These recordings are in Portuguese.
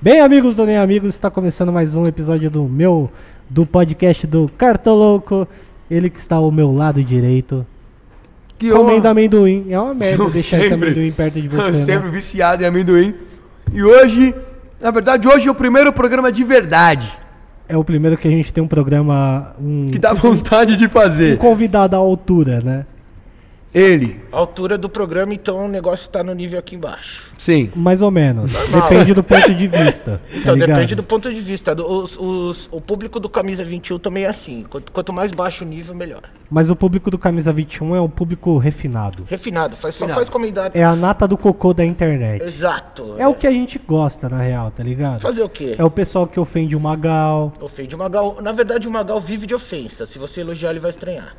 Bem, amigos do Nem Amigos, está começando mais um episódio do meu do podcast do Cartolouco. Ele que está ao meu lado direito, Que comendo amendoim. É uma merda Eu deixar esse sempre- amendoim perto de Eu você. sempre Né? viciado em amendoim. E hoje, na verdade, hoje é o primeiro programa de verdade. É o primeiro que a gente tem um programa. Um, Que dá vontade de um fazer. convidado à altura, né? Ele, A altura do programa, então o negócio tá no nível aqui embaixo. sim. Mais ou menos. Depende do ponto de vista. Então tá ligado? depende do ponto de vista. Do- os- os- o público do Camisa 21 também é assim. Quanto, quanto mais baixo o nível, melhor. Mas o público do Camisa 21 é um público refinado. Refinado, faz, só faz comentário. É a nata do cocô da internet. Exato. É o que a gente gosta, na real, tá ligado? Fazer o quê? É o pessoal que ofende o Magal. Ofende o Magal. Na verdade, o Magal vive de ofensa. Se você elogiar, ele vai estranhar.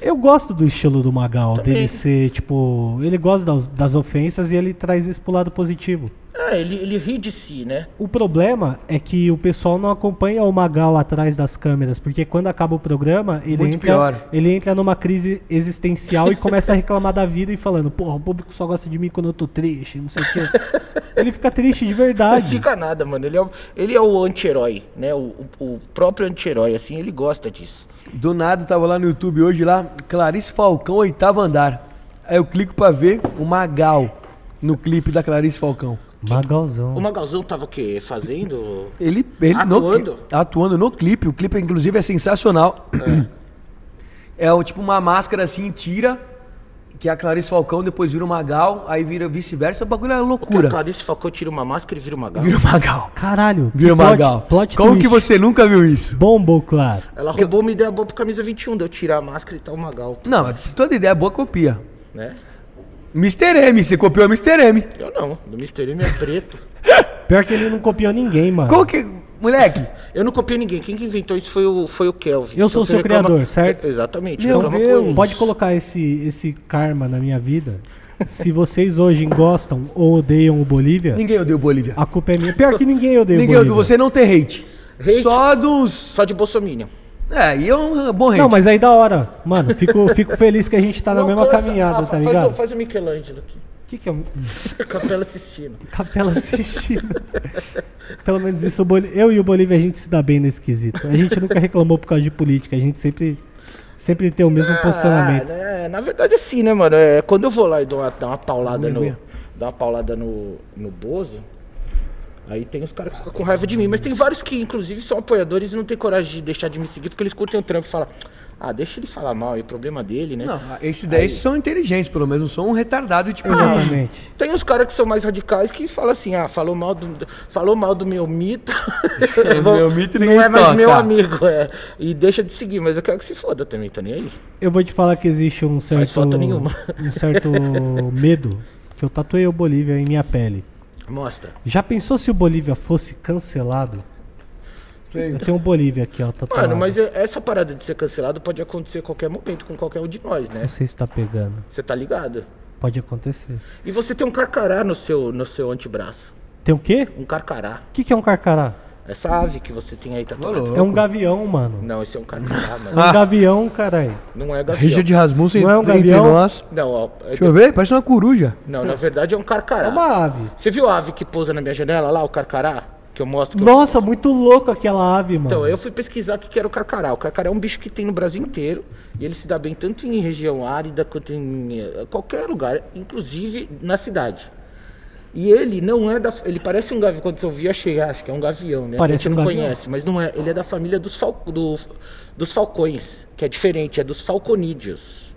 Eu gosto do estilo do Magal, Também. dele ser, tipo. Ele gosta das, das ofensas e ele traz isso pro lado positivo. É, ele, ele ri de si, né? O problema é que o pessoal não acompanha o Magal atrás das câmeras, porque quando acaba o programa, ele, Muito entra, pior. ele entra numa crise existencial e começa a reclamar da vida e falando, porra, o público só gosta de mim quando eu tô triste, não sei o quê. ele fica triste de Não verdade. fica nada, mano. Ele é, ele é o anti-herói, né? O, o- o próprio anti-herói, assim, ele gosta disso. Do nada, tava lá no YouTube hoje, lá, Clarice Falcão, oitavo andar. Aí eu clico pra ver o Magal no clipe da Clarice Falcão. Magalzão. O Magalzão tava o quê? Fazendo. Ele, ele no Atuando? cli- atuando no clipe. O clipe, inclusive, é sensacional. É, o tipo uma máscara assim, tira, que é a Clarice Falcão, depois vira o Magal, aí vira vice-versa. O bagulho é Porque a loucura. Clarice Falcão tira uma máscara e vira o Magal. Vira o Magal. Caralho. Vira o que plot- Magal. Plot Como twist. que você nunca viu isso? Bombou, claro. Ela roubou uma ideia boa pro camisa 21, deu tirar a máscara e tá o Magal, Não, mas toda ideia boa copia. né? Mr. M, você copiou o Mr. M. Eu não, do Mr. M é preto. Pior que ele não copiou ninguém, mano. Qual que. Moleque, Eu não copiei ninguém, quem que inventou isso foi o, foi o Kelvin. Eu sou o seu criador, certo? Exatamente. Meu reclama Deus. Pode colocar esse, esse karma na minha vida. Se vocês hoje gostam ou odeiam o Bolívia, ninguém odeia o Bolívia. a culpa é minha. Pior que ninguém odeia Ninguém o odeia. Bolívia. Você não tem hate. Hate? Só dos. Só de Bolsominion. É, e é um bom hate. Não, mas aí da hora. Mano, fico, fico feliz que a gente tá na Não, mesma começa- caminhada, ah, tá faz ligado? o- Faz o Michelangelo aqui. O que, que é Capela assistindo. capela assistindo? Pelo menos isso, o Boli- eu e o Bolívia a gente se dá bem nesse quesito. A gente nunca reclamou por causa de política, a gente sempre, sempre tem o mesmo posicionamento. Ah, né, Na verdade, assim, né, mano? É, quando eu vou lá e dou uma, dar uma paulada no. Dar uma paulada no, no Bozo. Aí tem os caras que ficam com raiva de mim. Mas tem vários que, inclusive, são apoiadores e não tem coragem de deixar de me seguir porque eles curtem o trampo e falam. Ah, deixa ele falar mal, é problema dele, né? Não, esses daí são inteligentes, pelo menos. Não são um retardado, tipo. Exatamente. Tem uns caras que são mais radicais que falam assim, ah, falou mal do, falou mal do meu mito. Meu mito não ninguém é mais toca. meu amigo, é. E deixa de seguir, mas eu quero que se foda também, tô nem aí. Eu vou te falar que existe um certo. Um certo medo que eu tatuei o Bolívia em minha pele. Mostra. Já pensou se o Bolívia fosse cancelado? Eu tenho o Bolívia aqui, ó, tatuado. Mano, mas é- essa parada de ser cancelado pode acontecer a qualquer momento com qualquer um de nós, né? Não sei se tá pegando. Você tá ligado? Pode acontecer. E você tem um carcará no seu, no seu antebraço. Tem o quê? Um carcará. O que, que é um carcará? Essa ave que você tem aí tatuada. Ô, É um gavião, mano. Não, esse é um carcará, É mano. um gavião, caralho. Não é gavião. Richard Rasmussen Não é um entre gavião? nós. Não, ó. é- Deixa eu ver, parece uma coruja. Não, na verdade é um É carcará. uma ave. Você viu a ave que pousa na minha janela lá, o carcará? Que eu mostro que eu- Nossa, muito louco aquela ave, mano. Então, eu fui pesquisar o que era o carcará. O carcará é um bicho que tem no Brasil inteiro e ele se dá bem tanto em região árida quanto em eh, qualquer lugar, inclusive na cidade. E ele não é da. Ele parece um gavião. Quando eu vi, achei, acho que é um gavião, né? Parece a gente um não gavião. conhece, mas não é. Ele é da família dos, fal, do- dos falcões, que é diferente, é dos falconídeos.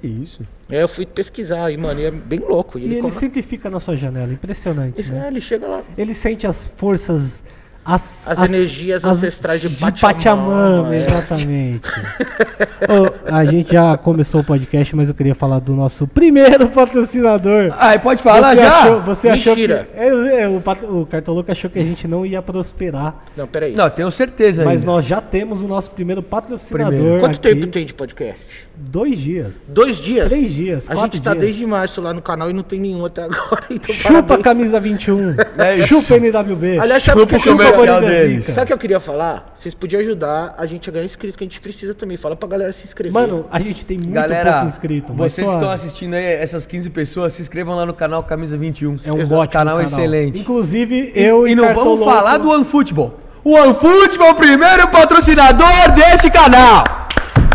Que isso? É, eu fui pesquisar e, mano, e é bem louco. E E ele, ele come- sempre fica na sua janela, impressionante, É, né? ele chega lá. Ele sente as forças. As, As energias ancestrais de Pachamama. Pachamama, é. exatamente. Ô, a gente já começou o podcast, mas eu queria falar do nosso primeiro patrocinador. Ah, pode falar você já? Achou, você achou que. Mentira. É, é, o, pat- o Cartoloco achou que a gente não ia prosperar. Não, peraí. Não, tenho certeza Mas ainda. nós já temos o nosso primeiro patrocinador. Primeiro. Quanto aqui. tempo tem de podcast? Dois dias. Dois dias? Três dias, A gente tá dias. desde março lá no canal e não tem nenhum até agora. Então Chupa parabéns. camisa 21. É isso. Chupa NWB. Aliás, sabe por que Chupa é deles. zica. Sabe o que eu queria falar? Vocês podiam ajudar a gente a ganhar inscrito, que a gente precisa também. Fala pra galera se inscrever. Mano, a gente tem muito Galera, pouco inscrito. vocês que estão assistindo aí, essas 15 pessoas, se inscrevam lá no canal Camisa 21. É um Exato. ótimo canal excelente. Inclusive, eu e e não vamos Louco- falar do OneFootball. O OneFootball é o primeiro patrocinador deste canal.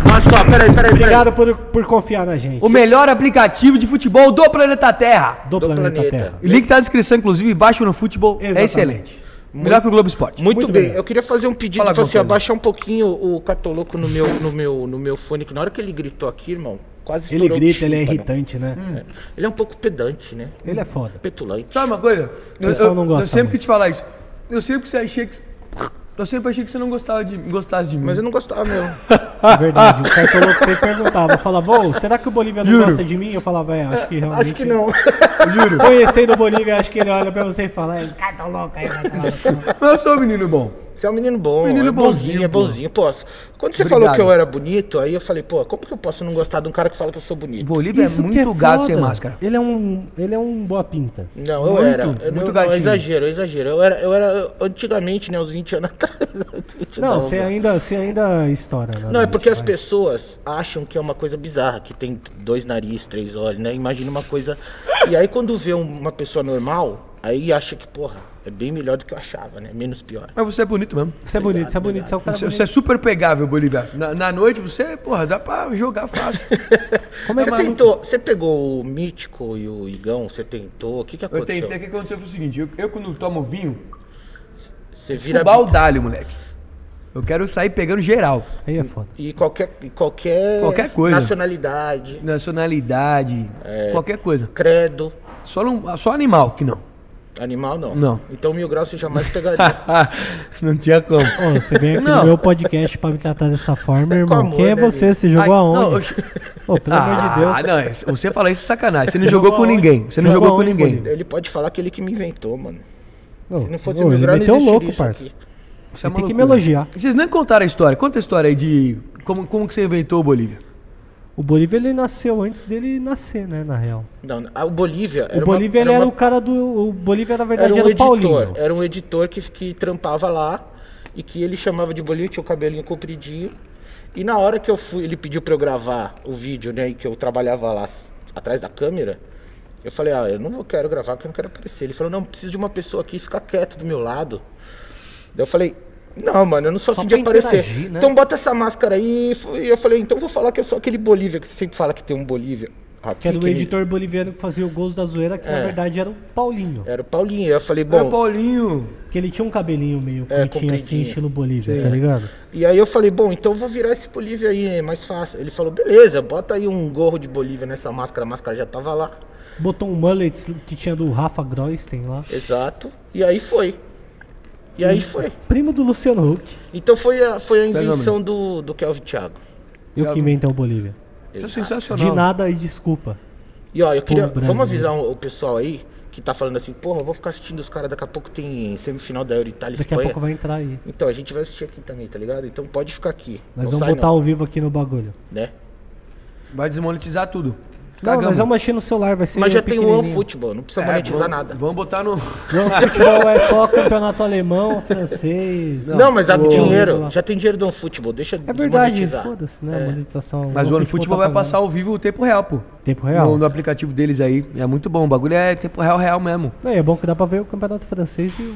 Nossa, só, peraí, peraí, peraí. Obrigado por, por confiar na gente. O melhor aplicativo de futebol do planeta Terra. Do, do planeta, planeta. Terra. O link tá na descrição, inclusive, baixo no futebol. É Exatamente. excelente. Melhor que o Globo Esporte. Muito, Muito bem. bem. eu queria fazer um pedido Fala pra você abaixar um pouquinho o cartoloco no meu, no meu, no meu fone, que na hora que ele gritou aqui, irmão, quase Ele grita, ele é tímpano. irritante, né? É. Ele é um pouco pedante, né? Ele é foda. Petulante. Sabe uma coisa? Eu, eu- não gosta eu sempre muito. quis te falar isso. Eu sempre que você achei que. Eu sempre achei que você não gostava de, gostasse de mim. Mas eu não gostava mesmo. É verdade. O Cartoloco sempre perguntava. Eu falava, ô, será que o Bolívia não Juro. gosta de mim? Eu falava, é, acho que realmente. Acho que não. Juro. Conhecendo o Bolívia, acho que ele olha pra você e fala, esse Cartoloco aí vai falar. Mas eu sou um menino bom. Você é um menino bom, Menino é bonzinho, é bonzinho. Pô, quando você Obrigado. falou que eu era bonito, aí eu falei, pô, como que eu posso não gostar de um cara que fala que eu sou bonito? Bolívia é Isso que muito gato sem máscara. Ele é um, ele é um boa pinta. Não, eu Muito, era. Eu, muito gatinho. Eu exagero, eu exagero. Eu era, eu era antigamente, né, uns 20 anos atrás. Não, você ainda, você ainda estoura. Não, é porque as pessoas acham que é uma coisa bizarra, que tem dois narizes, três olhos, né? Imagina uma coisa. E aí quando vê um- uma pessoa normal, aí acha que, porra, é bem melhor do que eu achava, né? Menos pior. Mas você é bonito mesmo. Você é bonito, você é bonito, você é um cara Você, bonito. você é super pegável, Bolívia. Na, na noite você, porra, dá pra jogar fácil. Como é Você tentou, você pegou o Mítico e o Igão, você tentou, o que que Eu aconteceu? tentei, o que aconteceu foi o seguinte, eu, eu quando tomo vinho, Você vira o baldalho, moleque. Eu quero sair pegando geral. Aí é foda. E qualquer, e qualquer, Qualquer coisa. nacionalidade, Nacionalidade, qualquer coisa. credo, Só, não, só animal que não. Animal não. Não. Então mil graus você jamais pegaria. não tinha como. Ô, você vem aqui Não. no meu podcast pra me tratar dessa forma, Com irmão. amor, Quem é né, você? amigo? Você jogou Ai, aonde? não, eu- Ô, pelo amor de Deus. Ah, não, é- você falar isso é sacanagem. Você não Jogou jogou com aonde? ninguém. Você não Jogou jogou com aonde, ninguém. Ele pode falar que ele que me inventou, mano. Ô, Se não fosse ô, o mil ele graus, não meteu existiria louco, isso parça. aqui. Isso é Ele tem que me loucura. elogiar. Vocês nem contaram a história. Conta a história aí de como, como que você inventou o Bolívia. O Bolívia ele nasceu antes dele nascer, né, na real. Não, o Bolívia era o Bolívia uma, ele era uma- o cara do. O Bolívia, na era verdade, um era, editor. Paulinho. Era um editor que, que trampava lá e que ele chamava de Bolívia, tinha o cabelinho compridinho. E na hora que eu fui, ele pediu pra eu gravar o vídeo, né, e que eu trabalhava lá atrás da câmera. Eu falei, ah, eu não quero gravar porque eu não quero aparecer. Ele falou, não, preciso de uma pessoa aqui, fica quieto do meu lado. Daí eu falei, não, mano, eu não sou Só afim de aparecer. né? Então bota essa máscara aí. E eu falei, então eu vou falar que eu sou aquele Bolívia, que você sempre fala que tem um Bolívia. Aqui, Que era o editor boliviano que fazia o gols da zoeira, que na É. verdade era o Paulinho. Era o Paulinho. Eu falei, Bom, bom. Paulinho. Que ele tinha um cabelinho meio É, curtinho assim, estilo Bolívia, Sim. tá ligado? E aí eu falei, bom, então eu vou virar esse Bolívia aí, é mais fácil. Ele falou, beleza, bota aí um gorro de Bolívia nessa máscara, a máscara já tava lá. Botou um mullet que tinha do Rafa Groisten lá. Exato. E aí foi. E aí foi. Primo do Luciano Huck. Então foi a, foi a invenção do, do Kelvin Thiago. Eu que inventei o Bolívia. Isso é sensacional. De nada e desculpa. E ó, eu queria. Vamos avisar o, pessoal aí que tá falando assim, porra, eu vou ficar assistindo os caras, daqui a pouco tem semifinal da Euro Itália e Daqui a Espanha. pouco vai entrar aí. Então, a gente vai assistir aqui também, tá ligado? Então pode ficar aqui. Nós Não vamos sai, botar não, ao vivo aqui no bagulho. né? Vai desmonetizar tudo. Não, Cagamos. nós vamos mexer no celular, vai ser Mas já tem o. OneFootball, não precisa É, monetizar vamos- nada. Vamos botar no. Não, futebol é só campeonato alemão, francês. Não, mas abre Ô, dinheiro. Já tem dinheiro do OneFootball, deixa É verdade, desmonetizar. foda-se, né? É. Monetização. Mas o OneFootball tá vai passar ao vivo o tempo real, pô. Tempo real. No, no aplicativo deles aí. É muito bom. O bagulho é tempo real, real mesmo. Não, e é bom que dá pra ver o campeonato francês e o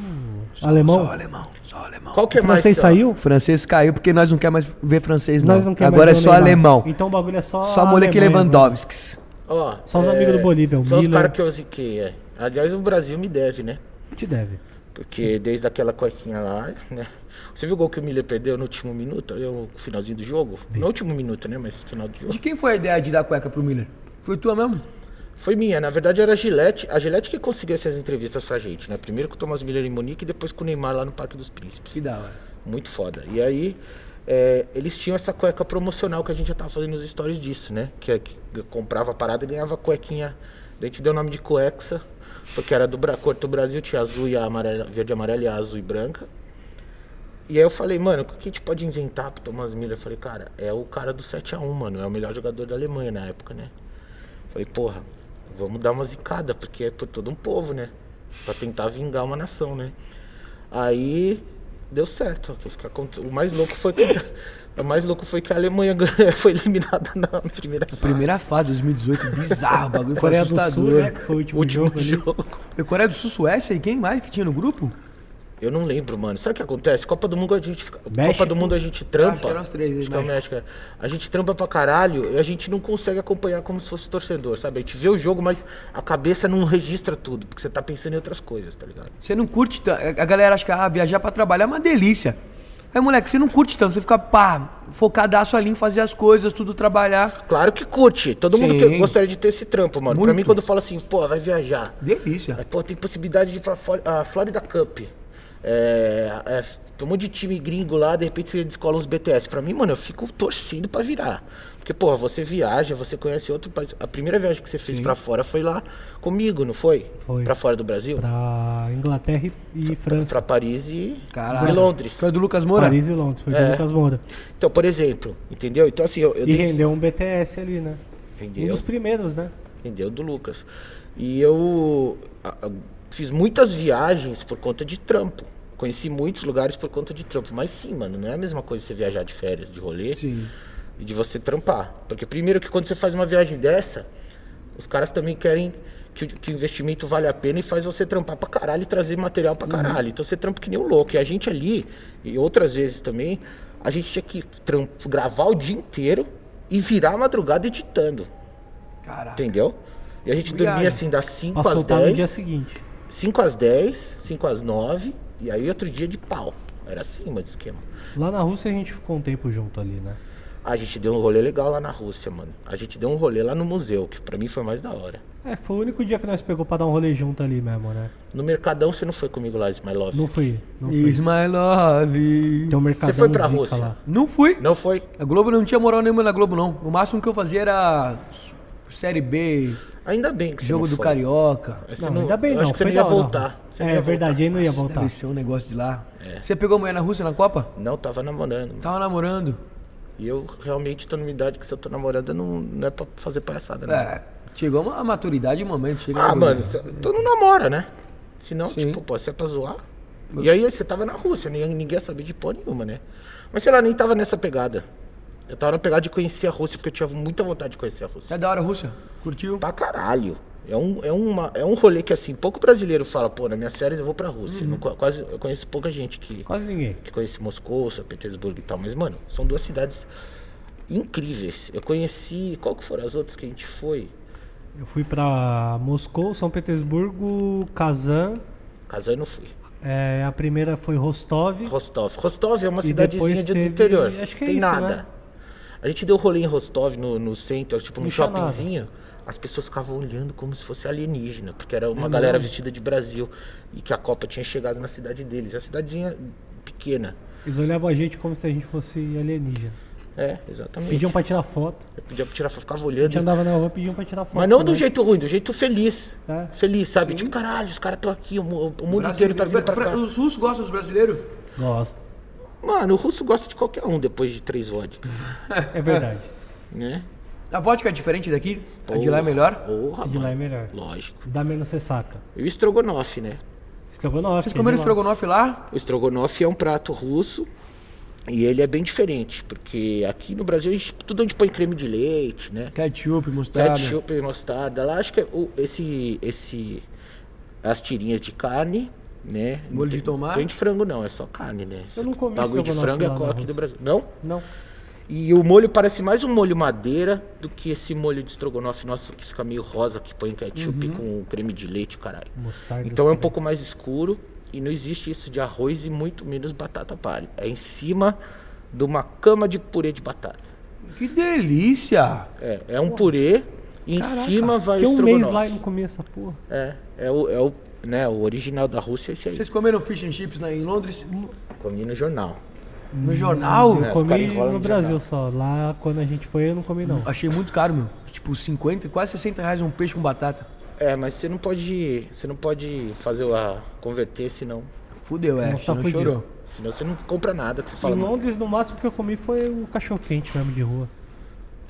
alemão. Só alemão. Só alemão. Qual que é O mais? francês ó, saiu? O francês caiu porque nós não quer mais ver francês, não. Nós não quer Agora mais é só o alemão. Então o bagulho é só. Só moleque Lewandowski. Ó, Só os amigos do Bolívia, o São os Miller. caras que eu ziquei, é. Aliás, o Brasil me deve, né? Te deve. Porque desde aquela cuequinha lá, né? Você viu o gol que o Miller perdeu no último minuto, ali, o finalzinho do jogo? No último minuto, né? Mas no final do jogo. De quem foi a ideia de dar cueca pro Miller? Foi tua mesmo? Foi minha, na verdade era a Gillette. A Gillette que conseguiu essas entrevistas pra gente, né? Primeiro com o Thomas Miller em Munique e depois com o Neymar lá no Parque dos Príncipes. Que da hora. Muito foda. E aí, é, eles tinham essa cueca promocional que a gente já tava fazendo os stories disso, né? Que, é que eu comprava a parada e ganhava cuequinha. Daí a gente deu o nome de Coexa, porque era do cor do Brasil, tinha azul e amarela, verde amarela e azul e branca. E aí eu falei, mano, o que a gente pode inventar pro Thomas Miller? Eu falei, cara, é o cara do 7x1, mano. É o melhor jogador da Alemanha na época, né? Falei, porra, vamos dar uma zicada, porque é por todo um povo, né? Pra tentar vingar uma nação, né? Aí deu certo. O mais louco foi que, o mais louco foi que a Alemanha foi eliminada na primeira fase. Primeira fase, 2018, bizarro, o bagulho foi Coreia do Sul, assustador. né? Que foi o último, Último jogo jogo. E Coreia do Sul, Suécia e quem mais que tinha no grupo? Eu não lembro, mano. Sabe o que acontece? Copa do Mundo a gente fica- México? Copa do Mundo a gente Acho trampa. que eram os três, Acho que é o México. É. A gente trampa pra caralho e a gente não consegue acompanhar como se fosse torcedor, sabe? A gente vê o jogo, mas a cabeça não registra tudo, porque você tá pensando em outras coisas, tá ligado? Você não curte tanto. A galera acha que ah, viajar pra trabalhar é uma delícia. Aí, moleque, você não curte tanto, você fica, pá, focadaço ali em fazer as coisas, tudo trabalhar. Claro que curte. Todo mundo Sim. que gostaria de ter esse trampo, mano. Pra Muito. mim, quando fala assim, pô, vai viajar. Delícia. Aí, pô, tem possibilidade de ir pra Florida Cup. É, é, tem um monte de time gringo lá, de repente você descola uns BTS. Pra mim, mano, eu fico torcendo pra virar. Porque, pô, você viaja, você conhece outro país. A primeira viagem que você fez pra fora foi lá comigo, não foi? Foi. Pra fora do Brasil? Pra Inglaterra e, e França. Pra Paris e, e Londres. Foi do Lucas Moura? Paris e Londres, foi É. do Lucas Moura. Então, por exemplo, entendeu? Então, assim, eu, eu E dei- rendeu um BTS ali, né? Um Rendeu. dos primeiros, né? Entendeu? Do Lucas. E eu a- a- fiz muitas viagens por conta de trampo. Conheci muitos lugares por conta de trampo. Mas sim, mano, não é a mesma coisa você viajar de férias, de rolê, Sim. e de você trampar. Porque primeiro que quando você faz uma viagem dessa, os caras também querem que, o- que o investimento vale a pena e faz você trampar pra caralho e trazer material pra caralho. Então você trampa que nem um louco. E a gente ali, e outras vezes também, a gente tinha que trampo, gravar o dia inteiro e virar a madrugada editando. Caraca. Entendeu? E a gente Viagem. dormia assim das 5 Pra às soltar no dia 10, seguinte. 5 às 10, 5 às 9, e aí outro dia de pau. Era assim, mas esquema. Lá na Rússia a gente ficou um tempo junto ali, né? A gente deu um rolê legal lá na Rússia, mano. A gente deu um rolê lá no museu, que pra mim foi mais da hora. É, foi o único dia que nós pegou pra dar um rolê junto ali mesmo, né? No Mercadão você não foi comigo lá, Smilov? Não fui, não fui. Is my love. Tem um mercadão foi pra zica Rússia? lá. Não fui. Não foi? A Globo não tinha moral nenhuma na Globo, não. O máximo que eu fazia era Série B, Ainda bem que você jogo não do foi. Carioca. Você Não, ainda bem não, Acho que você não ia voltar. Não É ia verdade, voltar. aí não ia voltar. Deve ser um negócio de lá. É. Você pegou mulher na Rússia na Copa? Não, tava namorando. Tava namorando. E eu realmente tô numa idade que se eu tô namorando não, não é pra fazer palhaçada, não. É. Chegou uma maturidade, um momento. Chega Ah, no- mano, tu não namora, né? Senão, Sim. tipo, pô, você é pra zoar. E aí você tava na Rússia, ninguém, ninguém ia saber de porra nenhuma, né? Mas sei lá, nem tava nessa pegada. Eu tava na pegada de conhecer a Rússia, porque eu tinha muita vontade de conhecer a Rússia. É da hora, Rússia. Curtiu? Pra caralho. É um, é, uma, é um rolê que, assim, pouco brasileiro fala, pô, nas minhas férias eu vou pra Rússia. Não co- quase, eu conheço pouca gente que, Quase ninguém. que conhece Moscou, São Petersburgo e tal. Mas, mano, são duas cidades incríveis. Eu conheci... Qual que foram as outras que a gente foi? Eu fui pra Moscou, São Petersburgo, Kazan. Kazan eu não fui. é, a primeira foi Rostov. Rostov. Rostov é uma E cidadezinha de, do teve- interior. acho que é Tem isso, nada. né? A gente deu rolê em Rostov, no, no centro, tipo num Não tinha nada. shoppingzinho. As pessoas ficavam olhando como se fosse alienígena, porque era uma É galera mesmo? vestida de Brasil e que a Copa tinha chegado na cidade deles. A cidadezinha pequena. Eles olhavam a gente como se a gente fosse alienígena. É, exatamente. Pediam pra tirar foto. Eu pedia pra tirar foto, ficava A gente olhando. andava na rua e pediam pra tirar foto. Mas não do também. jeito ruim, do jeito feliz. É. Feliz, sabe? Tipo, caralho, os caras estão aqui, o, mu- o mundo Brasileiro- inteiro tá vindo pra cá. Os russos gostam dos brasileiros? Gosto. Mano, o russo gosta de qualquer um depois de três vodka, É verdade. né? A vodka é diferente daqui? A de lá é melhor? Porra, A de lá é melhor. Lógico. Dá menos ressaca. E o estrogonofe, né? Estrogonofe. Vocês é comeram de lá. estrogonofe lá? O estrogonofe é um prato russo e ele é bem diferente, porque aqui no Brasil a gente, tudo onde põe creme de leite, né? Ketchup, mostarda. Ketchup e mostarda. Lá acho que é o, esse, esse, as tirinhas de carne, né? Molho de tomate? Não tem de frango não, é só carne, né? Eu não comi Bagulho de estrogonofe frango é na aqui do. Brasil. Não? Não. E o molho parece mais um molho madeira do que esse molho de estrogonofe nosso que fica meio rosa, que põe ketchup Uhum. com creme de leite, caralho. Mostarda. Então é um estrogonofe. pouco mais escuro e não existe isso de arroz e muito menos batata palha. É em cima de uma cama de purê de batata. Que delícia! É, é um purê e em Caraca, cima vai Fiquei o um estrogonofe. mês lá e não comia essa porra. É, é o, é o, né, o original da Rússia é esse aí. Vocês comeram fish and chips na, em Londres? Comi no jornal. No jornal? É, Eu comi no no Brasil jornal. só. Lá, quando a gente foi, eu não comi, não. Achei muito caro, meu. Tipo, 50, quase 60 reais um peixe com batata. É, mas você não pode, você não pode fazer a converter, senão, Fudeu, Senão é. você tá Não fudido. chorou. senão você não compra nada que você fala. Em "Não." Londres, no máximo que eu comi foi o cachorro-quente mesmo de rua.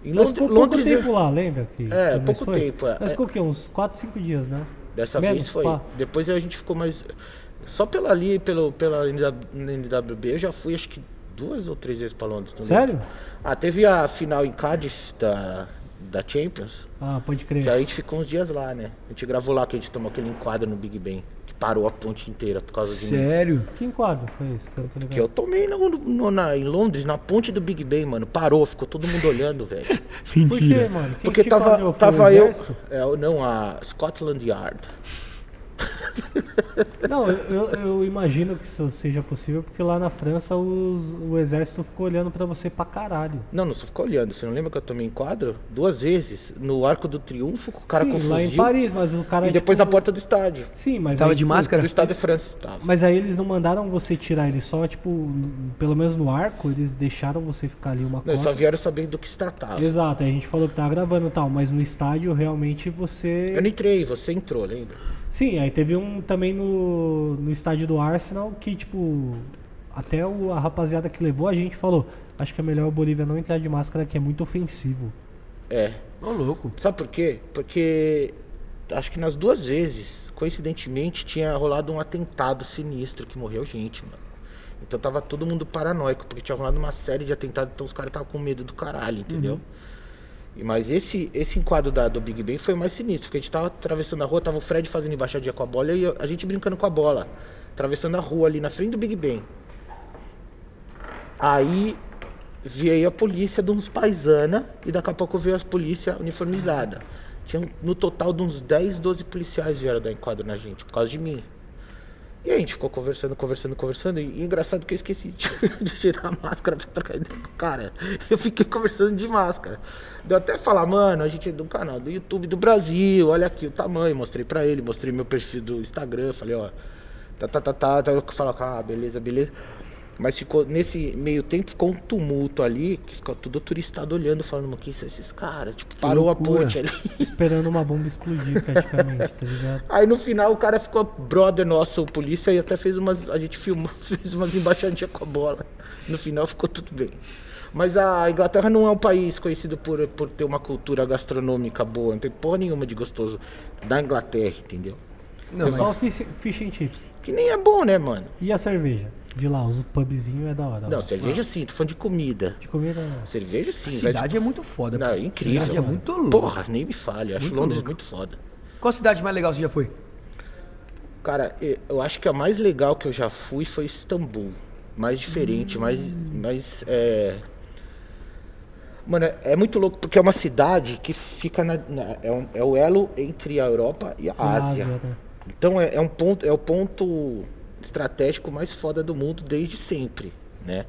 Em Londres, ficou Londres pouco é- tempo lá, lembra? Que, É, que pouco foi? tempo, é. Nós ficou o quê? Uns 4, 5 dias, né? Dessa Menos, vez foi. pá. Depois a gente ficou mais. Só pela ali, pelo, pela NWB, eu já fui acho que duas ou três vezes pra Londres. Sério? lembro. Ah, teve a final em Cardiff da, da Champions. Ah, pode crer. Que aí a gente ficou uns dias lá, né? A gente gravou lá que a gente tomou aquele enquadro no Big Ben. Parou a ponte inteira por causa de mim. Sério? Que enquadro foi esse? Que eu tô ligado. Que eu tomei no, no- na- em Londres, na ponte do Big Ben, mano. Parou, ficou todo mundo olhando, velho. Por quê, mano? Quem Porque tava, tava eu. É, não, a Scotland Yard. Não, eu, eu- imagino que isso seja possível, porque lá na França os- o exército ficou olhando pra você pra caralho. Não, não só ficou olhando. Você não lembra que eu tomei enquadro? Duas vezes. No Arco do Triunfo, com o cara Sim, com lá em. Paris, mas o cara. E depois tipo, na porta do estádio. Sim, mas. Tava aí, de tipo, máscara? Do estádio de França. Tava. Mas aí eles não mandaram você tirar ele só, tipo, pelo menos no arco, eles deixaram você ficar ali uma Não, cota. só vieram saber do que se tratava. Exato, aí a gente falou que tava gravando e tal, mas no estádio realmente você. Eu não entrei, você entrou, lembra? Sim, aí teve um também no, no estádio do Arsenal que, tipo, até o- a rapaziada que levou a gente falou: acho que é melhor o Bolívia não entrar de máscara, que é muito ofensivo. É. Ô, louco. Sabe por quê? Porque acho que nas duas vezes, coincidentemente, tinha rolado um atentado sinistro que morreu gente, mano. Então tava todo mundo paranoico, porque tinha rolado uma série de atentados, então os caras estavam com medo do caralho, entendeu? E, mas esse, esse enquadro da, do Big Ben foi mais sinistro, porque a gente tava atravessando a rua, tava o Fred fazendo embaixadinha com a bola e a gente brincando com a bola, atravessando a rua ali na frente do Big Ben. Aí veio a polícia de uns paisana e daqui a pouco veio a polícia uniformizada. Tinha no total de uns 10, 12 policiais vieram dar enquadro na gente, por causa de mim. E aí a gente ficou conversando, conversando, conversando. E, e engraçado que eu esqueci de, de tirar a máscara pra trocar ideia com o cara. Eu fiquei conversando de máscara. Deu até falar, mano, a gente é do canal do YouTube do Brasil, olha aqui o tamanho. Mostrei pra ele, mostrei meu perfil do Instagram. Falei, ó, tá, tá, tá, tá. tá. Falou, ah, beleza, beleza. Mas ficou, nesse meio tempo, ficou um tumulto ali, que ficou tudo turistado olhando, falando, mano, quem são esses caras? Tipo, parou a ponte ali. Esperando uma bomba explodir praticamente, tá ligado? Aí no final o cara ficou brother nosso, o polícia, e até fez umas. A gente filmou, fez umas embaixadinhas com a bola. No final ficou tudo bem. Mas a Inglaterra não é um país conhecido por, por ter uma cultura gastronômica boa, não tem porra nenhuma de gostoso da Inglaterra, entendeu? Não, é só mas- fish, fish and chips. Que nem é bom, né, mano? E a cerveja? De lá, os pubzinhos é da hora. Não, cerveja sim, tô falando de comida. De comida não. Cerveja sim, A cidade é muito foda. Não, é incrível. Cidade é mano. muito louco. Porra, nem me fale, acho Muito Londres louco. muito foda. Qual cidade mais legal você já foi? Cara, eu acho que a mais legal que eu já fui foi Istambul. Mais diferente, mais. Hum. mais é... Mano, é- é muito louco porque é uma cidade que fica na. na- é, um- é o elo entre a Europa e a Na Ásia. né? Então é, é um ponto, é o ponto estratégico mais foda do mundo desde sempre, né?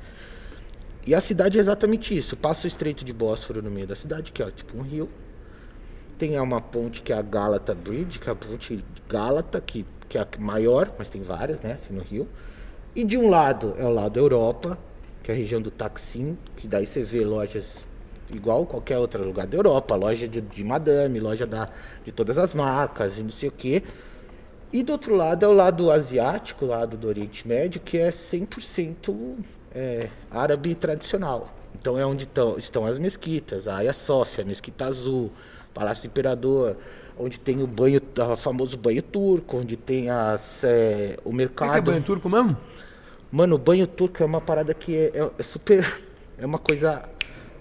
E a cidade é exatamente isso. Passa o Estreito de Bósforo no meio da cidade, que é tipo um rio. Tem uma ponte que é a Galata Bridge, que é a ponte de Gálata, que, que é a maior, mas tem várias, né, assim, no rio. E de um lado é o lado Europa, que é a região do Taksim, que daí você vê lojas igual qualquer outro lugar da Europa, loja de, de madame, loja da, de todas as marcas e não sei o quê. E do outro lado é o lado asiático, o lado do Oriente Médio, que é 100% é, árabe tradicional. Então é onde tão- estão as mesquitas, a Hagia Sofia, a Mesquita Azul, Palácio do Imperador, onde tem o banho, o famoso banho turco, onde tem as, é, o mercado. que é banho turco mesmo? Mano, o banho turco é uma parada que é, é- é super. É uma coisa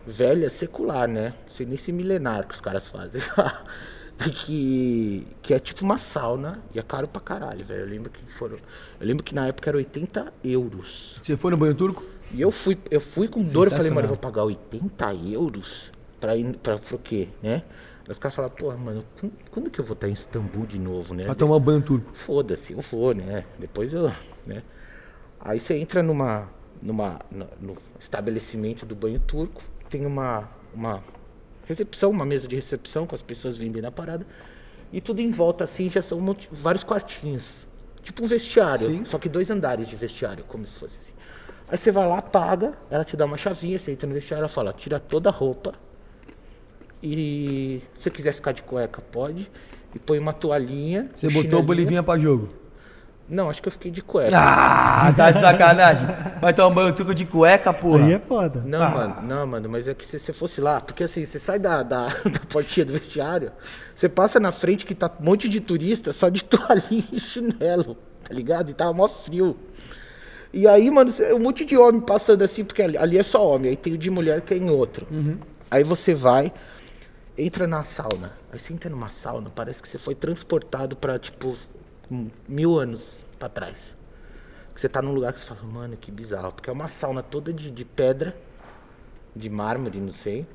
velha, secular, né? Não sei nem se milenar que os caras fazem. Que, que é tipo uma sauna e é caro pra caralho, velho. Eu lembro que foram. Eu lembro que na época era 80 euros. Você foi no banho turco? E eu fui, eu fui com dor, eu falei, mano, eu vou pagar 80 euros pra ir pra, pra o quê, né? Os caras falaram, pô, mano, quando, que eu vou estar em Istambul de novo, né? Pra tomar banho turco. Foda-se, eu vou, né? Depois eu, né? Aí você entra numa, numa, no, no estabelecimento do banho turco, tem uma, uma recepção, uma mesa de recepção com as pessoas vendendo a parada, e tudo em volta assim já são um vários quartinhos, tipo um vestiário, Sim. só que dois andares de vestiário, como se fosse assim. Aí você vai lá, paga, ela te dá uma chavinha, você entra no vestiário, ela fala, tira toda a roupa, e se você quiser ficar de cueca, pode. E põe uma toalhinha. Você um botou o. Bolivinha pra jogo. Não, acho que eu fiquei de cueca. Ah, tá de sacanagem. Vai tomar um banho turco de cueca, porra. Aí é foda. Não, Ah. mano, não, mano, mas é que se você fosse lá, porque assim, você sai da, da, da portinha do vestiário, você passa na frente que tá um monte de turista só de toalhinha e chinelo. tá ligado? E tava mó frio. E aí, mano, um monte de homem passando assim, porque ali, ali é só homem, aí tem o de mulher que é em outro. Aí você vai, entra na sauna. Aí você entra numa sauna, parece que você foi transportado pra, tipo, mil anos pra trás. Você tá num lugar que você fala, mano, que bizarro. Porque é uma sauna toda de, de pedra, de mármore, não sei,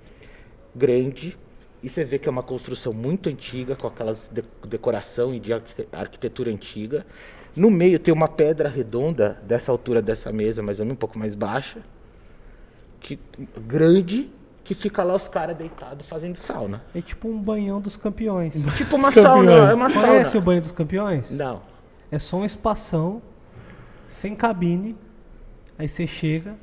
grande. E você vê que é uma construção muito antiga, com aquelas de- decoração e de arquite- arquitetura antiga. No meio tem uma pedra redonda, dessa altura dessa mesa, mas um pouco mais baixa, que, grande, que fica lá os caras deitados fazendo sauna. É tipo um banhão dos campeões. Tipo uma campeões. sauna, é uma Conhece sauna. o banho dos campeões? Não. É só um espação, sem cabine. Aí você chega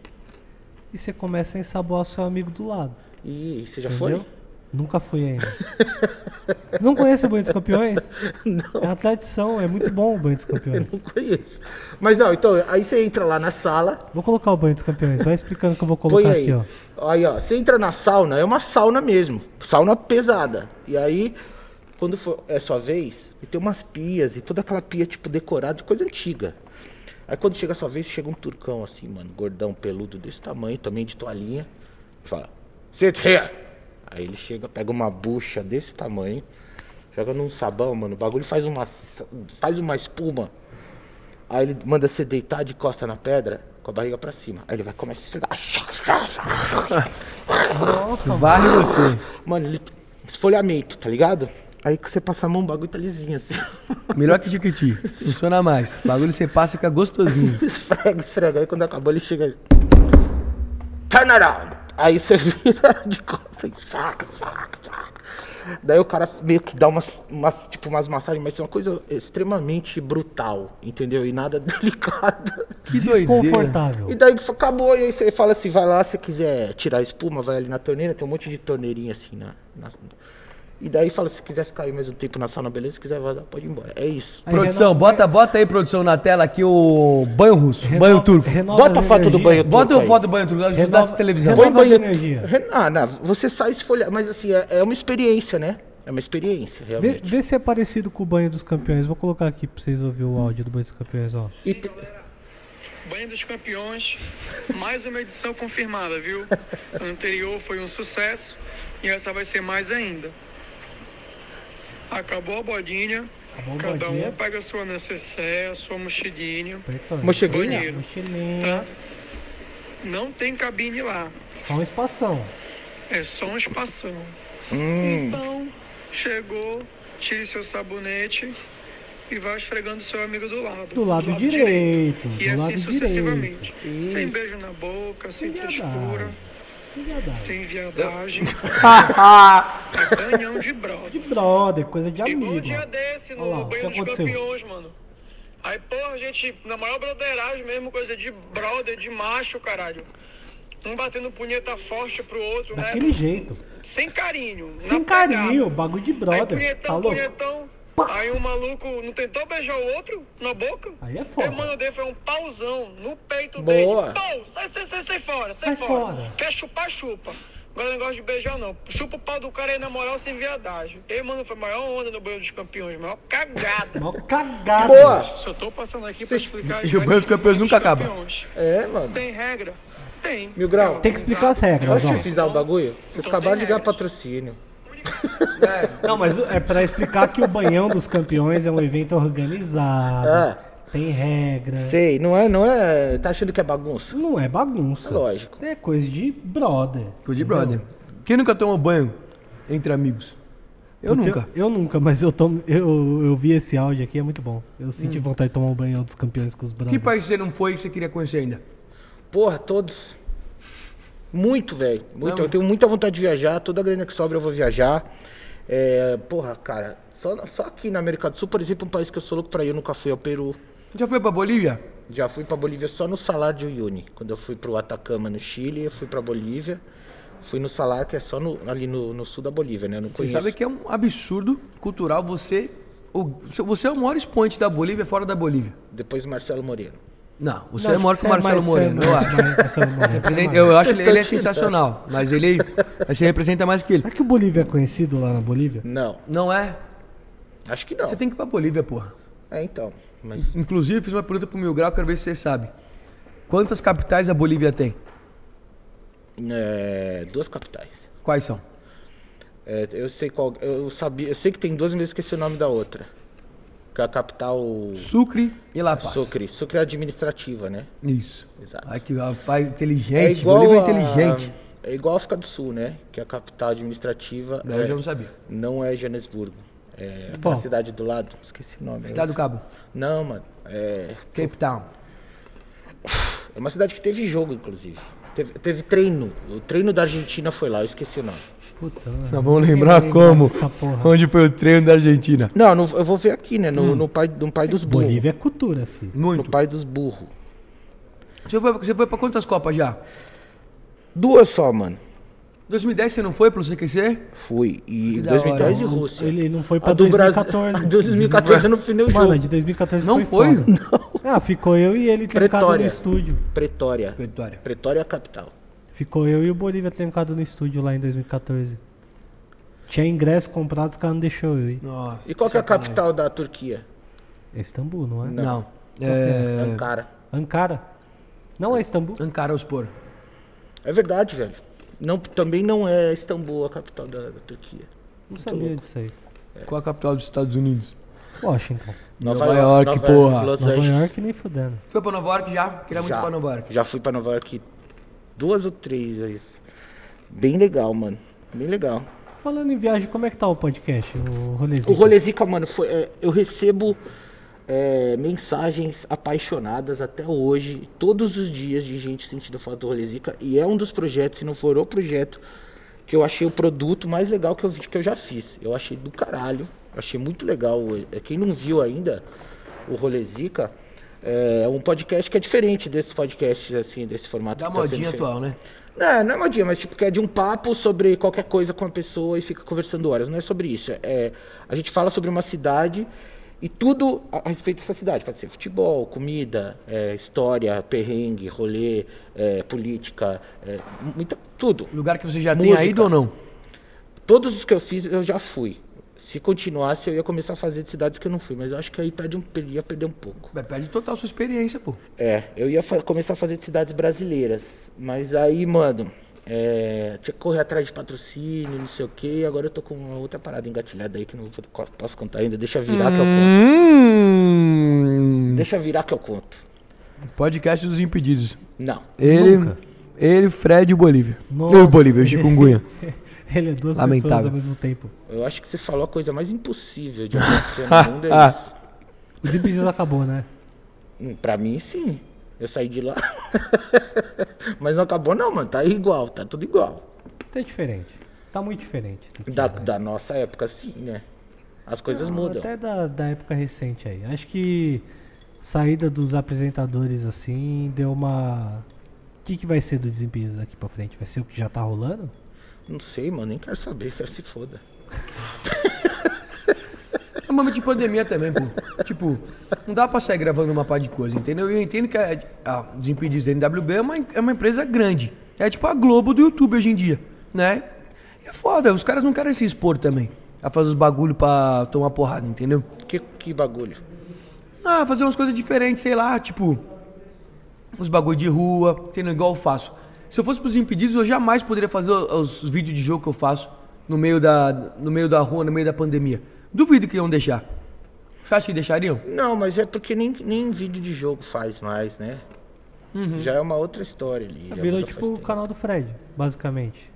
e você começa a ensaboar seu amigo do lado. Ih, você já Entendeu? foi? Nunca fui ainda. Não conhece o banho dos campeões? Não. É uma tradição, é muito bom o banho dos Eu campeões. não conheço. Mas não, então, aí você entra lá na sala, Vou colocar o banho dos campeões, vai explicando que eu vou colocar aqui, ó. Aí, ó, você entra na sauna, é uma sauna mesmo. Sauna pesada. E aí, quando for, é sua vez, e tem umas pias, e toda aquela pia, tipo, decorada de coisa antiga. Aí quando chega a sua vez, chega um turcão assim, mano, gordão, peludo desse tamanho, também de toalhinha. e Fala, sit here. Aí ele chega, pega uma bucha desse tamanho, joga num sabão, mano, o bagulho faz uma, faz uma espuma. Aí ele manda você deitar de costa na pedra, com a barriga pra cima. Aí ele vai começar a esfregar. Nossa. Varre você. Mano, ele, esfolhamento, tá ligado? Aí que você passa a mão, o bagulho tá lisinho assim. Melhor que Tiquiti. Funciona mais. Bagulho você passa e fica gostosinho. esfrega, esfrega. Aí quando acabou, ele chega. Turn around! Aí você vira de costas. e chaca, chaca, chaca. Daí o cara meio que dá umas, umas, tipo, umas massagens, mas é uma coisa extremamente brutal, entendeu? E nada delicada. Que. Desconfortável. E daí acabou, e aí você fala assim, vai lá, se quiser tirar a espuma, vai ali na torneira, tem um monte de torneirinha assim na. na- E daí fala, se quiser ficar aí mais um tempo na sauna, beleza, se quiser vazar, pode ir embora. É isso. Aí Produção, renova- bota, bota aí, produção, na tela aqui o banho russo, renova- banho turco. renova Bota a foto do banho Bota turco o aí. foto do banho turco, eu Renova- estudasse televisão. renova- banho- energias. Ren- Ah, não, você sai esfolhado, mas assim, é, é uma experiência, né? É uma experiência, Vê, realmente. vê se é parecido com o banho dos campeões. Vou colocar aqui pra vocês ouvirem o áudio do banho dos campeões, ó. E te- Banho dos Campeões, mais uma edição confirmada, viu? A anterior foi um sucesso e essa vai ser mais ainda. Acabou a bodinha, Acabou cada bodinha. um pega a sua necessaire, a sua mochilinha. Mochilinha? banheiro, Mochilinha. tá? Não tem cabine lá, Só um espação. é só um espação. Hum, Então, chegou, tire seu sabonete e vai esfregando seu amigo do lado. Do lado direito. E do assim lado sucessivamente. direito. Sem beijo na boca, sem frescura. Viadagem. Sem viadagem. é banhão de brother. De brother, coisa de Igual um amigo. dia desse no lá, banho dos aconteceu? campeões, mano. Aí, porra, a gente, na maior broderagem mesmo, coisa de brother, de macho, caralho. Um batendo punheta forte pro outro, Daquele né? jeito. Sem carinho. Sem na pegada. carinho, bagulho de Aí, brother. Tá punhetão, louco? punhetão. Aí um maluco não tentou beijar o outro na boca? Aí é O foda. mano dele foi um pauzão no peito Boa. dele. Pau! Sai, sai, sai, sai fora, sai, Sai fora. fora. Quer chupar, chupa. Agora não gosta de beijar, não. Chupa o pau do cara aí na moral sem viadagem. Ei, mano, foi a maior onda no banho dos campeões, maior cagada. Mó cagada. Boa! Só tô passando aqui pra explicar. E o banho dos campeões nunca acaba. campeões. É, mano. Tem regra? Tem. Mil grau. Tem que explicar as regras, Posso ó. te avisar o bagulho? Vocês Então acabaram de ganhar regras. Não, mas é pra explicar que o banhão dos campeões é um evento organizado. É. Tem regra. Sei, não é, não é. Tá achando que é bagunça? Não é bagunça. Lógico. É coisa de brother. Tô de brother. Quem nunca tomou banho entre amigos? Eu Puta, nunca. Eu, nunca, mas eu, tomo, eu, eu vi esse áudio aqui, é muito bom. Eu senti vontade de tomar um banho dos campeões com os brothers. Que país você não foi e você queria conhecer ainda? Porra, todos. Muito, velho. Muito. Não. Eu tenho muita vontade de viajar. Toda a grana que sobra eu vou viajar. É, porra, cara. Só, só aqui na América do Sul, por exemplo, um país que eu sou louco pra ir, eu nunca fui ao Peru. Já foi pra Bolívia? Já fui pra Bolívia só no Salar de Uyuni. Quando eu fui pro Atacama, no Chile, eu fui pra Bolívia. Fui no Salar, que é só no- ali no, no sul da Bolívia, né? Eu não Você conheço. sabe que é um absurdo cultural você. o- Você é o maior expoente da Bolívia fora da Bolívia. Depois Marcelo Moreno. Não, você Não, é maior acho que o Marcelo Moreno, é eu mais- acho. mais Marcelo Moreno, é Representa- mais. Eu acho Vocês ele, é sensacional, mas ele você representa mais que ele. É que o Bolívia é conhecido lá na Bolívia? Não, Não é? acho que não. Você tem que ir pra Bolívia, porra. É, então. Mas Inclusive, fiz uma pergunta pro Mil Grau, quero ver se você sabe. Quantas capitais a Bolívia tem? é, duas capitais. Quais são? É, eu sei qual. Eu sabia. Eu sei que tem duas, mas eu esqueci o nome da outra. Que é a capital. Sucre e La Paz. Sucre. Sucre é administrativa, né? Isso. Exato. Ai, que rapaz inteligente. Bolívia é a- inteligente. É igual a África do Sul, né? Que a capital administrativa eu é- já não sabia. não é Joanesburgo. É aquela cidade do lado. Esqueci o nome. Cidade do Cabo. Não, mano. É, Cape Town. é uma cidade que teve jogo, inclusive. Teve, teve treino. O treino da Argentina foi lá, eu esqueci o nome. Puta, Nós vamos lembrar como. Onde foi o treino da Argentina. Não, no- eu vou ver aqui, né? No, no pai, no pai dos burros. Bolívia é cultura, filho. No Muito. pai dos burros. Você foi, você foi pra quantas Copas já? Duas só, mano. 2010 você não foi pro CQC? Fui. E Que da 2010 e. Rússia. Ele não foi pra A do Brasil. 2014. A de 2014 eu não fui nem o Mano, jogo. de 2014 Não foi? foi? foda. Ah, ficou eu e ele trancado no Pretória. estúdio. Pretória. Vitória. Pretória é a capital. Ficou eu e o Bolívia trancado no estúdio lá em 2014. Tinha ingresso comprado, os caras não deixou eu ir. Nossa. E qual que é a sacanagem. capital da Turquia? É Istambul, não é? Não. que é? É... Ankara. Ankara. Não é Istambul? Ankara Ospor. É verdade, velho. Não, também não é Istambul a capital da, da Turquia. Não sabia louco. disso aí. Qual a capital dos Estados Unidos? Washington. Nova York, porra. Los Nova Angeles. York nem fudendo. Foi pra Nova York já? Queria muito ir Já, pra Nova York. já fui pra Nova York duas ou três vezes. Bem legal, mano. Bem legal. Falando em viagem, como é que tá o podcast? O O rolezinho? Rolezica, mano, foi, é, eu recebo é, mensagens apaixonadas até hoje, todos os dias, de gente sentindo falta do Rolezica. E é um dos projetos, se não for o projeto, que eu achei o produto mais legal que eu, que eu já fiz. Eu achei do caralho. Achei muito legal. É, Quem não viu ainda o Rolezica, é um podcast que é diferente desses podcasts, assim, desse formato. Da tá modinha feito. atual, né? Não, não é modinha, mas tipo, que é de um papo sobre qualquer coisa com a pessoa e fica conversando horas. Não é sobre isso. É, a gente fala sobre uma cidade e tudo a, respeito dessa cidade. Pode ser futebol, comida, é, história, perrengue, rolê, é, política, é, muita, tudo. Lugar que você já tem Música. ido ou não? Todos os que eu fiz, eu já fui. Se continuasse, eu ia começar a fazer de cidades que eu não fui. Mas eu acho que aí perde um, ia perder um pouco. Vai, Perde total sua experiência, pô. É, eu ia começar a fazer de cidades brasileiras. Mas aí, mano, é, tinha que correr atrás de patrocínio, não sei o que. E agora eu tô com uma outra parada engatilhada aí que não vou- posso contar ainda. Deixa virar que eu Hum. conto. Deixa virar que eu conto. Podcast dos Impedidos. Não. Ele, Nunca. ele Fred e o Bolívia. Nossa. Eu e o Bolívia, o Chikungunya. Ele é duas Lamentável. pessoas ao mesmo tempo. Eu acho que você falou a coisa mais impossível de acontecer no mundo. É isso. O acabou, né? Hum, Pra mim, sim. Eu saí de lá. Mas não acabou, não, mano. Tá igual, tá tudo igual. Tá diferente. Tá muito diferente. do que Da, era. da nossa época, sim, né? As coisas Não, mudam. Até da, da época recente aí. Acho que saída dos apresentadores assim deu uma. O que, que vai ser do Desimpedidos aqui pra frente? Vai ser o que já tá rolando? Não sei, mano. Nem quero saber. Quero se foda. É um momento de pandemia também, pô. Tipo, não dá pra sair gravando uma par de coisa, entendeu? Eu entendo que a, a Desimpedidos da NWB é uma, é uma empresa grande. É tipo a Globo do YouTube hoje em dia, né? É foda, os caras não querem se expor também. A fazer os bagulho pra tomar porrada, entendeu? Que, que bagulho. Ah, fazer umas coisas diferentes, sei lá, tipo. Uns bagulho de rua, entendeu? Igual eu faço. Se eu fosse pros impedidos, eu jamais poderia fazer os, os vídeos de jogo que eu faço no meio da, no meio da rua, no meio da pandemia. Duvido que iam deixar. Você acha que deixariam? Não, mas é porque nem, nem vídeo de jogo faz mais, né? Uhum. Já é uma outra história ali. já Virou tipo o canal do Fred, basicamente.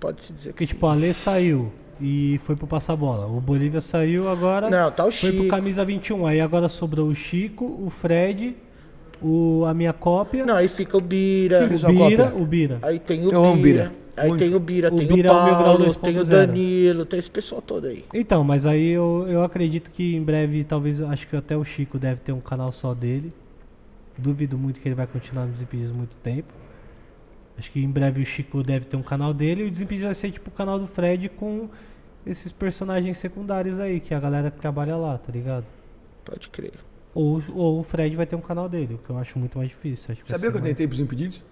Pode-se dizer que Porque tipo, a Alê saiu e foi pro Passar Bola. O Bolívia saiu agora. Não, tá o Foi pro Chico. Camisa 21. Aí agora sobrou o Chico, o Fred, o, a minha cópia, Não, aí fica o Bira. Fica o Bira, o Bira. Aí tem o Eu amo Bira. Aí Muito. tem o Bira, O tem Bira é o o Mil Grau Paulo, tem o 2.0. Danilo, tem esse pessoal todo aí. Então, mas aí eu, eu acredito que em breve, talvez, acho que até o Chico deve ter um canal só dele. Duvido muito que ele vai continuar nos Desimpedidos muito tempo. Acho que em breve o Chico deve ter um canal dele e o Desimpedidos vai ser tipo o canal do Fred com esses personagens secundários aí, que é a galera que trabalha lá, tá ligado? Pode crer. Ou, ou o Fred vai ter um canal dele, o que eu acho muito mais difícil. Acho que Sabia que eu mais- tentei pros impedidos?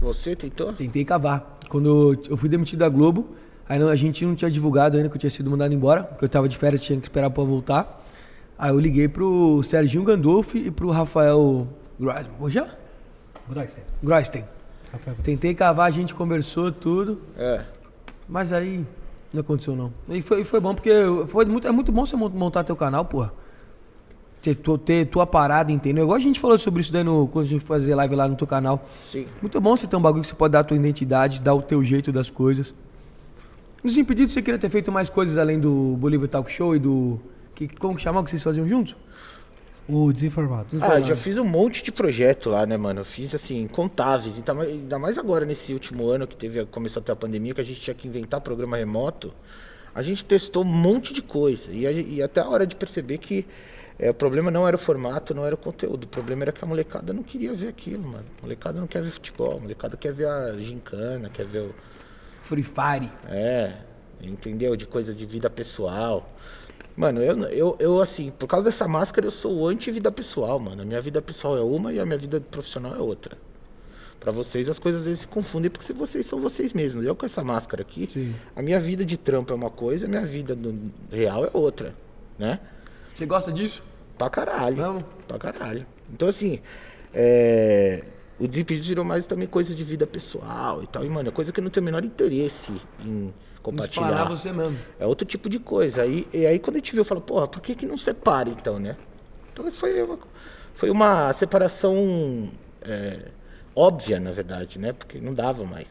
Você tentou? Tentei cavar. Quando eu fui demitido da Globo, aí não- a gente não tinha divulgado ainda que eu tinha sido mandado embora, porque eu tava de férias, tinha que esperar pra voltar. Aí eu liguei pro Serginho Gandolfi e pro Rafael Groisman. Chama? Groisten. Groisten. Tentei cavar, a gente conversou tudo, É. mas aí não aconteceu não. E foi, foi bom, porque foi muito, é muito bom você mon- montar teu canal, porra. Ter, tu- ter tua parada, entendeu? Igual a gente falou sobre isso daí no, quando a gente fazer live lá no teu canal. Sim. Muito bom você ter um bagulho que você pode dar a tua identidade, dar o teu jeito das coisas. Nos impedidos, você queria ter feito mais coisas além do Bolívia Talk Show e do. Que, como que chamava que vocês faziam juntos? O desinformado. Ah, eu já fiz um monte de projeto lá, né, mano? Eu fiz, assim, incontáveis. Então, ainda mais agora, nesse último ano que teve, começou a ter a pandemia, que a gente tinha que inventar programa remoto. A gente testou um monte de coisa. E, a e até a hora de perceber que é, o problema não era o formato, não era o conteúdo. O problema era que a molecada não queria ver aquilo, mano. A molecada não quer ver futebol. A molecada quer ver a gincana, quer ver o... Free Fire. É, entendeu? De coisa de vida pessoal. Mano, eu, eu, eu assim, por causa dessa máscara, eu sou anti-vida pessoal, mano. A minha vida pessoal é uma e a minha vida profissional é outra. Pra vocês, as coisas às vezes se confundem porque vocês são vocês mesmos. Eu com essa máscara aqui, Sim. a minha vida de trampo é uma coisa, a minha vida real é outra, né? Você gosta disso? Pra caralho. Vamos. Pra caralho. Então, assim, é... o Desimpedidos virou mais também coisa de vida pessoal e tal. E, mano, é coisa que eu não tenho o menor interesse em compartilhar. Disparar você mesmo. É outro tipo de coisa. Aí, e aí quando a gente viu, eu falo, porra, por que, que não separa então, né? Então foi uma, foi uma separação é, óbvia, na verdade, né? Porque não dava mais.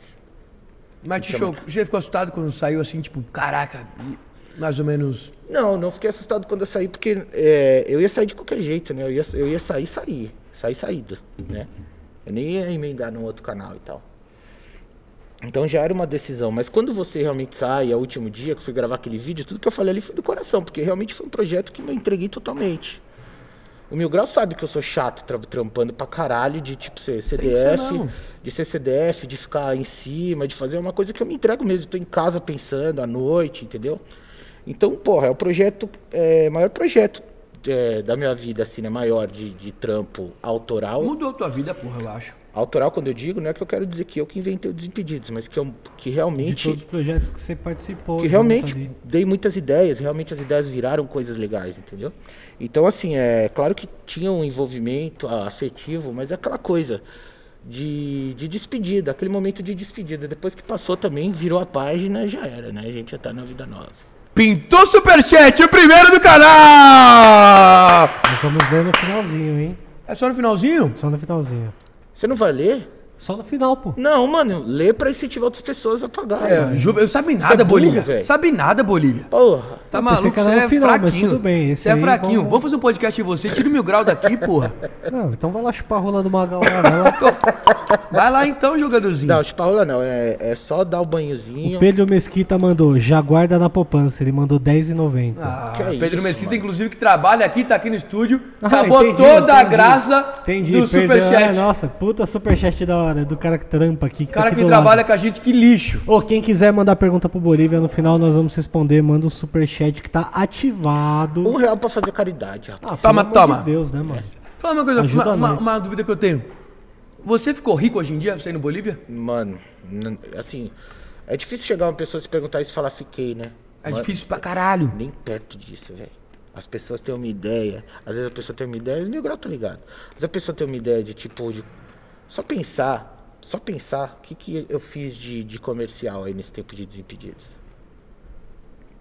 Mas te show, você ficou assustado quando saiu assim, tipo, caraca, e mais ou menos. Não, não fiquei assustado quando eu saí, porque é, eu ia sair de qualquer jeito, né? Eu ia, eu ia sair, sair. Sair, saído, né? Eu nem ia emendar num outro canal e tal. Então já era uma decisão. Mas quando você realmente sai, é o último dia que eu fui gravar aquele vídeo, tudo que eu falei ali foi do coração, porque realmente foi um projeto que eu entreguei totalmente. O Mil Grau sabe que eu sou chato, tra- trampando pra caralho, de tipo ser ser, CDF, não. de ser CDF, de ficar em cima, de fazer uma coisa que eu me entrego mesmo. Tô em casa pensando à noite, entendeu? Então, porra, é o projeto, é, maior projeto é, da minha vida, assim, né? Maior de, de trampo autoral. Mudou a tua vida, porra, eu acho. Autoral, quando eu digo, não é que eu quero dizer que eu que inventei o Desimpedidos, mas que, eu, que De realmente todos os projetos que você participou. que realmente ali. dei muitas ideias, realmente as ideias viraram coisas legais, entendeu? Então, assim, é claro que tinha um envolvimento ah, afetivo, mas é aquela coisa de, de despedida, aquele momento de despedida. Depois que passou também, virou a página, já era, né? A gente já tá na vida nova. Pintou Superchat, o primeiro do canal! Nós vamos ver no finalzinho, hein? É só no finalzinho? Só no finalzinho. Você não vai ler? Só no final, pô. Não, mano, lê pra incentivar outras pessoas a pagar. É, Ju, eu sabe nada, é burro, Bolívia. velho. Sabe nada, Bolívia. Porra. Tá Eu maluco, que era você no é final, mas fraquinho. tudo bem, esse Você é fraquinho. vamos- Vamos fazer um podcast em você, tira o mil grau daqui, porra. Não, então vai lá chupar a rola do Magal lá. Vai lá. Vai lá então, jogadorzinho. Não, chupa-rola não, é, é só dar o banhozinho. O Pedro Mesquita mandou, já guarda na poupança. Ele mandou R$10,90. Ah, Que é Pedro isso, Mesquita, mano. inclusive, que trabalha aqui, tá aqui no estúdio. Ah, acabou entendi, toda a entendi. graça Entendi, do. Superchat. Ah, nossa, puta superchat da hora, do cara que trampa aqui. Que O cara tá aqui que trabalha lado. com a gente, que lixo. Ô, quem quiser mandar pergunta pro Bolívia, no final nós vamos responder. Manda o superchat que tá ativado. Um real pra fazer caridade, rapaz. Ah, Toma, toma. de Deus, né, mano? Fala uma coisa, Ajuda uma, uma- uma dúvida que eu tenho. Você ficou rico hoje em dia, você aí no Bolívia? Mano, assim, é difícil chegar uma pessoa se perguntar isso e falar fiquei, né? É Mas difícil pra caralho. Nem perto disso, velho. As pessoas têm uma ideia. Às vezes a pessoa tem uma ideia, o meu grau tá ligado. Às vezes a pessoa tem uma ideia de tipo, de só pensar, só pensar o que, que eu fiz de, de comercial aí nesse tempo de desimpedidos.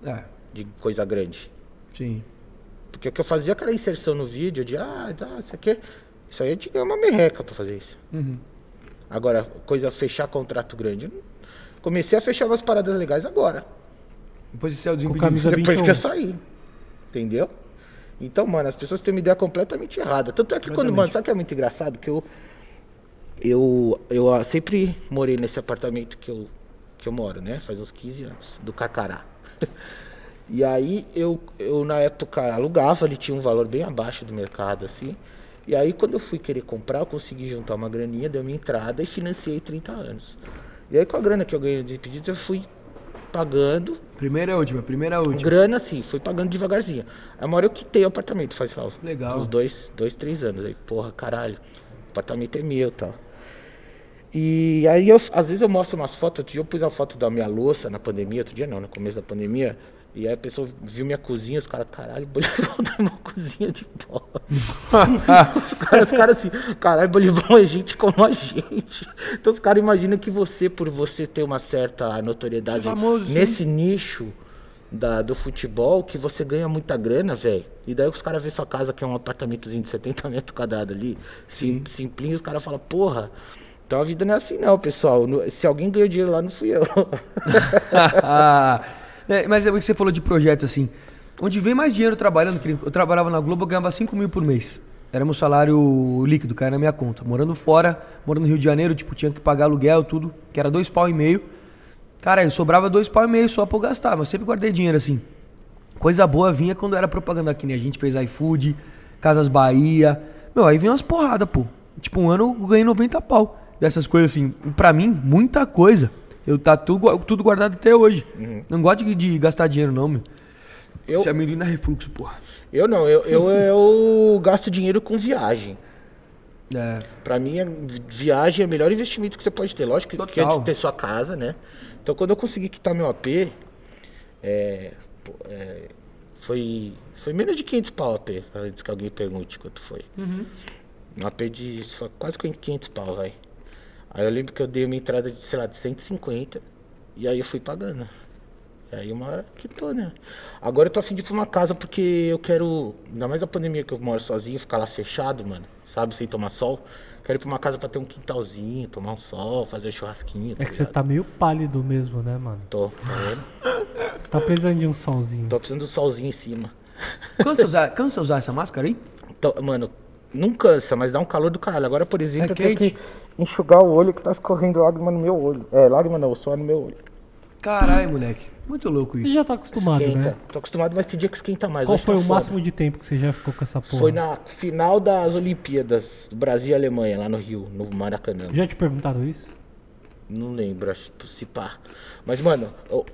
É, De coisa grande. sim. Porque o que eu fazia aquela inserção no vídeo de ah, tá, isso aqui. Isso aí eu tinha uma merreca pra fazer isso. Uhum. Agora, coisa fechar contrato grande. Comecei a fechar umas paradas legais agora. Depois esse é o desimpedido. camisa Depois 21. que eu saí. Entendeu? Então, mano, as pessoas têm uma ideia completamente errada. Tanto é que quando, mano, sabe o que é muito engraçado? Que eu. Eu, eu ah, sempre morei nesse apartamento que eu, que eu moro, né? Faz uns 15 anos, do Carcará. e aí eu, eu, na época, alugava, ele tinha um valor bem abaixo do mercado, assim. E aí, quando eu fui querer comprar, eu consegui juntar uma graninha, dei uma entrada e financiei 30 anos. E aí, com a grana que eu ganhei de pedidos, eu fui pagando Primeira e última, primeira e última. Grana, assim, fui pagando devagarzinho. A hora eu quitei o apartamento, faz lá, uns, Legal. uns dois, dois, três anos. Aí, porra, caralho, o apartamento é meu tal. E aí, eu, às vezes eu mostro umas fotos. Outro dia eu pus a foto da minha louça na pandemia, outro dia não, no começo da pandemia. E aí a pessoa viu minha cozinha, os caras, caralho, Bolivão tem uma cozinha de pó. os caras, os caras assim, caralho, Bolivão é gente como a gente. Então os caras imaginam que você, por você ter uma certa notoriedade Ser famoso, nesse nicho da, do futebol, que você ganha muita grana, velho. E daí os caras vê sua casa, que é um apartamentozinho de 70 metros quadrados ali, sim. simplinho, os caras falam, porra. Então a vida não é assim não, pessoal. Se alguém ganhou dinheiro lá, não fui eu. É, mas é o que você falou de projeto, assim. Onde vem mais dinheiro trabalhando, eu trabalhava na Globo, eu ganhava 5 mil por mês. Era meu salário líquido, caía na minha conta. Morando fora, morando no Rio de Janeiro, tipo, tinha que pagar aluguel, tudo, que era dois pau e meio. Cara, eu sobrava dois pau e meio só pra eu gastar, mas eu sempre guardei dinheiro, assim. Coisa boa vinha quando era propaganda aqui, né? A gente fez iFood, Casas Bahia. Meu, aí vinha umas porradas, pô. Tipo, um ano eu ganhei 90 pau. Dessas coisas assim. Pra mim, muita coisa. Eu tá tudo, tudo guardado até hoje. Não gosto de, de gastar dinheiro, não, meu. Eu- Esse amendoim dá refluxo, porra. Eu não, eu, eu, eu gasto dinheiro com viagem. É. Pra mim, a vi- viagem é o melhor investimento que você pode ter. Lógico que- antes de ter sua casa, né? Então, quando eu consegui quitar meu AP, é, é, foi, foi menos de 500 pau o AP, antes que alguém pergunte quanto foi. Um AP de só quase 500 pau, vai. Aí eu lembro que eu dei uma entrada de, sei lá, de 150, e aí eu fui pagando. E aí uma hora quitou, né? Agora eu tô afim de ir pra uma casa porque eu quero, ainda mais a pandemia que eu moro sozinho, ficar lá fechado, mano, sabe, sem tomar sol. Quero ir pra uma casa pra ter um quintalzinho, tomar um sol, fazer churrasquinho. É que você ligado? tá meio pálido mesmo, né, mano? Tô, tá vendo? Você tá precisando de um solzinho. Tô precisando do solzinho em cima. Cansa usar, cansa usar essa máscara aí? Então, mano, não cansa, mas dá um calor do caralho. Agora, por exemplo, É eu tenho quente. que enxugar o olho que tá escorrendo lágrima no meu olho. É, lágrima não, só no meu olho. Caralho, moleque. Muito louco Você isso. já tá acostumado, Esquenta. né? Tô acostumado, mas tem dia que esquenta mais. Qual Hoje foi tá o foda. máximo de tempo que você já ficou com essa porra? Foi na final das Olimpíadas do Brasil e Alemanha, lá no Rio, no Maracanã. Já te perguntaram isso? Não lembro, acho que se pá. Mas, mano, eu-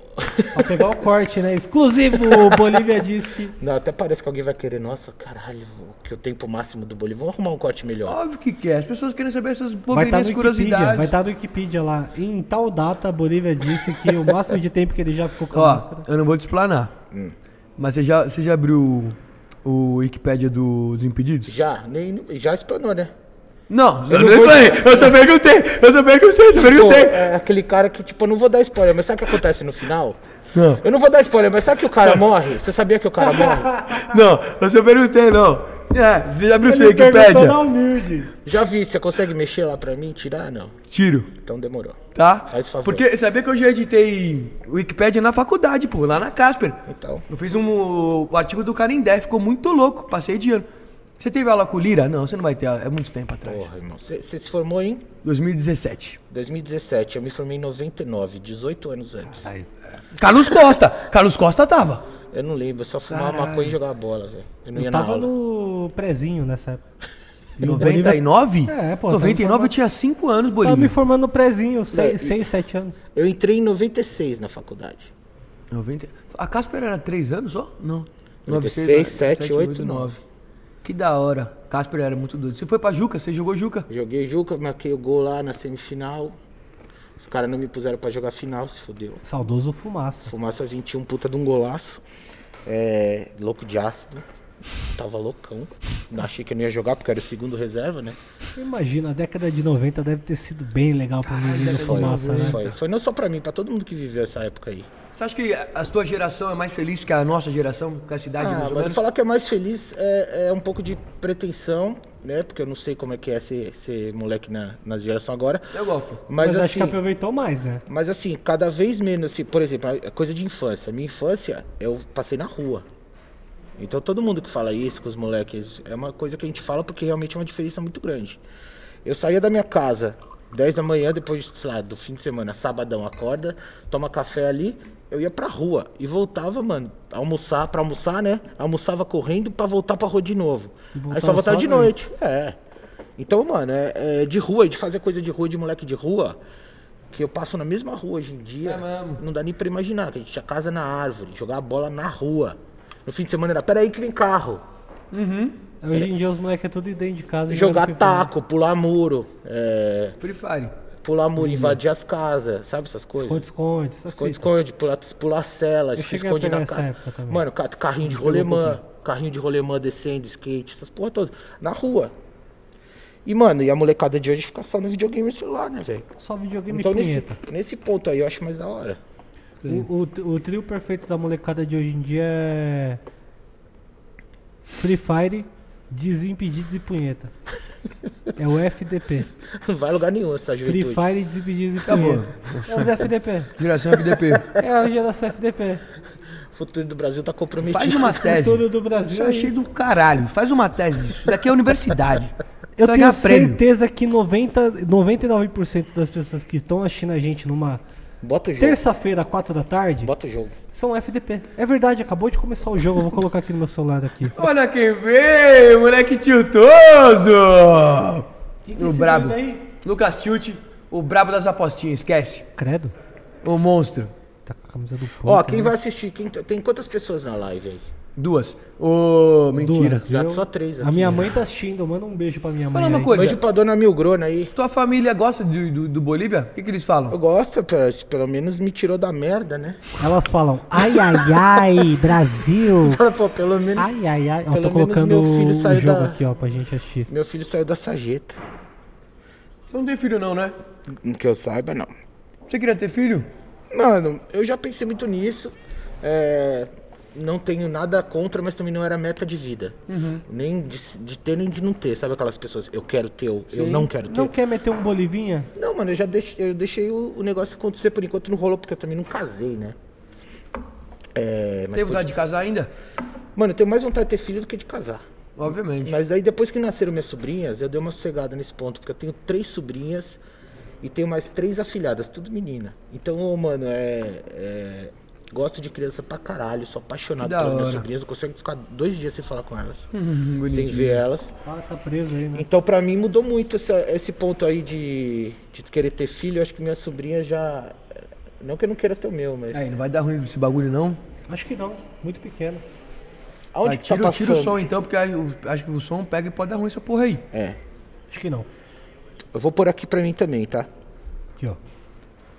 Pra pegar o corte, né? Exclusivo, Bolívia diz que. não, até parece que alguém vai querer, nossa, caralho, que o tempo máximo do Bolívia. Vamos arrumar um corte melhor. Óbvio que quer. As pessoas querem saber essas Vai estar bobeirinhas, no Wikipedia, curiosidades. vai estar no Wikipedia lá. Em tal data, a Bolívia disse que o máximo de tempo que ele já ficou com a Ó, máscara. eu não vou te explanar. Hum. Mas você já, você já abriu o, o Wikipédia dos Impedidos? Já, nem, já explanou, né? Não, eu não vou- explanei. Eu só perguntei. Eu só perguntei, eu só Pô, perguntei. é aquele cara que, tipo, eu não vou dar spoiler, mas sabe o que acontece no final? Não. Eu não vou dar spoiler, mas sabe que o cara morre? Você sabia que o cara morre? Não, eu só perguntei, não. É, você já abriu o humilde. Já vi, você consegue mexer lá pra mim, tirar? Não. Tiro, Então demorou. tá? Faz favor. Porque sabia que eu já editei o Wikipédia na faculdade, pô, lá na Casper. Então. Eu fiz um, o artigo do Canindé, ficou muito louco, passei de ano. Você teve aula com o Lira? Não, você não vai ter, é muito tempo atrás. Porra, irmão. Você se formou em 2017. 2017, eu me formei em 99, 18 anos antes. Carlos Costa! Carlos Costa tava. Eu não lembro, eu só fumava Caralho. maconha e jogava bola, velho. Eu não Eu ia na tava aula. no prezinho nessa época. E o Bolívia 99? É, pô, 99 tava eu tinha 5 anos, Tava me Bolívia. formando no prezinho, Não, 6, e- 7 anos. Eu entrei em 96 na faculdade. 90... A Casper era 3 anos só? Não. 96, 7, 8, 9. Que da hora. Casper era muito doido. Você foi pra Juca? Você jogou Juca? Joguei Juca, marquei o gol lá na semifinal. Os caras não me puseram pra jogar final, se fodeu. Saudoso fumaça. Fumaça 21, puta de um golaço. É, louco de ácido. Tava loucão. Não achei que eu não ia jogar porque era o segundo reserva, né? Imagina, a década de 90 deve ter sido bem legal menino década de fumaça, né? Foi, foi não só pra mim, pra todo mundo que viveu essa época aí. Você acha que a tua geração é mais feliz que a nossa geração, com essa idade, Ah, mais mas falar que é mais feliz é, é um pouco de pretensão, né? Porque eu não sei como é que é ser, ser moleque na, na geração agora. Eu gosto. Mas, Mas, acho assim, que aproveitou mais, né? mas assim, cada vez menos, assim, por exemplo, a coisa de infância. Minha infância, eu passei na rua. Então todo mundo que fala isso com os moleques, é uma coisa que a gente fala porque realmente é uma diferença muito grande. Eu saía da minha casa 10 da manhã, depois, sei lá, do fim de semana, sabadão, acorda, toma café ali, eu ia pra rua e voltava, mano, almoçar, pra almoçar, né? Almoçava correndo pra voltar pra rua de novo. Aí só voltava só de noite. É. Então, mano, é, é de rua, de fazer coisa de rua, de moleque de rua, que eu passo na mesma rua hoje em dia. É mesmo? Não dá nem pra imaginar, que a gente tinha casa na árvore, jogar bola na rua. No fim de semana era, peraí que vem carro. Hoje em dia os moleques é tudo dentro de casa. Jogar né? taco, pular muro. É, Free Fire. pular muro, invadir as casas, sabe essas coisas? Esconde, esconde, essas Esconde, esconde, pular, pular cela, se esconde na casa. Mano, ca- carrinho de um rolemã, pouquinho. carrinho de rolemã descendo, skate, essas porra todas. Na rua. E, mano, e a molecada de hoje fica só no videogame e celular, né, velho? Só videogame Então e nesse, punheta. nesse ponto aí eu acho mais da hora. O, o, o trio perfeito da molecada de hoje em dia é. Free Fire, Desimpedidos e Punheta. É o FDP. Não vai lugar nenhum essa Free juventude. Fire, Desimpedidos e Acabou. Punheta. É os FDP. Geração FDP. É a geração FDP. O futuro do Brasil tá comprometido. Faz uma tese. futuro do Brasil Isso eu é achei isso. do caralho. Faz uma tese disso. Isso daqui é universidade. Eu Você vai tenho ganhar prêmio. certeza que 90, 99% das pessoas que estão assistindo a gente numa Bota o jogo. terça-feira, 4 da tarde, Bota o jogo. são FDP. É verdade, acabou de começar o jogo. Eu vou colocar aqui no meu celular aqui. Olha quem veio, moleque tiltoso! Quem que é O brabo. Lucas Tilt, o brabo das apostinhas, esquece. Credo. O monstro. Tá com a camisa do Ó, quem né? vai assistir? Quem, tem quantas pessoas na live aí? Duas. Ô, mentira. Duas. Já Eu- só três aqui. A minha mãe tá assistindo, manda um beijo pra minha mãe. Fala uma aí. coisa. Hoje pra dona Milgrona aí. Tua família gosta do, do, do Bolívia? O que, que eles Eu falam? gosto, pelo- menos me tirou da merda, né? Elas falam, ai, ai, ai, Brasil. Pô, pelo menos Ai, ai, ai. Pelo tô menos colocando meu filho o saiu jogo da- aqui, ó, pra gente assistir. meu filho saiu da sarjeta. Você não tem filho não, né? Que eu saiba, não. Você queria ter filho? Mano, eu já pensei muito nisso. É, não tenho nada contra, mas também não era meta de vida. Uhum. Nem de, de ter, nem de não ter. Sabe aquelas pessoas, eu quero ter, ou eu Sim. não quero ter? Não quer meter um bolivinha? Não, mano, eu já deixei, eu deixei o, o negócio acontecer por enquanto não rolou, porque eu também não casei, né? É, Tem tô- vontade de casar ainda? Mano, eu tenho mais vontade de ter filho do que de casar. Obviamente. Mas daí depois que nasceram minhas sobrinhas, eu dei uma sossegada nesse ponto, porque eu tenho três sobrinhas e tenho mais três afilhadas, tudo menina. Então, mano, é, é, Gosto de criança pra caralho, sou apaixonado pelas minhas sobrinhas, eu consigo ficar dois dias sem falar com elas, sem ver elas. Ah, tá preso aí, né? Então, pra mim, mudou muito essa- esse ponto aí de, de querer ter filho. Eu acho que minha sobrinha já. Não que eu não queira ter o meu, mas. Aí, não vai dar ruim esse bagulho não? Acho que não, muito pequeno. Aonde Vai, que tá tira, passando? tira o som então, porque acho que o som pega e pode dar ruim essa porra aí. É. Acho que não. Eu vou pôr aqui pra mim também, tá? Aqui, ó.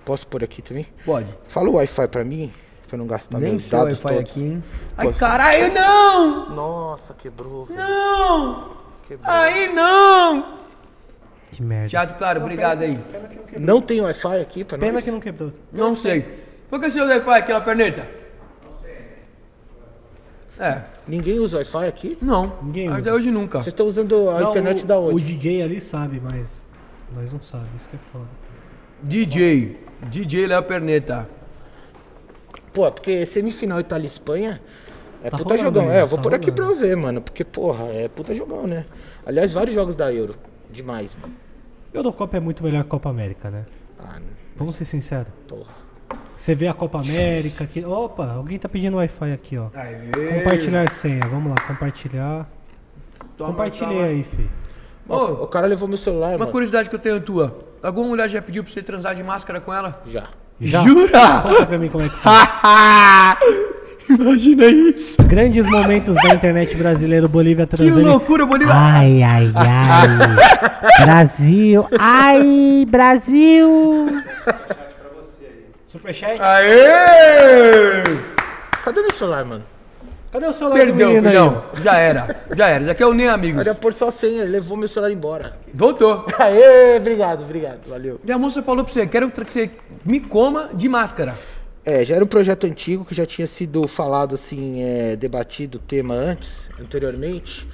Posso pôr aqui também? Pode. Fala o Wi-Fi pra mim, pra eu não gastar Nem meus seu dados Wi-Fi todos. aqui, hein? Ai, Posso? caralho, não! Nossa, quebrou. velho. Não! Quebrou. Aí não! Que merda. Teatro, claro, obrigado aí. Não tem Wi-Fi aqui pra Pena nós? que não quebrou. Não sei. Qual que é o seu Wi-Fi aqui na perneta? É, Ninguém usa Wi-Fi aqui? não. Ninguém Até usa. hoje nunca. Vocês estão usando a Não, internet o, da O onde? DJ ali sabe, mas nós não sabemos. Isso que é foda. DJ. DJ Léo Perneta. Pô, porque semifinal Itália e Espanha é Tá puta rolando jogão. aí, É, eu vou tá por aqui pra rolando. eu ver, mano. Porque, porra, é puta jogão, né? Aliás, vários jogos da Euro. Demais, mano. Eurocopa é muito melhor que a Copa América, né? Ah, Vamos ser sinceros. porra. Você vê a Copa América aqui. Opa, alguém tá pedindo Wi-Fi aqui, ó. Aê. Compartilhar senha. Vamos lá, compartilhar. Toma, Compartilhei toma. aí, fi. O Ô, cara levou meu celular, uma mano. curiosidade que eu tenho tua. Alguma mulher já pediu pra você transar de máscara com ela? Já. Já? Jura? Conta pra mim como é que foi. Imagina isso. Grandes momentos da internet brasileira, Bolívia Que transando. loucura, Bolívia. Ai, ai, ai. Brasil. Ai, Brasil. Superchat? Aê! Cadê meu celular, mano? Cadê o celular do Perdeu, menino aí, filhão. Já era. Já era. Já que é o Nem Amigos. Eu ia pôr só senha, ele levou meu celular embora. Voltou. Aê, obrigado, obrigado, valeu. E a moça falou pra você, quero que você me coma de máscara. É, já era um projeto antigo que já tinha sido falado assim, é, debatido o tema antes, anteriormente.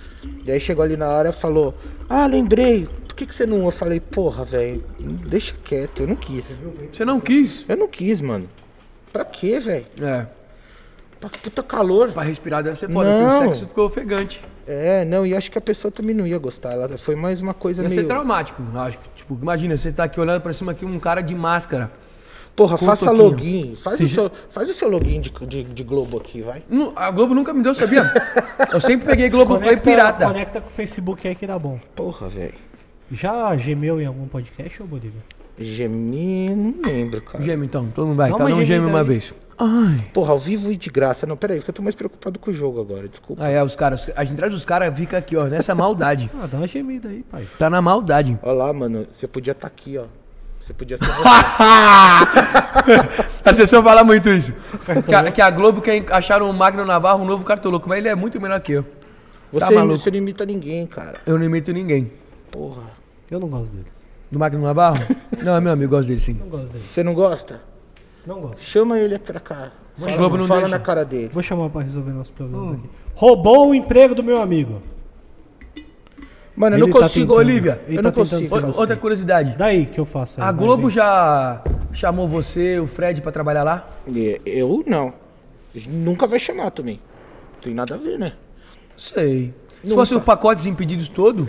E aí chegou ali na hora e falou, ah, lembrei, por que, que você não. Eu falei, porra, velho, deixa quieto, eu não quis. Você não quis? Eu não quis, mano. Pra quê, velho? É. Pra puta calor. Pra respirar deve ser foda, porque o Não. sexo ficou ofegante. É, não, e acho que a pessoa também não ia gostar. Ela foi mais uma coisa Ia meio. ser traumático, eu acho. que, Tipo, imagina, você tá aqui olhando pra cima aqui um cara de máscara. Porra, Com faça toquinho. login. Faz, Você o seu, faz o seu login de, de, de Globo aqui, vai. Nu- A Globo nunca me deu, sabia? Eu sempre peguei Globo Play Conecta, pirata. conecta com o Facebook aí que dá bom. Porra, velho. Já gemeu em algum podcast, ô Bolívia? Gemi, não lembro, cara. Geme então, todo mundo vai. Dá Cada uma um geme uma vez. Ai. Porra, ao vivo e de graça. Não, peraí, porque eu tô mais preocupado com o jogo agora, desculpa. Aí é, os caras, a gente traz os caras, fica aqui, ó, nessa maldade. Ah, dá uma gemida aí, pai. Tá na maldade. Olha lá, mano, você podia estar aqui, ó. Você podia ser. a pessoa fala muito isso. Que a, que a Globo quer achar um Magno Navarro, um novo cartoloco, mas ele é muito melhor que eu. Você, Tá maluco. você não imita ninguém, cara. Eu não imito ninguém. Porra. Eu não gosto dele. Do Magno Navarro? não, é meu amigo, gosto dele sim. Não gosto dele. Você não gosta? Não gosto. Chama ele pra cá. Mas Fala, Globo não fala deixa. na cara dele. Vou chamar pra resolver nossos problemas aqui. Roubou o emprego do meu amigo. Mano, eu não Ele tá consigo, tentando. Olivia. Eu tá não consigo. O- outra curiosidade. Daí que eu faço. A vai, Globo já chamou você, o Fred, pra trabalhar lá? Eu não. Nunca vai chamar também. Não tem nada a ver, né? Sei. Se Nunca. fosse o pacote de impedidos todo,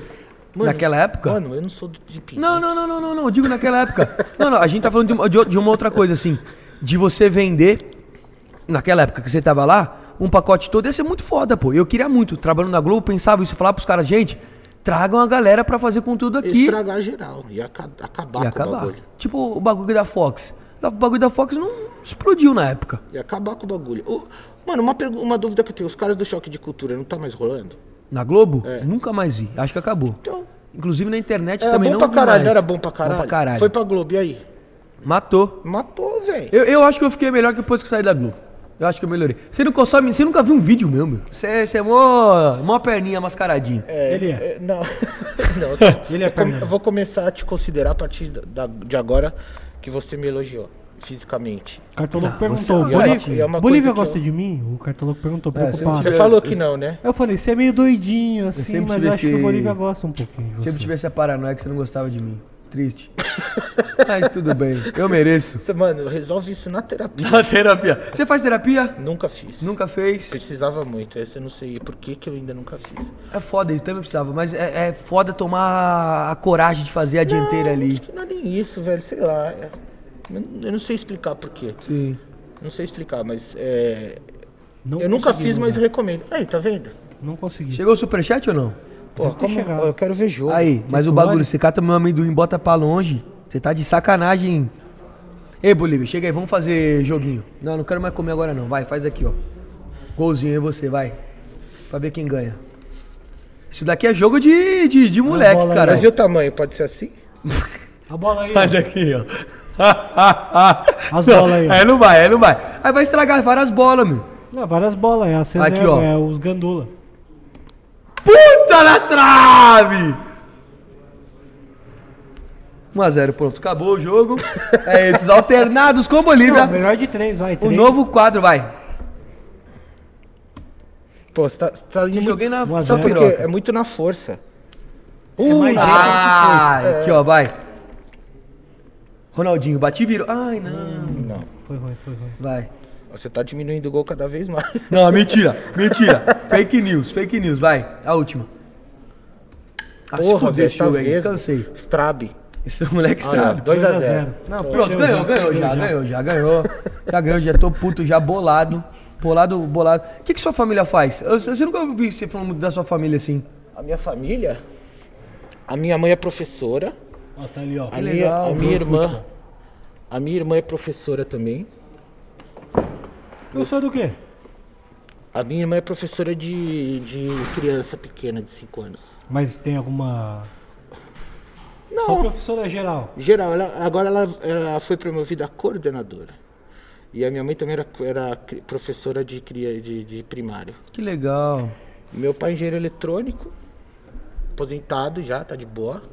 Mano, naquela época. Mano, eu não sou do desimpedido. Não, não, não, não, não, não, digo naquela época. Não, não, a gente tá falando de de de uma outra coisa, assim. De você vender, naquela época que você tava lá, um pacote todo, ia ser muito foda, pô. Eu queria muito, trabalhando na Globo, pensava isso, falar pros caras, gente, tragam a galera pra fazer conteúdo aqui. Estragar geral. Ia aca- acabar E com o acabar. bagulho. Tipo o bagulho da Fox. O bagulho da Fox não explodiu na época. Ia acabar com o bagulho. Mano, uma, pergu- uma dúvida que eu tenho. Os caras do Choque de Cultura não tá mais rolando? Na Globo, É. nunca mais vi. Acho que acabou. Então... Inclusive na internet Era também bom não pra vi caralho, mais. não era bom pra caralho? Bom pra caralho. Foi pra Globo, e aí? Matou. Matou, velho. Eu, eu acho que eu fiquei melhor que depois que eu saí da Globo. Eu acho que eu melhorei. Você não consome, você nunca viu um vídeo meu, meu. Você, você é mó, mó perninha mascaradinho. Ele é. Não. não Ele é eu, perna. eu vou começar a te considerar a partir da- de agora que você me elogiou fisicamente. O Cartoloco Ah, perguntou. você é Bolívia. É uma Bolívia gosta eu- de mim? O Cartoloco perguntou, É, você preocupado. Falou que não, né? Eu falei, você é meio doidinho assim, mas eu acho que o Bolívia gosta um pouquinho. Sempre você. tive essa paranoia que você não gostava de mim. Triste. Mas tudo bem, eu mereço. Você, mano, resolve isso na terapia. Na terapia. Você faz terapia? Nunca fiz. Nunca fez? Precisava muito. Esse eu não sei por que, que eu ainda nunca fiz. É foda, isso também precisava, mas é, é foda tomar a coragem de fazer a dianteira ali. Acho que não é nem isso, velho. Sei lá. é- Eu não sei explicar por quê. Sim. Não sei explicar, mas é, Não eu nunca fiz, mas recomendo. Aí, tá vendo? Não consegui. Chegou o superchat ou não? Pô, como chegado. eu quero ver jogo. Aí, mas o bagulho, você cata meu amendoim e bota pra longe. Você tá de sacanagem. Ei, Bolívia, chega aí, vamos fazer joguinho. Não, não quero mais comer agora não. Vai, faz aqui, ó. Golzinho aí você, vai. Pra ver quem ganha. Isso daqui é jogo de, de, de moleque, bola cara. Mas e o tamanho? Pode ser assim? A bola aí. Faz ó. aqui, ó. As bolas aí, ó. Aí não vai, aí não vai. Aí vai estragar várias bolas, meu. Não, várias bolas, é a Aqui, ó. é os gandula. Puta na trave! 1x0, pronto, acabou o jogo. É esses alternados com Bolívia. Não, melhor de três, vai. O Três. novo quadro, vai. Pô, você tá, você tá Te indo joguei muito... na a Sabe zero. por quê? piroca. É muito na força. É mais jeito Ah, que aqui ó, vai. Ronaldinho, bati e virou. Ai, não. Não. Foi ruim, foi ruim. Vai. Você tá diminuindo o gol cada vez mais. Não, mentira, mentira. fake news, fake news, vai. A última. Ah, Porra, dessa vez, cansei. Strabe. Esse moleque estrado. 2 a 0 zero. Não, Pronto, ganhou, ganhou já, ganhou já, ganhou. Já ganhou, já tô puto, já bolado. Bolado, bolado. O que, que sua família faz? Eu, eu nunca ouvi você falando da sua família assim. A minha família... A minha mãe é professora. Ó, tá ali, ó. A minha, legal, a minha irmã... A minha irmã é professora também. Professor do quê? A minha irmã é professora de, de criança pequena, de 5 anos. Mas tem alguma. Não. Só professora geral. Geral, ela- agora ela, ela foi promovida a coordenadora. E a minha mãe também era, era professora de, de, de primário. Que legal. Meu pai é engenheiro eletrônico, aposentado já, tá de boa.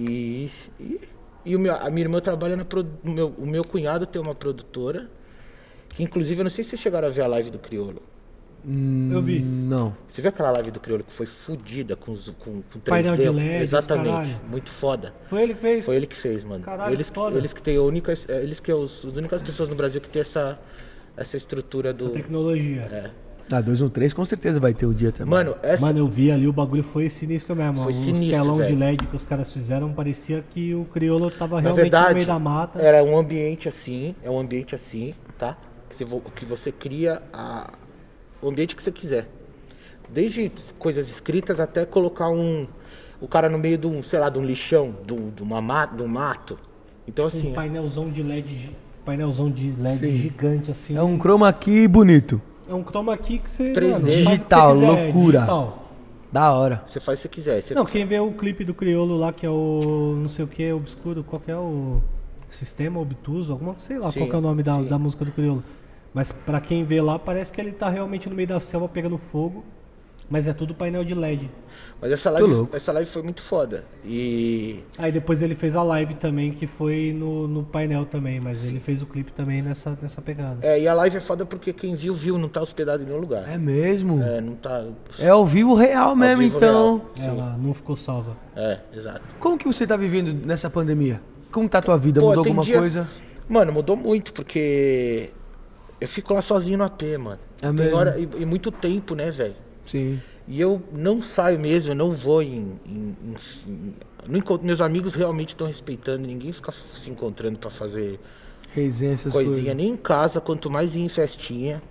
E, e, e o meu, a minha irmã trabalha na produ- o meu, o meu cunhado tem uma produtora, inclusive eu não sei se vocês chegaram a ver a live do Criolo. Hum, Eu vi. Não. Você viu aquela live do Criolo que foi fodida com, os- com, com 3D? Painel de LED, os Exatamente, caralho. muito foda. Foi ele que fez? Foi ele que fez, mano. Caralho, eles, foda. eles que têm a única, eles que é os, as únicas pessoas no Brasil que tem essa essa estrutura do Essa tecnologia. é. Ah, 213 com certeza vai ter o dia também. Mano, essa Mano, eu vi ali, o bagulho foi sinistro mesmo. Foi Os sinistro, telão de velho. LED que os caras fizeram, parecia que o crioulo tava na realmente verdade no meio da mata. era um ambiente assim, é um ambiente assim, tá? Que você, vo- que você cria a, o ambiente que você quiser. Desde coisas escritas até colocar um o cara no meio de um, sei lá, de um lixão, de um, de uma ma- de um mato. Então assim, Um painelzão de LED, painelzão de LED Sim. gigante assim. É um chroma key bonito. É um chroma key que você 3D. mano, faz o que você Digital, quiser, loucura. digital. Da hora. Você faz se você quiser. Você Não, quem vê o clipe do Criolo lá, que é o não sei o que, obscuro, qual que é o sistema obtuso, alguma, sei lá Sim, qual que é o nome da, sim. da música do Criolo. Mas pra quem vê lá, parece que ele tá realmente no meio da selva pegando fogo, mas é tudo painel de LED. Mas essa live, essa live foi muito foda. E Aí depois ele fez a live também, que foi no, no painel também, mas ele fez o clipe também nessa, nessa pegada. É, e a live é foda porque quem viu, viu, não tá hospedado em nenhum lugar. É mesmo? É, não tá. É ao vivo real mesmo, vivo então. real. Ela não ficou salva. É, exato. Como que você tá vivendo nessa pandemia? Como tá a tua vida? Pô, Mudou alguma dia- coisa? Mano, mudou muito, porque eu fico lá sozinho no AP, mano. É mesmo? hora, e, e muito tempo, né, velho? Sim. E eu não saio mesmo, eu não vou em. em- em- em- não encontro- meus amigos realmente estão respeitando, ninguém fica se encontrando pra fazer Resenha, essas coisinha, coisas. nem em casa, quanto mais em festinha.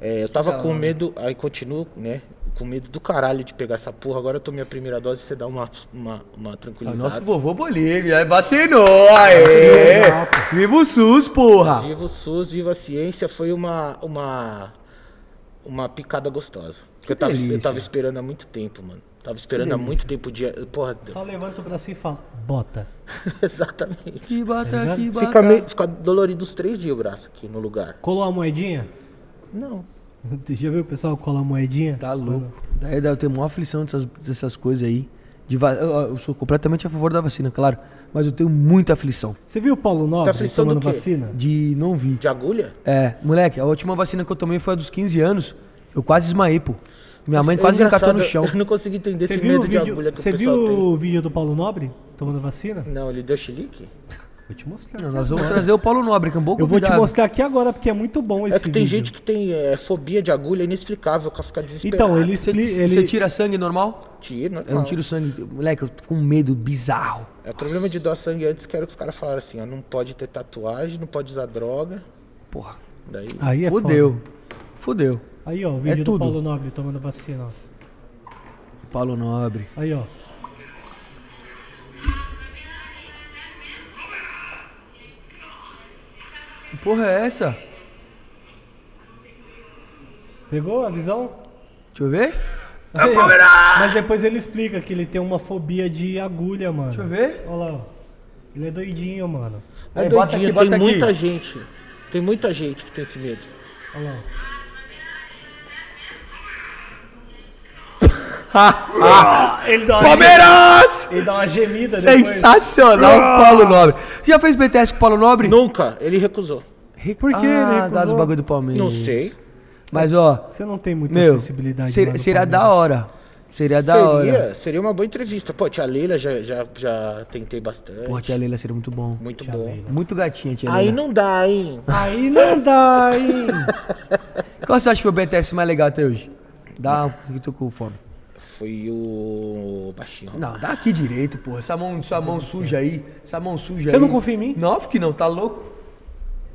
É, eu tava com medo, aí continuo, né? Com medo do caralho de pegar essa porra. Agora eu tomei a primeira dose, você dá uma, uma, uma tranquilizada. nosso vovô Bolívia, vacinou, aê! Viva o SUS, porra! Viva o SUS, viva a ciência, foi uma uma uma picada gostosa. Que eu, tava, eu tava esperando há muito tempo, mano. Tava esperando há muito tempo o dia. Porra, Só levanta o bracinho e fala, bota. exatamente. Que bata, Tá que bata. Fica, meio, fica dolorido os três dias o braço aqui no lugar. Colou a moedinha? Não. Já viu o pessoal colar a moedinha? Tá louco. Daí deve ter uma aflição dessas, dessas coisas aí. De va- eu, eu sou completamente a favor da vacina, claro. Mas eu tenho muita aflição. Você viu o Paulo Nobre aflição do tomando vacina? De não vir. De agulha? É, moleque, a última vacina que eu tomei foi a dos 15 anos. Eu quase desmaiei, pô. Minha mãe É quase me catou no chão. Eu não consegui entender Você esse medo de vídeo, agulha que você viu tem. o vídeo do Paulo Nobre tomando vacina? Não, ele deu chilique? Vou te mostrar. Nós vamos trazer o Paulo Nobre, que é um bom Eu vou te mostrar aqui agora, porque é muito bom esse É que tem vídeo. gente que tem é, fobia de agulha inexplicável, que fica desesperado. Então, ele Você, explica... você Ele... tira sangue normal? Tira, não, Eu não tiro sangue. Moleque, eu tô com um medo bizarro. É o problema de doar sangue antes que era o que os caras falaram assim, ó, não pode ter tatuagem, não pode usar droga. Porra. Daí. Aí é Fudeu. foda. Fudeu. Aí, ó, o vídeo do tudo. Paulo Nobre tomando vacina, ó. Paulo Nobre. Aí, ó. Que porra é essa? Pegou a visão? Deixa eu ver. Aí, ó. Mas depois ele explica que ele tem uma fobia de agulha, mano. Deixa eu ver. Olha lá, ó. Ele é doidinho, mano. É Aí, bota doidinho, aqui, bota tem aqui. muita gente. Tem muita gente que tem esse medo. Olha lá. Ele dá uma Palmeiras! Ele dá uma gemida depois. Sensacional, Paulo Nobre. Você já fez BTS com o Paulo Nobre? Nunca, ele recusou. Por que ele ah, recusou? dá dos bagulho do Palmeiras. Não sei. Mas, ó, Você não tem muita meu, acessibilidade. seria, lá no seria da hora. Seria da hora. seria, seria uma boa entrevista. Pô, tia Leila já, já, já tentei bastante. Porra, tia Leila seria muito bom. Muito Tia bom. Leila. Muito gatinha, tia Aí Leila. não dá, hein? Aí não dá, hein? Qual você acha que foi o BTS mais legal até hoje? Dá um que tô com fome. Foi o baixinho. Não, dá aqui direito, porra. Essa mão, essa mão suja aí. Essa mão suja Você aí. não confia em mim? Não, que não, tá louco?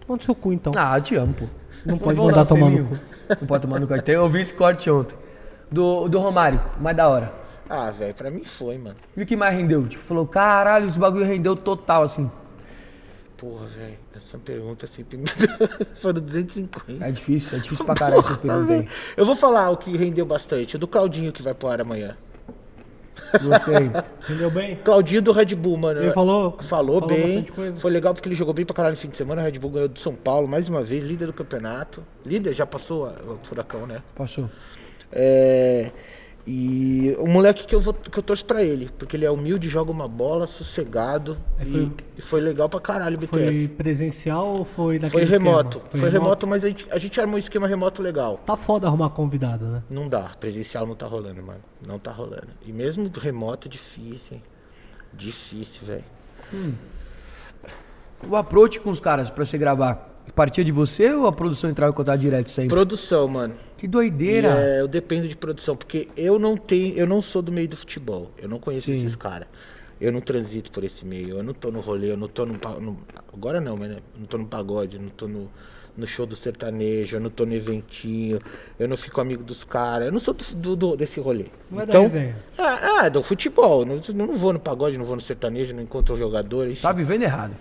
No seu cu, então. Ah, eu te amo, pô. Não pode mandar dar tomar no selinho. Não pode tomar no cu. Até Eu ouvi esse corte ontem. Do, do Romário, mais da hora. Ah, velho, pra mim foi, mano. E o que mais rendeu? Tipo, falou, caralho, esse bagulho rendeu total, assim. Porra, velho, essa pergunta sempre me. Foram 250. É difícil, é difícil pra caralho essas perguntas aí. Eu vou falar o que rendeu bastante. O do Claudinho que vai pro ar amanhã. Gostei. Entendeu bem? Claudinho do Red Bull, mano. Ele falou, Falou, bem. bastante coisa. Foi legal porque ele jogou bem pra caralho no fim de semana. O Red Bull ganhou do São Paulo mais uma vez, líder do campeonato. Líder, já passou o furacão, né? Passou. É, e o moleque que eu, vou, que eu torço pra ele, porque ele é humilde, joga uma bola, sossegado. E, foi- e foi legal pra caralho o BTS. Foi presencial ou foi Foi naquele remoto. esquema? Foi, remoto, mas a gente, a gente armou um esquema remoto legal. Tá foda arrumar convidado, né? Não dá, presencial não tá rolando, mano. Não tá rolando. E mesmo remoto, difícil, hein? Difícil, velho. O approach com os caras pra você gravar, partia de você ou a produção entrava em contato direto sempre? Produção, mano. Que E, doideira. é, eu dependo de produção, porque eu não tenho, eu não sou do meio do futebol. Eu não conheço Sim. esses caras. Eu não transito por esse meio. Eu não tô no rolê, eu não tô no, no- agora não, mas né? eu não tô no pagode, eu não tô no, no show do sertanejo, eu não tô no eventinho, eu não fico amigo dos caras. Eu não sou do, do- desse rolê. Não é da então, resenha. é, é, do futebol. Não, não vou no pagode, não vou no sertanejo, não encontro jogadores. Tá vivendo errado.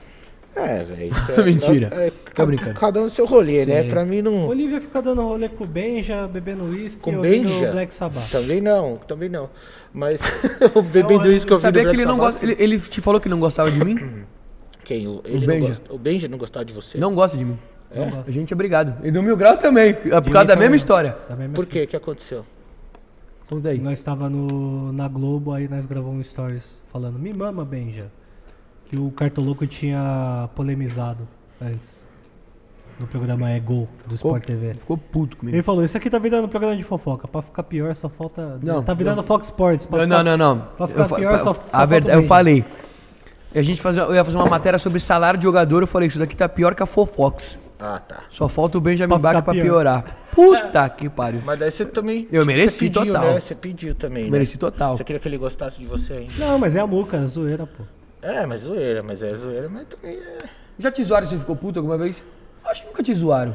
É, velho. é- Mentira. É, Tô brincando. Cada um no seu rolê, né? Sim. Pra mim não. Olivia fica dando rolê com o Benja, bebendo uísque Com ouvindo Benja? Black Sabbath. Também não, também não. Mas o bebendo isso que eu vi Sabia que ele Black não Sabbath- gosta. Ele, ele te falou que não gostava de mim? Quem? O, ele Benja. Não gosta, o Benja não gostava de você? Não gosta de mim. Não gosto. A gente é brigado. E do Mil Grau também, por causa da também. mesma história. Da mesma Por quê? O que aconteceu? Conta aí. Nós estava no, na Globo, aí nós gravamos um stories falando, me mama, Benja. Que o Cartoloco tinha polemizado antes. No programa É Gol, do Ficou, Sport TV. ficou puto comigo. Ele falou, isso aqui tá virando programa de fofoca. Pra ficar pior, só falta... Não, tá virando não. Fox Sports. Pra Não, ficar- não, não. Pra ficar fa- pior, pa- só, só a falta verdade, eu falei. A gente fazia, eu ia fazer uma matéria sobre salário de jogador, eu falei, isso daqui tá pior que a Fofox. Ah, tá. Só falta o Benjamin Pra Bach pra pior. piorar. Puta que pariu. Mas daí você também. Eu mereci você pediu, total. Né? Você pediu também. né? Mereci total. Você queria que ele gostasse de você ainda. Não, mas é a muca, é zoeira, pô. É, mas zoeira, mas é zoeira, mas também é. Já te zoaram você ficou puto alguma vez? Acho que nunca te zoaram.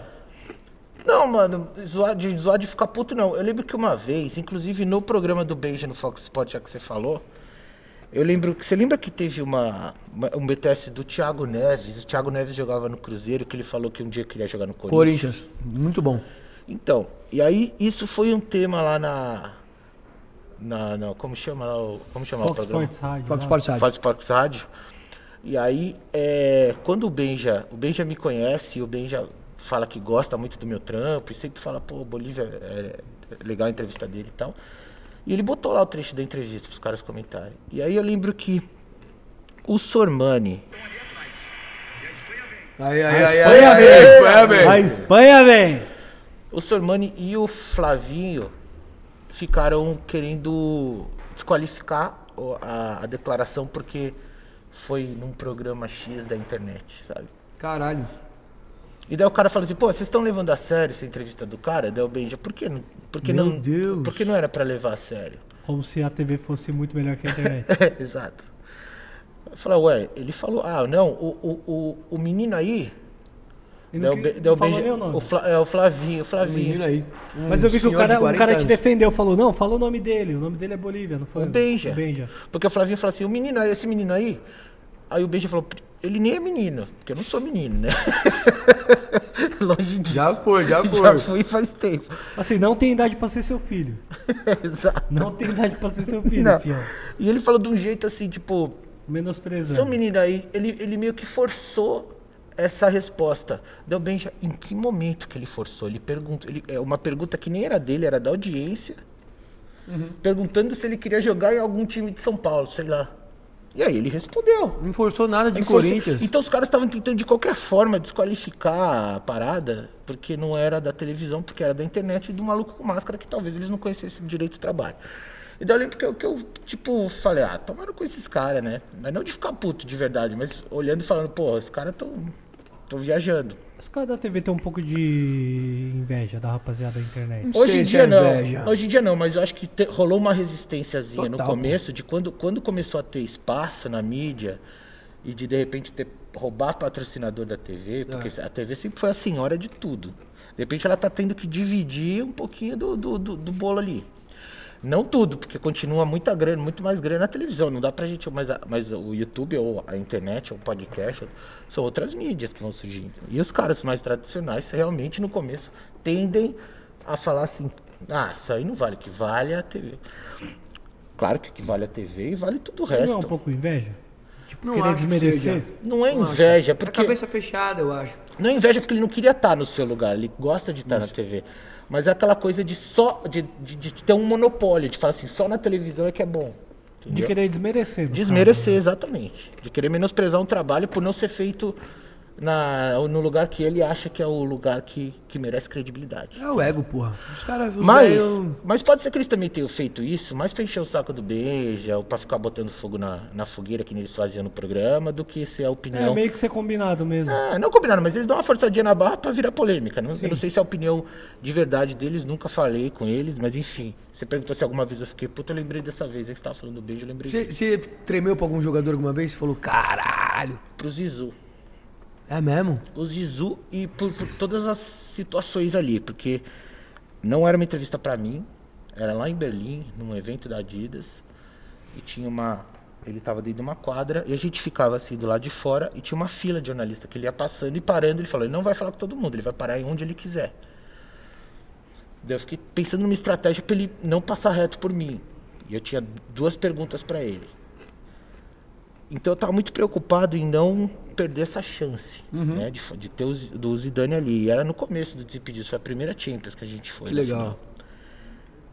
Não, mano, zoar de, zoar de ficar puto não. Eu lembro que uma vez, inclusive no programa do Benja no Fox Sport, já que você falou, eu lembro que. Você lembra que teve uma, uma- um BTS do Thiago Neves? O Thiago Neves jogava no Cruzeiro, que ele falou que um dia queria jogar no Corinthians. Corinthians, muito bom. Então, e aí isso foi um tema lá na. Na. na- como chama lá o. Como chama o Fox programa? Sports Rádio. Fox. Sports Rádio. Faz Fox Rádio. E aí, é, quando o Benja, o Benja me conhece, o Benja fala que gosta muito do meu trampo, e sempre fala, pô, Bolívia, é, é legal a entrevista dele e tal. E ele botou lá o trecho da entrevista para os caras comentarem. E aí eu lembro que o Sormani, Aí, A aí, aí, Espanha aí, vem! aí, Espanha vem. A Espanha vem! o Sormani e o Flavinho ficaram querendo desqualificar a, a declaração porque foi num programa X da internet, sabe? Caralho. E daí o cara fala assim, pô, vocês estão levando a sério essa entrevista do cara? Daí o Benja, por que não, por que Meu não, Deus. por que não era pra levar a sério? Como se a TV fosse muito melhor que a internet. Exato. Eu falei, ué, ele falou, ah, não, o, o, o, o menino aí, Daí não, o, que- Be- daí o não falou Benja, nem o nome. o, Fla- é, o Flavinho, Flavinho. menino aí. um Mas eu vi que o cara, o 40 cara te defendeu, falou, não, fala o nome dele, o nome dele é Bolívia, não foi? O Benja. O Benja. Porque o Flavinho falou assim, o menino aí, esse menino aí, aí o Benja falou, ele nem é menino, porque eu não sou menino, né? Longe disso. Já foi, já Já foi. fui faz tempo. Assim, não tem idade pra ser seu filho. Exato. Não tem idade pra ser seu filho, fião. E ele falou de um jeito assim, tipo, Menosprezando. seu menino aí, ele, ele meio que forçou essa resposta. Deu Benja, em que momento que ele forçou? Ele perguntou, ele, é uma pergunta que nem era dele, era da audiência, perguntando se ele queria jogar em algum time de São Paulo, sei lá. E aí ele respondeu. Não forçou nada de forçou- Corinthians. Então os caras estavam tentando de qualquer forma desqualificar a parada, porque não era da televisão, porque era da internet e do maluco com máscara que talvez eles não conhecessem direito do trabalho. E daí eu lembro que eu, que eu, tipo, falei, ah, tomaram com esses caras, né? Mas não de ficar puto de verdade, mas olhando e falando, pô, os caras tão, tão viajando. Os caras da TV tem um pouco de inveja da rapaziada da internet. Hoje em dia é não, inveja. hoje em dia não, mas eu acho que te- rolou uma resistênciazinha no começo de quando, quando começou a ter espaço na mídia e de de repente ter, roubar patrocinador da TV, porque É. a TV sempre foi a senhora de tudo. De repente ela tá tendo que dividir um pouquinho do, do, do, do bolo ali. Não tudo, porque continua muita grana, muito mais grana na televisão. Não dá pra gente. Mas, a- mas o YouTube, ou a internet, ou o podcast, são outras mídias que vão surgindo. E os caras mais tradicionais, realmente, no começo, tendem a falar assim: ah, isso aí não vale, o que vale é a TV. Claro que o que vale é a TV e vale tudo o Não é resto. um pouco inveja? Tipo, Não querer que desmerecer? seja. Não é Não acho. inveja, É porque. cabeça fechada, eu acho. Não é inveja porque ele não queria estar no seu lugar, ele gosta de estar na TV. Mas é aquela coisa de só de, de, de ter um monopólio, de falar assim, só na televisão é que é bom. De entendeu? querer desmerecer. Desmerecer, caso, né? exatamente. De querer menosprezar um trabalho por não ser feito na, no lugar que ele acha que é o lugar que, que merece credibilidade. É o ego, porra. Os caras. os Mas, mas pode ser que eles também tenham feito isso, mais pra encher o saco do Beija, ou pra ficar botando fogo na, na fogueira que eles faziam no programa, do que ser a É opinião. meio que ser combinado mesmo. É, não combinaram, mas eles dão uma forçadinha na barra pra virar polêmica. Não, Sim. eu não sei se é a opinião de verdade deles, nunca falei com eles, mas enfim. Você perguntou se alguma vez eu fiquei, puta, eu lembrei dessa vez, aí que você tava falando do beijo, eu lembrei Você, tremeu pra algum jogador alguma vez? Você falou, caralho. Pro Zizu. É mesmo? O Zizu e por, por todas as situações ali, porque não era uma entrevista pra mim, era lá em Berlim, num evento da Adidas, e tinha uma, Ele tava dentro de uma quadra e a gente ficava assim do lado de fora e tinha uma fila de jornalista que ele ia passando e parando. Ele falou: ele não vai falar com todo mundo, ele vai parar em onde ele quiser. Daí eu fiquei pensando numa estratégia para ele não passar reto por mim. E eu tinha duas perguntas para ele. Então eu tava muito preocupado em não perder essa chance, né? De, de ter o, do Zidane ali. E era no começo do Desimpedidos, foi a primeira Champions que a gente foi. Que legal. final.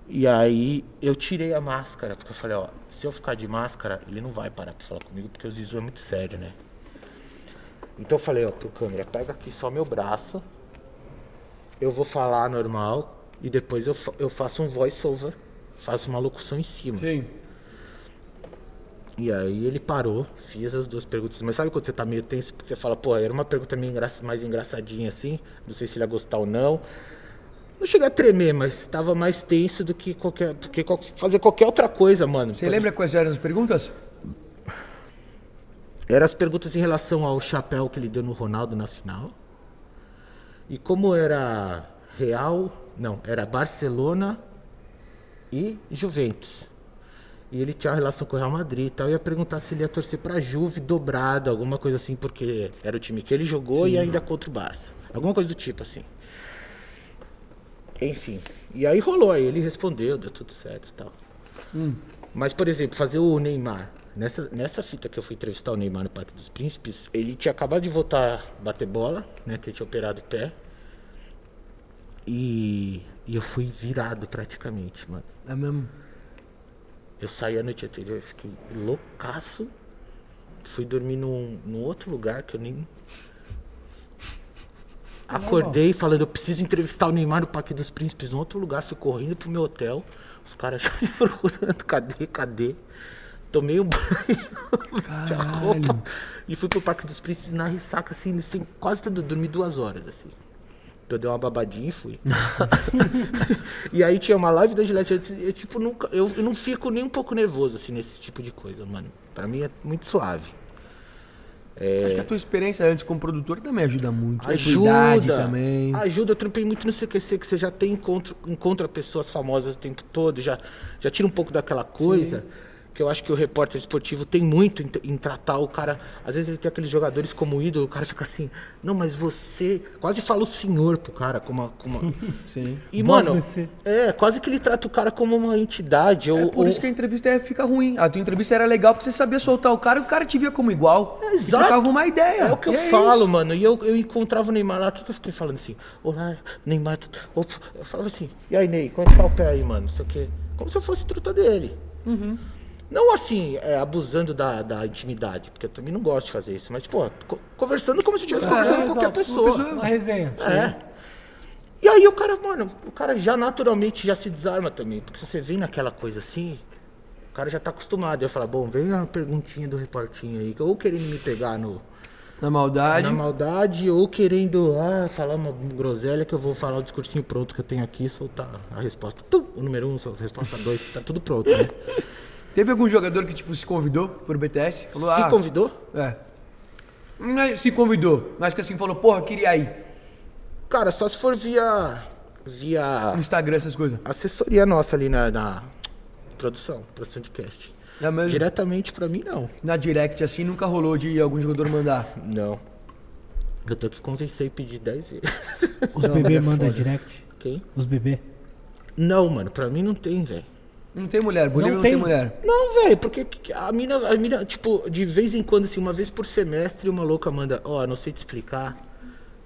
E aí eu tirei a máscara, porque eu falei, ó, se eu ficar de máscara, ele não vai parar pra falar comigo, porque o Zizu é muito sério, né? Então eu falei, ó, pro câmera, pega aqui só meu braço, eu vou falar normal, e depois eu, fa- eu faço um voice over, faço uma locução em cima. Sim. E aí ele parou, fiz as duas perguntas. Mas sabe quando você tá meio tenso, porque você fala, pô, era uma pergunta meio engra- mais engraçadinha assim, não sei se ele ia gostar ou não. Não cheguei a tremer, mas tava mais tenso do que qualquer, do que fazer qualquer outra coisa, mano. Você lembra quais eram as perguntas? Eram as perguntas em relação ao chapéu que ele deu no Ronaldo na final. E como era Real, não, era Barcelona e Juventus. E ele tinha uma relação com o Real Madrid e tal. Eu ia perguntar se ele ia torcer pra Juve dobrado, alguma coisa assim, porque era o time que ele jogou e ainda contra o Barça. Alguma coisa do tipo assim. Enfim. E aí rolou, aí ele respondeu, deu tudo certo e tal. Mas, por exemplo, fazer o Neymar. Nessa, nessa fita que eu fui entrevistar o Neymar no Parque dos Príncipes, ele tinha acabado de voltar a bater bola, né? Que ele tinha operado o pé. E, e eu fui virado praticamente, mano. É mesmo. Eu saí a noite anterior, eu fiquei loucaço. Fui dormir num, num outro lugar que eu nem. Acordei falando, eu preciso entrevistar o Neymar no Parque dos Príncipes, num outro lugar, fui correndo pro meu hotel. Os caras já me procurando, cadê, cadê? Tomei um banho, de roupa e fui pro Parque dos Príncipes na ressaca, assim, sem quase ter dormi duas horas, assim. Eu dei uma babadinha e fui. e aí tinha uma live da Gillette, eu, eu, tipo, nunca, eu, eu não fico nem um pouco nervoso, assim, nesse tipo de coisa, mano. Pra mim é muito suave. Acho que a tua experiência antes como produtor também ajuda muito. Tua Ajuda. também. Ajuda, eu trampei muito no CQC, que você já tem encontro, encontra pessoas famosas o tempo todo, já, já tira um pouco daquela coisa. Que eu acho que o repórter esportivo tem muito em, em tratar o cara. Às vezes ele tem aqueles jogadores como ídolo, o cara fica assim, não, mas você. Quase fala o senhor pro cara, como uma. Como uma- Sim. E, mano, é, quase que ele trata o cara como uma entidade. É ou, por ou- isso que a entrevista é- fica ruim. A tua entrevista era legal porque você sabia soltar o cara e o cara te via como igual. E Exato. trocava uma ideia. É o que eu é falo, isso. mano. E eu, eu encontrava o Neymar lá, o que, que eu fiquei falando assim? Olá, Neymar. Eu falava assim, e aí, Ney, como é que tá o pé aí, mano? Não sei o quê. Como se eu fosse truta dele. Uhum. Não assim, é, abusando da, da intimidade, porque eu também não gosto de fazer isso, mas, pô, co- conversando como se eu estivesse conversando com qualquer pessoa. Uma resenha. É. E aí o cara, mano, o cara já naturalmente já se desarma também. Porque se você vem naquela coisa assim, o cara já tá acostumado. Eu falo, bom, vem a perguntinha do reportinho aí, ou querendo me pegar no, Na maldade. na maldade, ou querendo ah, falar uma groselha que eu vou falar o discursinho pronto que eu tenho aqui e soltar a resposta. Tum, o número um, a resposta dois, tá tudo pronto, né? Teve algum jogador que tipo se convidou pro BTS? Falou, Se ah, convidou? É. Mas Se convidou, mas que assim falou, porra, queria ir. Cara, só se for via. via Instagram, essas coisas. assessoria nossa ali na, na produção, produção de cast. É mesmo? Diretamente pra mim, não. Na direct, assim, nunca rolou de algum jogador mandar. Não. Eu tô que convencer e pedir 10 vezes. Os bebê mandam direct. Quem? Os bebê. Não, mano, pra mim não tem, velho. Não tem mulher, Bolívia não, tem. tem mulher. Não, velho, porque que- a mina, a mina, tipo, de vez em quando, assim, uma vez por semestre, uma louca manda, ó, não sei te explicar,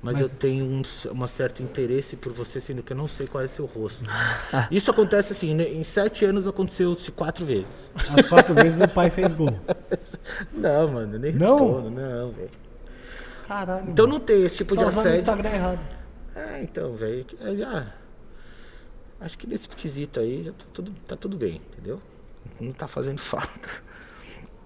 mas, Mas- eu tenho um, um certo interesse por você, sendo que eu não sei qual é seu rosto. Isso acontece assim, né, em sete anos aconteceu-se quatro vezes. As quatro vezes o pai fez gol. Não, mano, nem Não? respondo, não, velho. Caralho. Então não tem esse tipo tá de usando o assédio. Instagram errado. É, então, velho, é, já. Acho que nesse quesito aí já tá tudo, tá tudo bem, entendeu? Não tá fazendo falta.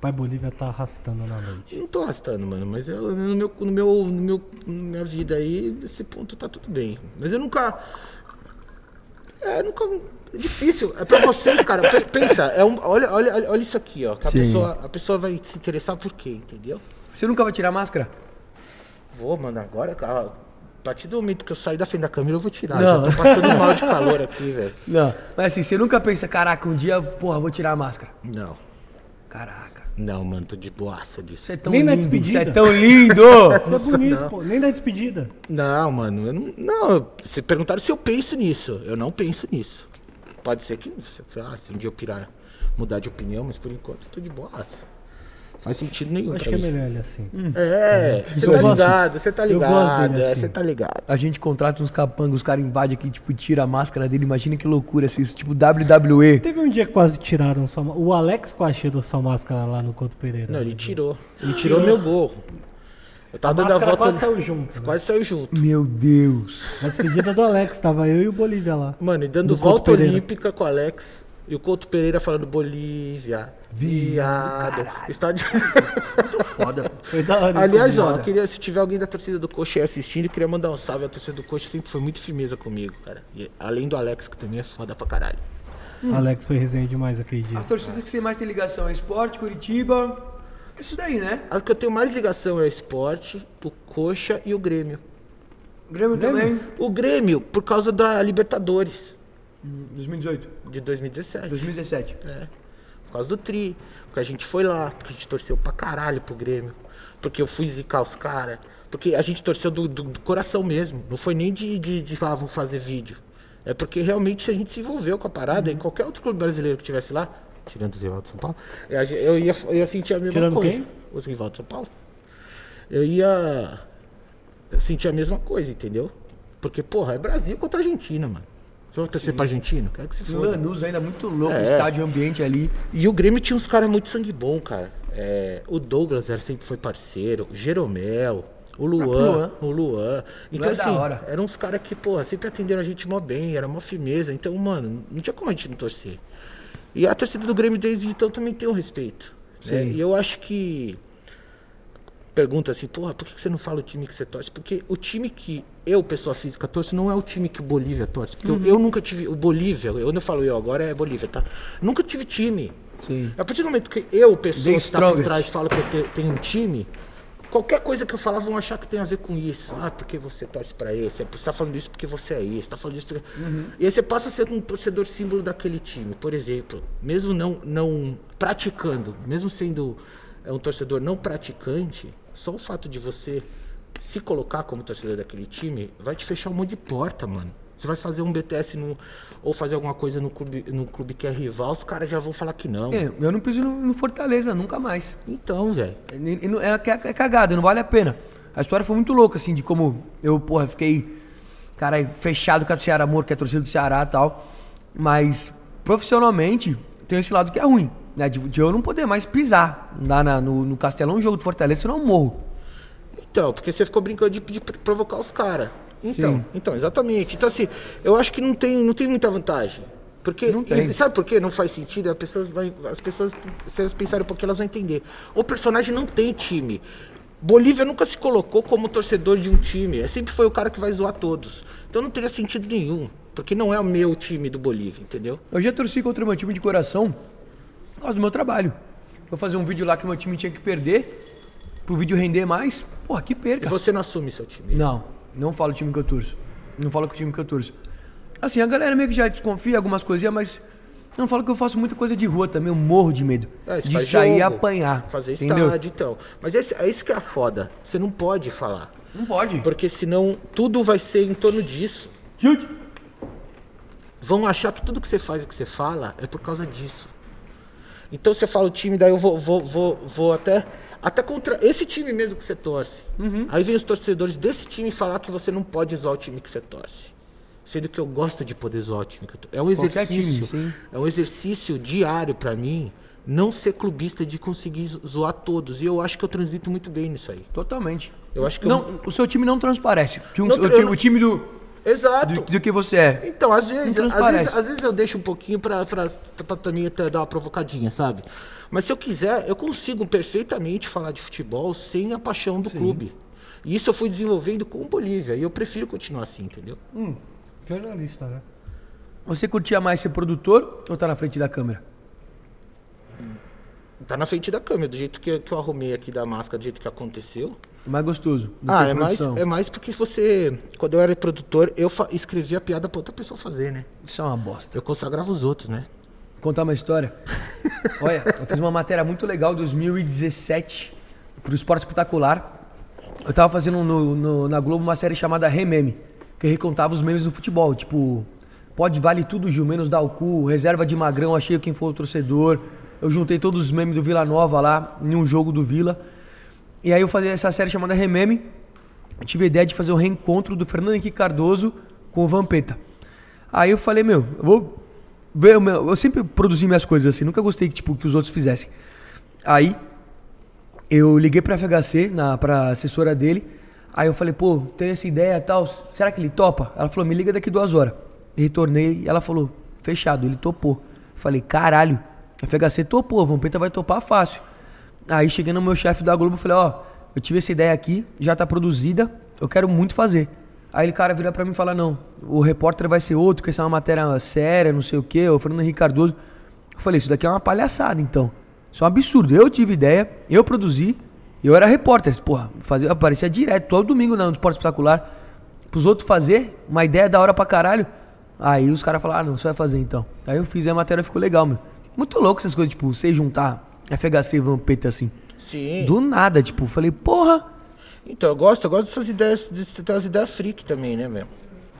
Pai Bolívia tá arrastando na noite. Não tô arrastando, mano, mas eu, no, meu, no, meu, no meu, na minha vida aí, nesse ponto tá tudo bem. Mas eu nunca. É, nunca. É difícil. É pra vocês, cara. pe- Pensa, é um, olha, olha, olha isso aqui, ó. A Sim. pessoa, a pessoa vai se interessar por quê, entendeu? Você nunca vai tirar a máscara? Vou, mano, agora, cara. A partir do momento que eu sair da frente da câmera, eu vou tirar. Não. Já tô passando mal de calor aqui, velho. Não. Mas assim, você nunca pensa, caraca, um dia, porra, vou tirar a máscara. Não. Caraca. Não, mano, tô de boaça disso. Você é tão Nem na lindo. Você despedida. é tão lindo. Você é bonito, não. pô. Nem na despedida. Não, mano, eu não, não. Você perguntaram se eu penso nisso. Eu não penso nisso. Pode ser que se- ah, se um dia eu pirar, mudar de opinião, mas por enquanto eu tô de boaça. Faz sentido nenhum. Eu acho que é mim. melhor ele assim. É, você Eu tá gosto- ligado, você tá eu gosto ligado, dele é, assim. você tá ligado. A gente contrata uns capangas, os caras invadem aqui, tipo, tira a máscara dele. Imagina que loucura assim, isso. Tipo, WWE. Teve um dia que quase tiraram sua máscara. O Alex quase tirou sua máscara lá no Couto Pereira. Não, ele tirou. Ele tirou meu gorro. Eu A tava dando a máscara volta. quase saiu junto. né? Quase saiu junto. Meu Deus. Na despedida do Alex, tava eu e o Bolívia lá. Mano, e dando volta olímpica com o Alex. E o Couto Pereira falando Bolívia, viado. Estádio... Foda. Foi da hora. Aliás, isso. ó, queria, se tiver alguém da torcida do Coxa aí assistindo, eu queria mandar um salve. A torcida do Coxa sempre foi muito firmeza comigo, cara. E, além do Alex, que também é foda pra caralho. Alex foi resenha demais aquele dia. A torcida que você mais tem ligação é esporte, Curitiba. Isso daí, né? A que eu tenho mais ligação é o esporte, o Coxa e o Grêmio. Grêmio, também. O Grêmio, por causa da Libertadores Hum, 2018. de 2017. 2017. É. Por causa do Tri. Porque a gente foi lá, porque a gente torceu pra caralho pro Grêmio. Porque eu fui zicar os caras. Porque a gente torceu do, do- do coração mesmo. Não foi nem de, de, de falar, vou fazer vídeo. É porque realmente a gente se envolveu com a parada. E qualquer outro clube brasileiro que tivesse lá, tirando os rival de São Paulo, eu, eu ia, eu ia sentir a mesma Tirando coisa. quem? Os rival de São Paulo. Eu ia sentir a mesma coisa, entendeu? Porque, porra, é Brasil contra Argentina, mano. Você torcer pra Argentina? Quer que se No foda. Lanús ainda muito louco, É. estádio ambiente ali. E o Grêmio tinha uns caras muito sangue bom, cara. É, o Douglas era, sempre foi parceiro, o Jeromel, o Luan, Luan. o Luan. Então, é da assim, hora. eram uns caras que, porra, sempre atenderam a gente mó bem, era mó firmeza. Então, mano, não tinha como a gente não torcer. E a torcida do Grêmio desde então também tem um respeito. né? E eu acho que. Pergunta assim, porra, por que você não fala o time que você torce? Porque o time que eu, pessoa física, torço não é o time que o Bolívia torce. Porque eu- Uhum. eu, nunca tive. O Bolívia, eu não falo eu, agora é Bolívia, tá? Nunca tive time. Sim. A partir do momento que eu, pessoa que tá por trás, falo que eu te- tenho um time, qualquer coisa que eu falar vão achar que tem a ver com isso. Ah, porque você torce pra esse. Você tá falando isso porque você é isso. Você tá falando isso porque... E aí você passa a ser um torcedor símbolo daquele time. Por exemplo, mesmo não, não praticando, mesmo sendo é, um torcedor não praticante, só o fato de você se colocar como torcedor daquele time vai te fechar um monte de porta, mano. Você vai fazer um BTS no, ou fazer alguma coisa no clube, no clube que é rival, os caras já vão falar que não. É, eu não piso no, no Fortaleza, nunca mais. Então, velho. É, é, é, cagada, não vale a pena. A história foi muito louca, assim, de como eu, porra, fiquei, cara, fechado com a Ceará Amor, que é a torcida do Ceará e tal. Mas, profissionalmente, tem esse lado que é ruim, né? De, de eu não poder mais pisar lá na- no, no Castelão, um jogo de Fortaleza, senão eu morro. Então, porque você ficou brincando de, de provocar os caras. Então, Sim. então, exatamente. Então, assim, eu acho que não tem, não tem muita vantagem. Porque, Não tem. sabe por que não faz sentido? As pessoas, vai, as pessoas, se elas pensarem pouquinho, elas vão entender. O personagem não tem time. Bolívia nunca se colocou como torcedor de um time. É sempre foi o cara que vai zoar todos. Então não teria sentido nenhum. Porque não é o meu time do Bolívia, entendeu? Eu já torci contra o meu time de coração por causa do meu trabalho. Eu fazer um vídeo lá que meu time tinha que perder, pro vídeo render mais, porra, que E perca. você não assume seu time. Não, não falo o time que eu torço. Não falo com o time que eu torço. Assim, a galera meio que já desconfia algumas coisinhas, mas não falo que eu faço muita coisa de rua também, eu morro de medo. É, de sair e jogo, apanhar. Fazer entendeu? estádio, então. Mas esse, é isso que é foda. Você não pode falar. Não pode. Porque senão tudo vai ser em torno disso. Chute. Vão achar que tudo que você faz e que você fala é por causa disso. Então você fala o time, daí eu vou, vou, vou, vou até. Até contra esse time mesmo que você torce. Uhum. Aí vem os torcedores desse time falar que você não pode zoar o time que você torce. Sendo que eu gosto de poder zoar o time que eu torço. É um Qualquer time, exercício. sim. é um exercício diário pra mim não ser clubista de conseguir zo- zoar todos. E eu acho que eu transito muito bem nisso aí. Totalmente. Eu acho que eu- não, o seu time não transparece. O time- Não o, eu o time do, Exato. do, do que você é. Então, às vezes, às vezes, às vezes eu deixo um pouquinho pra, pra, pra também até dar uma provocadinha, sabe? Mas se eu quiser, eu consigo perfeitamente falar de futebol sem a paixão do clube. E isso eu fui desenvolvendo com o Bolívia. E eu prefiro continuar assim, entendeu? Hum, jornalista, né? Você curtia mais ser produtor ou tá na frente da câmera? Tá na frente da câmera, do jeito que, que eu arrumei aqui da máscara, do jeito que aconteceu. Mais gostoso. Ah, é mais, é mais porque você. Quando eu era produtor, eu escrevia a piada pra outra pessoa fazer, né? Isso é uma bosta. Eu consagrava os outros, né? contar uma história. Olha, eu fiz uma matéria muito legal em 2017 pro Esporte Espetacular. Eu tava fazendo no- no- na Globo uma série chamada Rememe, que recontava os memes do futebol. Tipo, pode vale tudo, Gil, menos dar o cu, reserva de magrão, achei quem for o torcedor. Eu juntei todos os memes do Vila Nova lá, em um jogo do Vila. E aí eu fazia essa série chamada Rememe. Eu tive a ideia de fazer o reencontro do Fernando Henrique Cardoso com o Vampeta. Aí eu falei, meu, eu vou ver o meu. Eu sempre produzi minhas coisas assim, nunca gostei tipo, que os outros fizessem. Aí eu liguei pra FHC, na, pra assessora dele. Aí eu falei, pô, tem essa ideia e tal, será que ele topa? Ela falou, me liga daqui duas horas. Eu retornei e ela falou, fechado, ele topou. Falei, caralho, a FHC topou, o Vampeta vai topar fácil. Aí cheguei no meu chefe da Globo e falei, ó, eu tive essa ideia aqui, já tá produzida, eu quero muito fazer. Aí ele, cara, vira pra mim e fala, não, o repórter vai ser outro, que essa é uma matéria séria, não sei o quê, o Fernando Henrique Cardoso. Eu falei, isso daqui é uma palhaçada, então. Isso é um absurdo. Eu tive ideia, eu produzi, eu era repórter. Porra, fazia, aparecia direto, todo domingo no Esporte Espetacular. Pros outros fazer, uma ideia da hora pra caralho. Aí os caras falaram, ah, não, você vai fazer então. Aí eu fiz e a matéria ficou legal, meu. Muito louco essas coisas, tipo, você juntar FHC e Vampeta assim. Sim. Do nada, tipo, falei, porra. Então, eu gosto, eu gosto dessas ideias, dessas ideias freak também, né, meu?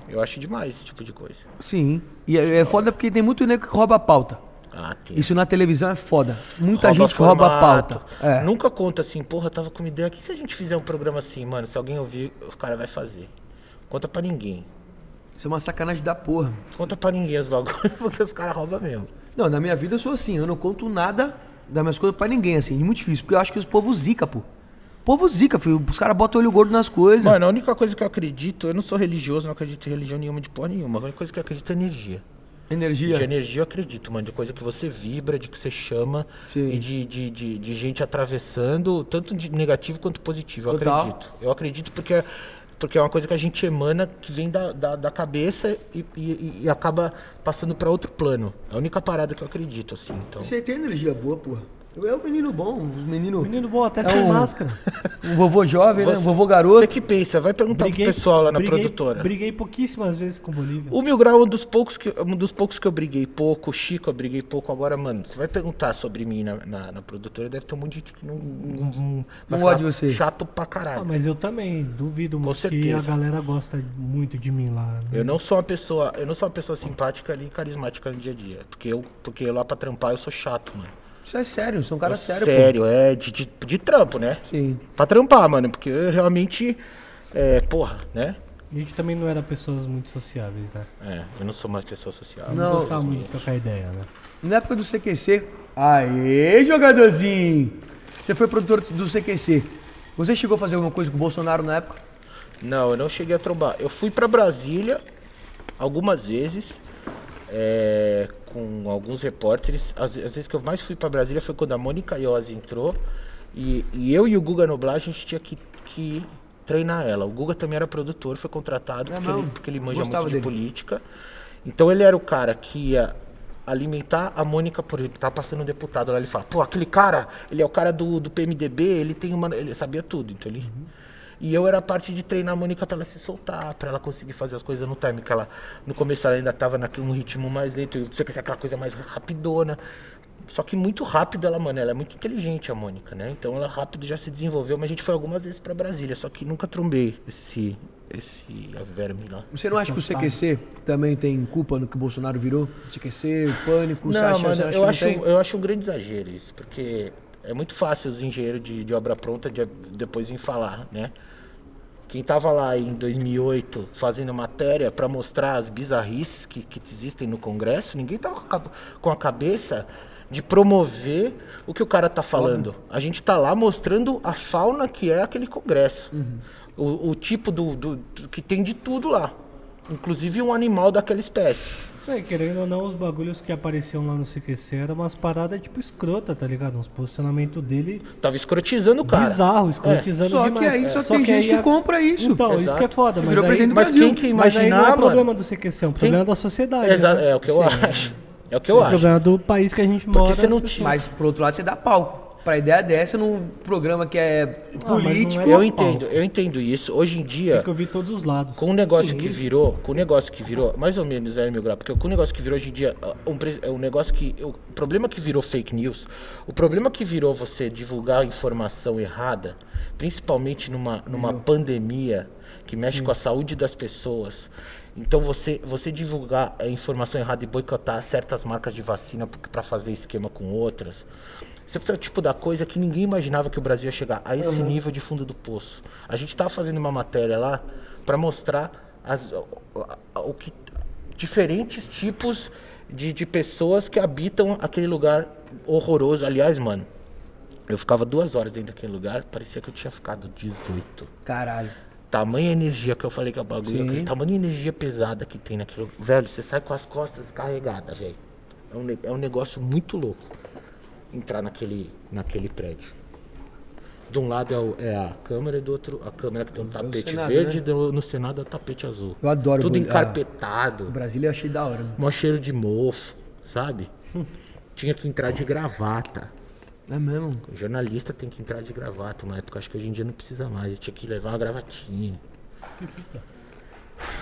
Eu acho demais esse tipo de coisa. Sim. E é, é foda porque tem muito nego que rouba a pauta. Ah. Isso na televisão é foda. Muita Rouba gente que rouba a pauta. É. Nunca conta assim, porra, tava com uma ideia aqui. Se a gente fizer um programa assim, mano, se alguém ouvir, o cara vai fazer. Conta pra ninguém. Isso é uma sacanagem da porra. Conta pra ninguém os bagulhos, porque os caras roubam mesmo. Não, na minha vida eu sou assim, eu não conto nada das minhas coisas pra ninguém, assim, é muito difícil, porque eu acho que os povo zica, pô. Povo zica, filho. Os caras botam olho gordo nas coisas. Mano, a única coisa que eu acredito, eu não sou religioso, não acredito em religião nenhuma de porra nenhuma. A única coisa que eu acredito é energia. Energia. De energia eu acredito, mano. De coisa que você vibra, de que você chama. Sim. E de, de, de, de gente atravessando, tanto de negativo quanto positivo. Eu Total. acredito. Eu acredito porque, porque é uma coisa que a gente emana, que vem da, da, da cabeça e, e, e acaba passando pra outro plano. É a única parada que eu acredito, assim. Então. Você tem energia boa, porra. É um menino bom, um menino. Menino bom, até É sem um- máscara. Um vovô jovem, né? Um Você- vovô Você garoto. que pensa, vai perguntar pro pessoal lá na briguei- produtora. Briguei pouquíssimas vezes com o Bolívia. O Mil Grau é um dos poucos que, um dos poucos que eu briguei pouco, o Chico eu briguei pouco. Agora, mano, você vai perguntar sobre mim na, na, na produtora, deve ter um monte de gente que não, não, não, gosta de você. Chato pra Ah, caralho. mas eu também duvido muito que a galera gosta muito de mim lá. Eu não sou uma pessoa, eu não sou uma pessoa simpática ali e carismática no dia a dia. Porque eu, porque lá pra trampar eu sou chato, mano. Isso é sério, você é um cara Eu sério, sério, é de, de, de trampo, né? pô. Sim. Pra trampar, mano, porque eu realmente, é, porra, né? A gente também não era pessoas muito sociáveis, né? É, eu não sou uma pessoa social. Eu Não, não gostava muito de trocar ideia, né? Na época do CQC. Aê, jogadorzinho! Você foi produtor do CQC. Você chegou a fazer alguma coisa com o Bolsonaro na época? Não, eu não cheguei a trombar. Eu fui pra Brasília algumas vezes é, com alguns repórteres. As, as vezes que eu mais fui pra Brasília foi quando a Mônica Iose entrou. E, e eu e o Guga Noblar, a gente tinha que, que treinar ela. O Guga também era produtor, foi contratado É porque, ele, porque ele manja Gostava muito de dele. política. Então ele era o cara que ia alimentar a Mônica, por exemplo, tá passando um deputado lá, ele fala, pô, aquele cara, ele é o cara do, do PMDB, ele tem uma. Ele sabia tudo, então ele. E eu era a parte de treinar a Mônica pra ela se soltar, pra ela conseguir fazer as coisas no time, que ela no começo ela ainda tava naquele um ritmo mais lento, eu sei que aquela coisa mais rapidona. Só que muito rápido ela, mano, ela é muito inteligente a Mônica, né? Então ela rápido já se desenvolveu, mas a gente foi algumas vezes pra Brasília, só que nunca trombei esse esse verme lá. Você não acha que o CQC também tem culpa no que o Bolsonaro virou? CQC, o pânico, você Não, acha, mano, você acha eu, que acho, não tem? eu acho um grande exagero isso, porque é muito fácil os engenheiros de, de obra pronta de, depois vir falar, né? Quem tava lá em 2008 fazendo matéria para mostrar as bizarrices que, que existem no Congresso, ninguém tava com a, cabeça de promover o que o cara tá falando. A gente tá lá mostrando a fauna que é aquele Congresso. O, o tipo do, do- do- que tem de tudo lá. Inclusive um animal daquela espécie. É, querendo ou não, os bagulhos que apareciam lá no CQC eram umas paradas tipo escrota, tá ligado? Uns posicionamentos dele Tava escrotizando o cara. bizarro, escrotizando Só que aí só É. tem gente aí que compra isso. Então, isso Exato. que é foda, mas Virou aí, Mas Brasil. quem que mas aí não é imaginar, problema mano? do CQC, é um problema da sociedade. Exa- né? é o que eu Sim. acho. É o que Sim, eu é acho. problema do país que a gente mora. você não Mas, por outro lado, você dá palco. Pra ideia dessa num programa que é mas político. não é Eu entendo, eu entendo isso. Hoje em dia, Tem que ouvir todos os lados. com o negócio Sim. que virou, com o negócio que virou, mais ou menos, né, meu grau? Porque com o negócio que virou hoje em dia, um, pre- é um negócio que. O problema que virou fake news, o problema que virou você divulgar informação errada, principalmente numa, numa pandemia que mexe com a saúde das pessoas. Então você, você divulgar a informação errada e boicotar certas marcas de vacina para fazer esquema com outras. O tipo da coisa que ninguém imaginava que o Brasil ia chegar a esse nível de fundo do poço. A gente estava fazendo uma matéria lá para mostrar as, o, que, diferentes tipos de, de pessoas que habitam aquele lugar horroroso. Aliás, mano, eu ficava duas horas dentro daquele lugar, parecia que eu tinha ficado 18. Caralho. Tamanha energia que eu falei que é o bagulho, Sim. aquele tamanho de energia pesada que tem naquilo. Velho, você sai com as costas carregadas, velho. É um, é um negócio muito louco entrar naquele, naquele prédio. De um lado é, o- é a câmera e do outro a câmera que tem um tapete Senado, verde né? e do- no Senado é o tapete azul. Eu adoro Tudo encarpetado. O Brasília eu achei da hora. mano. Mó cheiro de mofo, sabe? Tinha que entrar de gravata. É mesmo? O jornalista tem que entrar de gravata. Uma época, acho que hoje em dia não precisa mais. Ele tinha que levar uma gravatinha.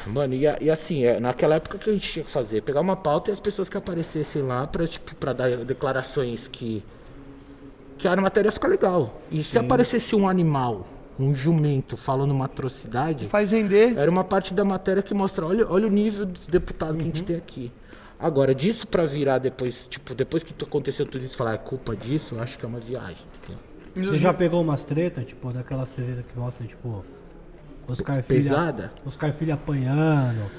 Mano, e, e assim, é, naquela época que a gente tinha que fazer? Pegar uma pauta e as pessoas que aparecessem lá pra, tipo, pra dar declarações que. que a matéria fica legal. E se aparecesse um animal, um jumento, falando uma atrocidade. Faz render. Era uma parte da matéria que mostra, olha, olha o nível de deputado que a gente Uhum. tem aqui. Agora, disso pra virar depois, tipo, depois que aconteceu tudo isso, falar é culpa disso, eu acho que é uma viagem, entendeu? Você já pegou umas tretas, tipo, daquelas tretas que mostram, tipo, Oscar Filho. Pesada? Oscar Filho apanhando,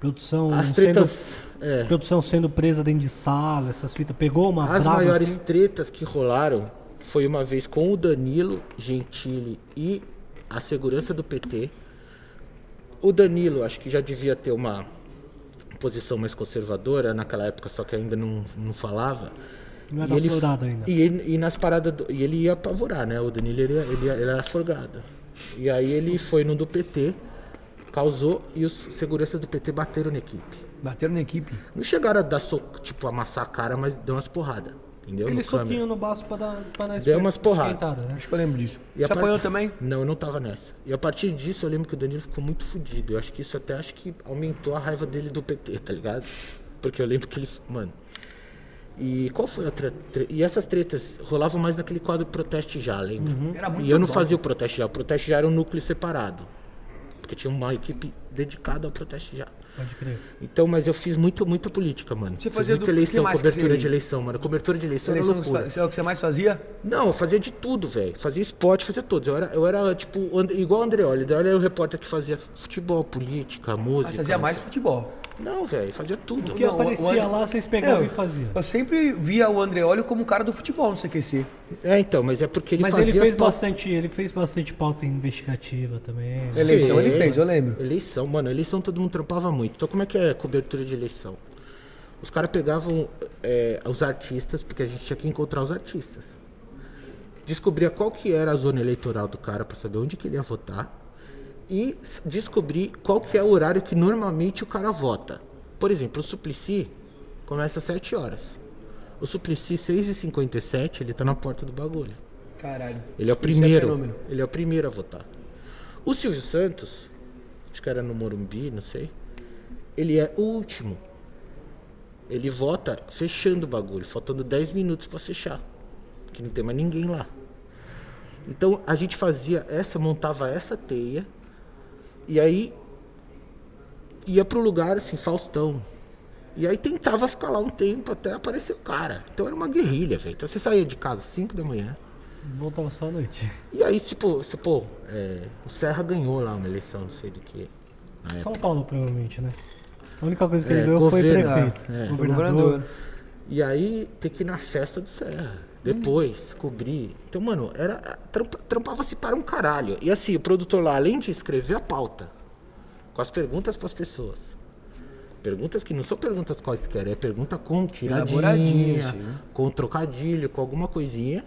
produção As sendo, tretas, é, produção sendo presa dentro de sala, essas fitas. Pegou uma as brava maiores assim? tretas que rolaram foi uma vez com o Danilo Gentili e a segurança do PT. O Danilo, acho que já devia ter uma posição mais conservadora naquela época, só que ainda não, não falava. Não E era ele, aflorado ainda. E, ele- e nas paradas. do- e ele ia apavorar, né? O Danilo ele, ele, ele era forgado. E aí ele foi no do PT, causou e os seguranças do PT bateram na equipe. Bateram na equipe. Não chegaram a dar soco, tipo, amassar a cara, mas deu umas porradas. Entendeu? Aquele No câmera. soquinho no baço pra dar pra dar Deu umas porradas. né? Acho que eu lembro disso. E Você apanhou também? Não, eu não tava nessa. E a partir disso eu lembro que o Danilo ficou muito fudido. Eu acho que isso até acho que aumentou a raiva dele do PT, tá ligado? Porque eu lembro que ele. Mano. E qual foi a outra. tre- E essas tretas rolavam mais naquele quadro Proteste Já, lembra? Muito E eu não bom. fazia o Proteste Já. O Proteste Já era um núcleo separado. Porque tinha uma equipe dedicada ao Proteste Já. Pode crer. Então, mas eu fiz muito, muita política, mano. Você fazia muita do- eleição, cobertura de eleição, mano. Cobertura de eleição, Eleição era loucura. você- é o que você mais fazia? Não, eu fazia de tudo, velho. Fazia esporte, fazia todos. Eu era, eu era tipo, And- igual o Andreoli. O Andreoli era o repórter que fazia futebol, política, música. Mas fazia mais futebol. Não, velho, fazia tudo. O que Não, aparecia o André- lá, vocês pegavam Eu- e faziam. Eu sempre via o Andreoli como o cara do futebol no CQC. É, então, mas é porque ele Mas fazia ele fez bastante, ele fez bastante pauta investigativa também. Eleição ele Fez. fez, eu lembro. Eleição, mano, eleição todo mundo trampava muito. Então como é que é cobertura de eleição? Os caras pegavam é, os artistas, porque a gente tinha que encontrar os artistas. Descobria qual que era a zona eleitoral do cara pra saber onde que ele ia votar. E descobrir qual que é o horário que normalmente o cara vota. Por exemplo, o Suplicy começa às 7 horas. O Suplicy, 6h57, ele tá na porta do bagulho. Caralho. Ele é o Isso primeiro. fenômeno. ele é o primeiro a votar. O Silvio Santos, acho que era no Morumbi, não sei. Ele é o último. Ele vota fechando o bagulho, faltando 10 minutos pra fechar. Que não tem mais ninguém lá. Então a gente fazia essa, montava essa teia e aí ia pro lugar assim, Faustão. E aí tentava ficar lá um tempo até aparecer o cara. Então era uma guerrilha, velho. Então você saía de casa às 5 da manhã. Voltava só à noite. E aí, tipo, você, pô, é, o Serra ganhou lá uma eleição, não sei do que. São época. Paulo, provavelmente, né? A única coisa que É, ele ganhou foi prefeito. é. Governador. Governador. E aí tem que ir na festa do Serra. Depois, cobrir. Então, mano, era. trampa- Trampava-se para um caralho. E assim, o produtor lá, além de escrever a pauta, com as perguntas para as pessoas. Perguntas que não são perguntas quaisquer, é pergunta com tiradinha, com trocadilho, com alguma coisinha.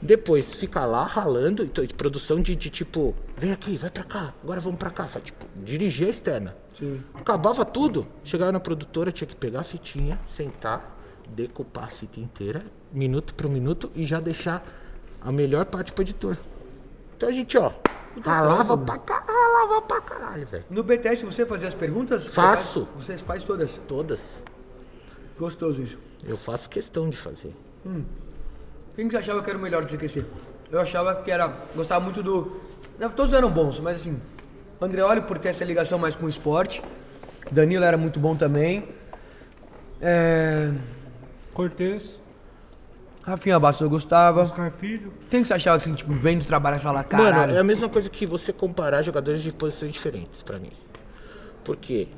Depois fica lá ralando, então, de produção de, de tipo, vem aqui, vai pra cá, agora vamos pra cá. Faz, Tipo, dirigir a externa. Sim. Acabava tudo, chegava na produtora, tinha que pegar a fitinha, sentar, decupar a fita inteira, minuto por minuto, e já deixar a melhor parte pro editor. Então a gente, ó, ralava pra ralava pra caralho, velho. No BTS você fazia as perguntas? Você Faço. faz- Você faz todas. Todas. Gostoso isso. Eu faço questão de fazer. Quem que você achava que era o melhor de CQC? Eu achava que era. Gostava muito do. não, Todos eram bons, mas assim. O Andreoli por ter essa ligação mais com o esporte. Danilo era muito bom também. É. Cortez, Rafinha Bastos eu gostava. Oscar Filho. Quem que você achava que assim, tipo, vendo trabalhar e falar, caralho. Mano, é a mesma coisa que você comparar jogadores de posições diferentes pra mim. Por quê?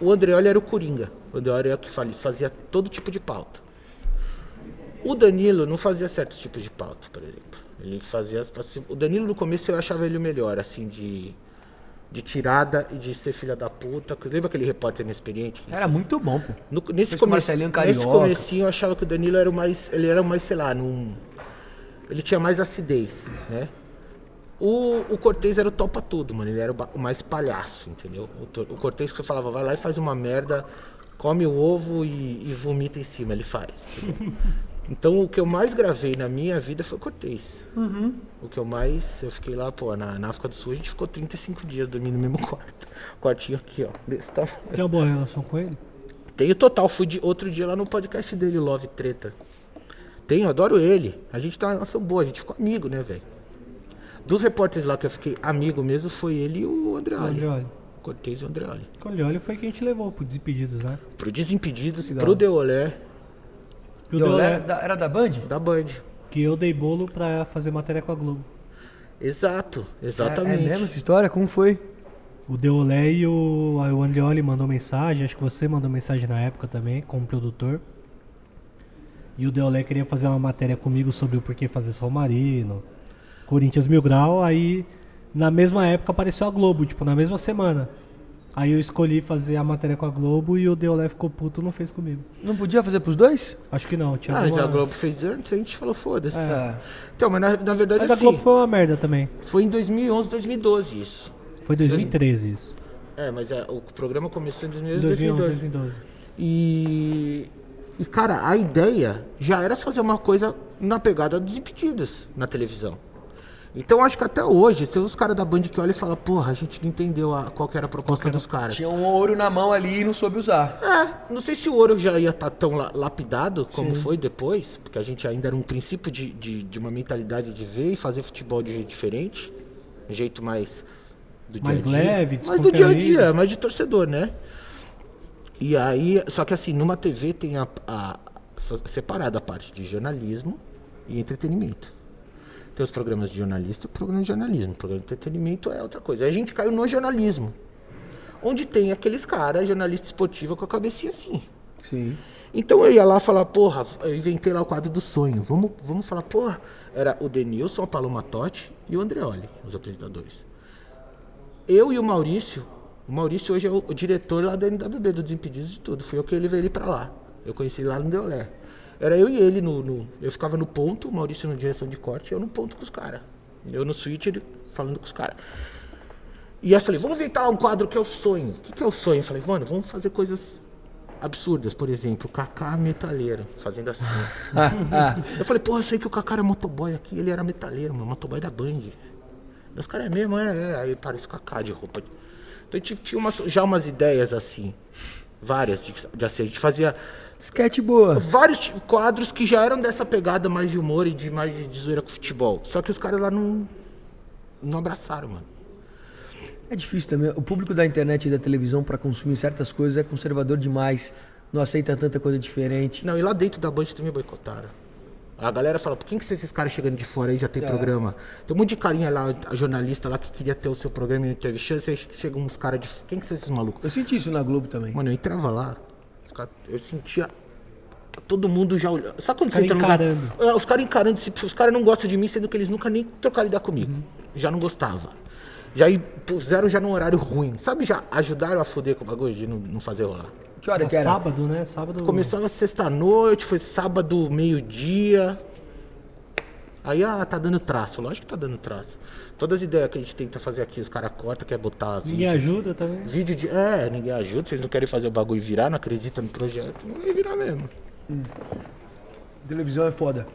O Andreoli era o Coringa. O Andreoli era o que fazia todo tipo de pauta. O Danilo não fazia certos tipos de pauta, por exemplo. Ele fazia. O Danilo no começo eu achava ele o melhor, assim, de. De tirada e de ser filha da puta. Lembra aquele repórter inexperiente? Era muito bom, pô. No- nesse, Fez com o come... Marcelinho nesse comecinho eu achava que o Danilo era o mais. Ele era o mais, sei lá, num. Ele tinha mais acidez, né? O, o Cortez era o topa tudo, mano. Ele era o, mais palhaço, entendeu? O, o Cortez que você falava, vai lá e faz uma merda, come o ovo e, e vomita em cima, ele faz. então o que eu mais gravei na minha vida foi o Cortez. O que eu mais. Eu fiquei lá, pô, na, na África do Sul a gente ficou 35 dias dormindo no mesmo quarto. Quartinho aqui, ó. Desse tamanho. Tem uma boa relação com ele? Tenho total, fui de outro dia lá no podcast dele, Love Treta. Tenho, adoro ele. A gente tá uma relação boa, a gente ficou amigo, né, velho? Dos repórteres lá que eu fiquei amigo mesmo foi ele e o Andreoli. Andreoli. Cortez e o Andreoli. Colholi foi quem a gente levou pro Desimpedidos, né? Pro Desimpedidos, Legal. pro Deolé, E o Deolé Deolé, era da, era da Band? da Band. que eu dei bolo pra fazer matéria com a Globo. Exato, É, exatamente. é mesmo essa história? Como foi? O Deolé e o, o Andreoli mandou mensagem, acho que você mandou mensagem na época também, como produtor. E o Deolé queria fazer uma matéria comigo sobre o porquê fazer Sol Marino, Corinthians Mil Grau, aí na mesma época apareceu a Globo, tipo, na mesma semana. Aí eu escolhi fazer a matéria com a Globo e o Deolé ficou puto não fez comigo. Não podia fazer pros dois? Acho que não, tinha Ah, mas alguma... a Globo fez antes, a gente falou, foda-se. É. Então, mas na, na verdade Mas a assim, Globo foi uma merda também. foi em 2011, 2012 isso. Foi 2013 isso. É, mas é, o programa começou em 2011, 2011, 2012. 2012. E, e, cara, a ideia já era fazer uma coisa na pegada dos impedidos na televisão. Então acho que até hoje, se os caras da Band que olham e falam, porra, a gente não entendeu a, qual era a proposta dos caras. Tinha um ouro na mão ali e não soube usar. É, não sei se o ouro já ia estar tão la- lapidado como Sim. foi depois, porque a gente ainda era um princípio de, de, de uma mentalidade de ver e fazer futebol de um jeito diferente, um jeito mais do Mais dia a dia. leve, mais do dia a dia, mais de torcedor, né? E aí, só que assim, numa TV tem a, a, a separada a parte de jornalismo e entretenimento. Tem os programas de jornalista e o programa de jornalismo. O programa de entretenimento é outra coisa. Aí a gente caiu no jornalismo. Onde tem aqueles caras, jornalista esportiva com a cabecinha assim. Sim. Então eu ia lá falar, porra, eu inventei lá o quadro do sonho. Vamos, vamos falar, porra. Era o Denilson, a Paloma Totti e o Andreoli, os apresentadores. Eu e o Maurício, o Maurício hoje é o, o diretor lá da NWB, do Desimpedidos de tudo. Fui eu que levei ele pra lá. Eu conheci ele lá no Deolé. Era eu e ele no, no- Eu ficava no ponto, o Maurício na direção de corte eu no ponto com os caras. Eu no switch, ele falando com os caras. E aí eu falei, vamos inventar um quadro que é o sonho. O que, que é o sonho? Eu falei, mano, vamos fazer coisas absurdas. Por exemplo, o Kaká metaleiro, fazendo assim. eu falei, porra, eu sei que o Kaká era motoboy aqui, ele era metaleiro, mano, motoboy da Band. E Os caras é mesmo, é, é. Aí parece o Kaká de roupa. Então a gente tinha umas- já umas ideias assim, várias de, de assim, a gente fazia Sketch boa. vários quadros que já eram dessa pegada mais de humor e de mais de, zoeira com futebol. Só que os caras lá não, não abraçaram, mano. É difícil também. O público da internet e da televisão para consumir certas coisas é conservador demais. Não aceita tanta coisa diferente. Não, e lá dentro da Band também boicotaram. A galera fala, por quem que são esses caras chegando de fora aí já tem É. programa? Tem um monte de carinha lá, a jornalista lá que queria ter o seu programa e entrevistando, aí chegam uns caras de. Quem que são esses malucos? Eu senti isso na Globo também. Mano, eu entrava lá, eu sentia todo mundo já olhando. Sabe quando Os você entra lugar- encarando. É, Os caras encarando, se os caras não gostam de mim, sendo que eles nunca nem trocaram ideia comigo. Uhum. Já não gostava. Já puseram já num horário ruim. Sabe, já ajudaram a foder com o bagulho de não, não fazer rolar. Que hora Era que era? sábado, né? Sábado. Começava sexta-noite, foi sábado, meio-dia. Aí, ah, tá dando traço. Lógico que tá dando traço. Todas as ideias que a gente tenta fazer aqui, os caras cortam, quer botar Ninguém vídeo. ajuda também. Vídeo de. É, ninguém ajuda, vocês não querem fazer o bagulho virar, não acreditam no projeto, não vai virar mesmo. Televisão é foda.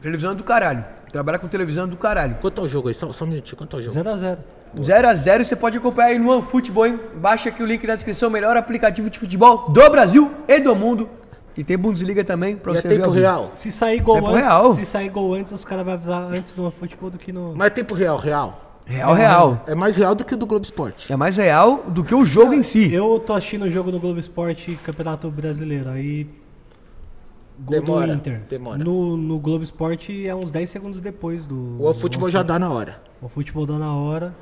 Televisão é do caralho. Trabalhar com televisão é do caralho. Quanto é o jogo aí? Só, só um minutinho, quanto é o jogo? 0x0. 0x0 você pode acompanhar aí no OneFootball, hein? Baixa aqui o link na descrição, melhor aplicativo de futebol do Brasil e do mundo. E tem Bundesliga também pra E é você ver. tempo vivo. real? Se sair gol Tempo antes, real. se sair gol antes, os caras vão avisar antes no futebol do que no. Mas é tempo real, real. Real, real. É mais real do que o do Globo Esporte. É mais real do que o jogo em si. Eu tô assistindo o jogo no Globo Esporte Campeonato Brasileiro, aí. Gol Demora, do Inter. demora. No, no Globo Esporte é uns 10 segundos depois do. O futebol já dá na hora. O futebol dá na hora.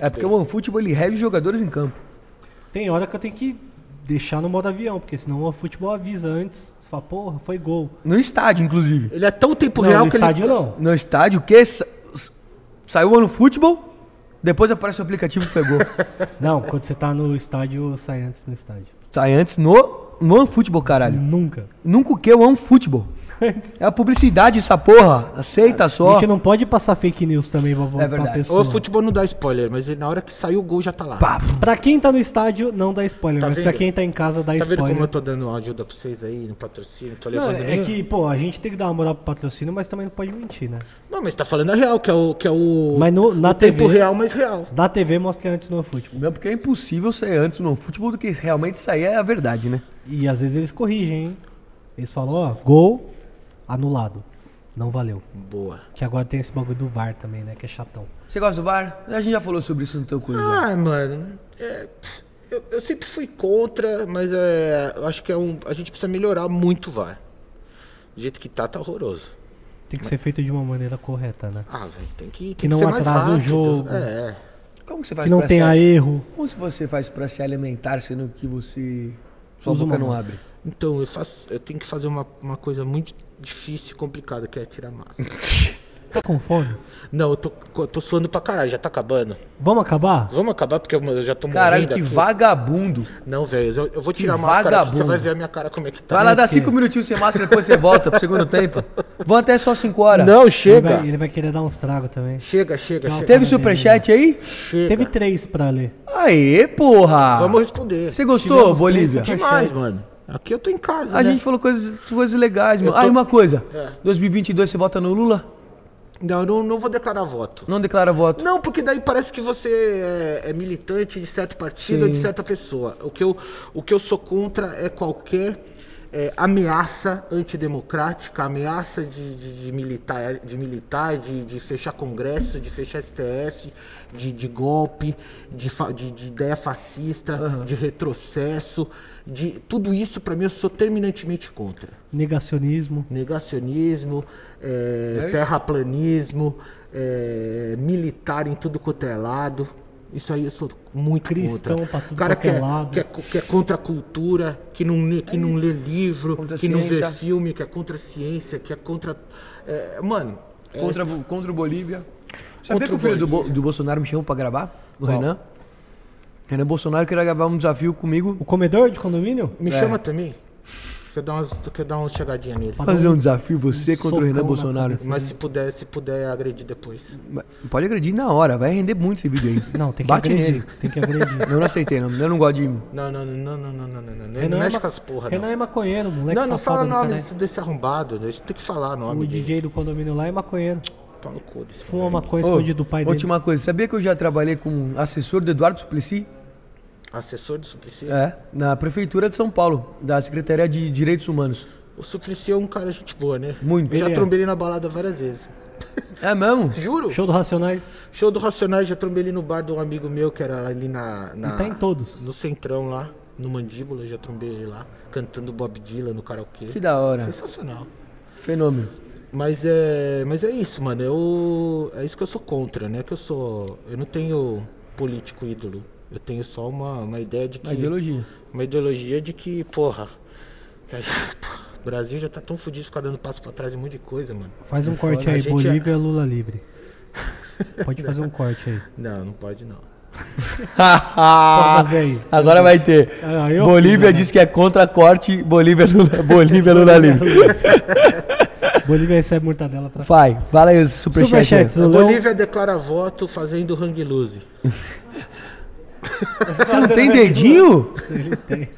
É porque o OneFootball ele rege os jogadores em campo. Tem hora que eu tenho que deixar no modo avião, porque senão o futebol avisa antes. Você fala, porra, foi gol. No estádio, inclusive. Ele é tão tempo Não, real no que estádio ele... não. No estádio, que sa- saiu o OneFootball, depois aparece o aplicativo que pegou. Não, quando você tá no estádio, sai antes no estádio. Sai antes no, no OneFootball, caralho. Nunca. Nunca o que é o OneFootball. É a publicidade essa porra. Aceita A só. gente não pode passar fake news também pra, pra verdade. pessoa. O futebol não dá spoiler, mas na hora que saiu o gol já tá lá. Pá. Pra quem tá no estádio, não dá spoiler, Tá mas pra vendo? quem tá em casa dá Tá vendo spoiler. como eu tô dando ajuda pra vocês aí no patrocínio? Tô Não, levando é nenhum? que, pô, a gente tem que dar uma moral pro patrocínio, mas também não pode mentir, né? Não, mas tá falando a real, que é o, que é o, Mas no- na o tempo TV. real, mas real. Da TV mostra antes no futebol. Não, porque é impossível sair antes no futebol do que realmente sair é a verdade, né? E às vezes eles corrigem, hein? Eles falam, ó, gol anulado. Não valeu. Boa. Que agora tem esse bagulho do VAR também, né? Que é chatão. Você gosta do VAR? A gente já falou sobre isso no teu curso. né? Ah, mano, é, eu, eu sempre fui contra, mas é, eu acho que é um, a gente precisa melhorar muito o VAR. Do jeito que tá, tá horroroso. Tem que ser feito de uma maneira correta, né? Ah, velho, tem que, tem Que não ser mais atrasa o jogo. É, Como que você faz Que não tenha se... erro. Como se você faz pra se alimentar sendo que você... Sua boca uma não abre? então eu faço, eu tenho que fazer uma, uma coisa muito difícil e complicada, que é tirar máscara. Tá com fome? não, eu tô, eu tô suando pra caralho, já tá acabando. Vamos acabar? Vamos acabar porque eu, eu já tô Caralho, morrendo que aqui. vagabundo. Não, velho, eu, eu vou tirar a Que máscara aqui, você vagabundo. vai ver a minha cara como é que tá. Vai lá dar quê? cinco minutinhos sem máscara, depois você volta pro segundo tempo. Vão até só cinco horas. Não, Ele chega. vai, ele vai querer dar uns tragos também. Chega, chega, Não, chega. Teve superchat aí? chega. Teve três pra ler. Aê, porra! Vamos responder. Você gostou, Tivemos Bolívia? Demais, mano. Aqui eu tô em casa, A né? gente falou coisas, coisas legais, mano. tô- Ah, e uma coisa. É. 2022 você vota no Lula? Não, eu não, não vou declarar voto. Não declara voto. Não, porque daí parece que você é, é militante de certo partido ou de certa pessoa. O que eu, o que eu sou contra é qualquer é, ameaça antidemocrática, ameaça de, de, de militar, de, militar de, de fechar Congresso, de fechar STF, de, de golpe, de, de, de ideia fascista, de retrocesso. De, tudo isso, pra mim, eu sou terminantemente contra Negacionismo. negacionismo, é, É terraplanismo, é, militar em tudo quanto é lado. Isso aí eu sou muito Cristão contra. pra tudo O cara quanto que é é, lado. que, é, que é contra a cultura, que não, lê, que não lê livro, Contra que não vê filme, que é contra a ciência, que é contra. é, mano, é, Contra, contra o Bolívia. Sabia Contra que o filho do, Bo- do Bolsonaro me chamou pra gravar? O Qual? Renan? Renan Bolsonaro queria gravar um desafio comigo. O comedor de condomínio? Me é. chama também. Quer dar, umas, quer dar uma chegadinha nele. Fazer um desafio, você um contra o Renan Bolsonaro. Mas se puder, se puder, agredir depois. Pode agredir na hora, vai render muito esse vídeo aí. Não, tem que Bate agredir. Nele. Tem que agredir. Eu não aceitei, não. Eu não gosto de. Não, não, não, não, não, não, não, não. Renan não é mexe é ma... com as porra, Renan não. é maconheiro, moleque. Não, não fala nada, nome desse, desse arrombado. A gente tem que falar o nome. O dele. DJ do condomínio lá é maconheiro. Tá no cu desse Fuma maconha Ô, escondido do pai dele. Última coisa, sabia que eu já trabalhei como assessor do Eduardo Suplicy? Assessor do Suplicy? É, na Prefeitura de São Paulo, da Secretaria de Direitos Humanos. O Suplicy é um cara gente boa, né? Muito. Eu já Ele é. trombei ele na balada várias vezes. É mesmo? Juro? Show, Show do Racionais. do Racionais, já trombei ele no bar de um amigo meu que era ali na. na Ele tá em todos. No centrão lá, no Mandíbula, já trombei ele lá, cantando Bob Dylan no karaokê. Que da hora. Sensacional. Fenômeno. Mas é, mas é isso, mano. Eu é isso que eu sou contra, né? Que eu sou, eu não tenho político ídolo. Eu tenho só uma, uma ideia de que Uma ideologia. uma ideologia de que, porra, que o Brasil já tá tão fudido de ficar dando passo pra trás em um monte de coisa, mano. Faz um corte A aí, gente é- Bolívia, Lula livre. Pode fazer um corte aí. Não, não pode não. Pode fazer aí. Agora vai ter. Ah, eu Bolívia fiz, né? diz que é contra corte, Bolívia Lula, Bolívia Lula livre. Bolívia recebe mortadela pra Vai, fala aí os superchats. Leão- Bolívia declara voto fazendo hang loose. Você não tem dedinho? Ele tem.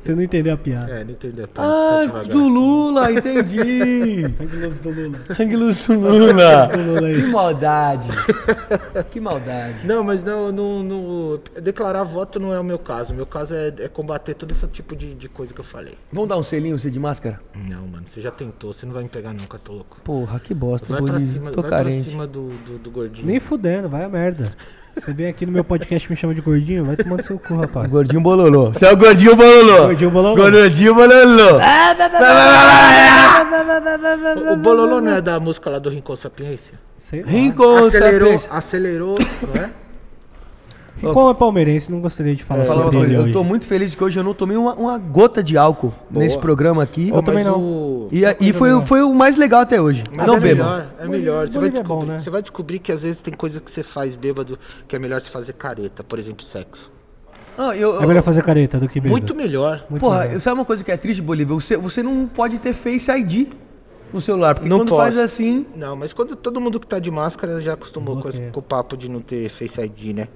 Você não entendeu a piada. É, não entendeu? Tá, Ah, tá do Lula, entendi. Anguloso do Lula. Lula. Do Lula. Que maldade. Que maldade. Não, mas não, não, não- Declarar voto não é o meu caso. O meu caso é, é combater todo esse tipo de, de coisa que eu falei. Vamos dar um selinho, você de máscara? Não, mano, você já tentou, você não vai me pegar nunca, tô louco. Porra, que bosta, Vai pra Bolívia. cima, Tô vai pra carente. cima do, do, do gordinho. Nem fudendo, vai a merda. Você vem aqui no meu podcast e me chama de gordinho, vai tomando seu cu, rapaz. Gordinho bololô. Você é o gordinho bololô. Gordinho bololô. Gordinho bololô. O, o Bololô não é da música lá do Rincon Sapiência? Sei lá. Rincon acelerou, Sapiência. acelerou, não é? Rincon é palmeirense, não gostaria de falar Fala uma sobre coisa, ele eu hoje. tô muito feliz que hoje eu não tomei uma, uma gota de álcool Boa. nesse programa aqui. Eu também não. o- E, a- e foi, foi o mais legal até hoje. Mas não é bebam. melhor, é melhor. Você vai, é bom, descobrir, né? você vai descobrir que às vezes tem coisa que você faz bêbado que é melhor você fazer careta, por exemplo, sexo. Ah, eu- É melhor fazer careta do que bêbado. Muito melhor. Muito Porra, melhor. sabe uma coisa que é triste, Bolívia? Você, você não pode ter Face ID no celular, porque Não quando posso. faz assim. Não, mas quando todo mundo que tá de máscara já acostumou com, com o papo de não ter Face ID, né?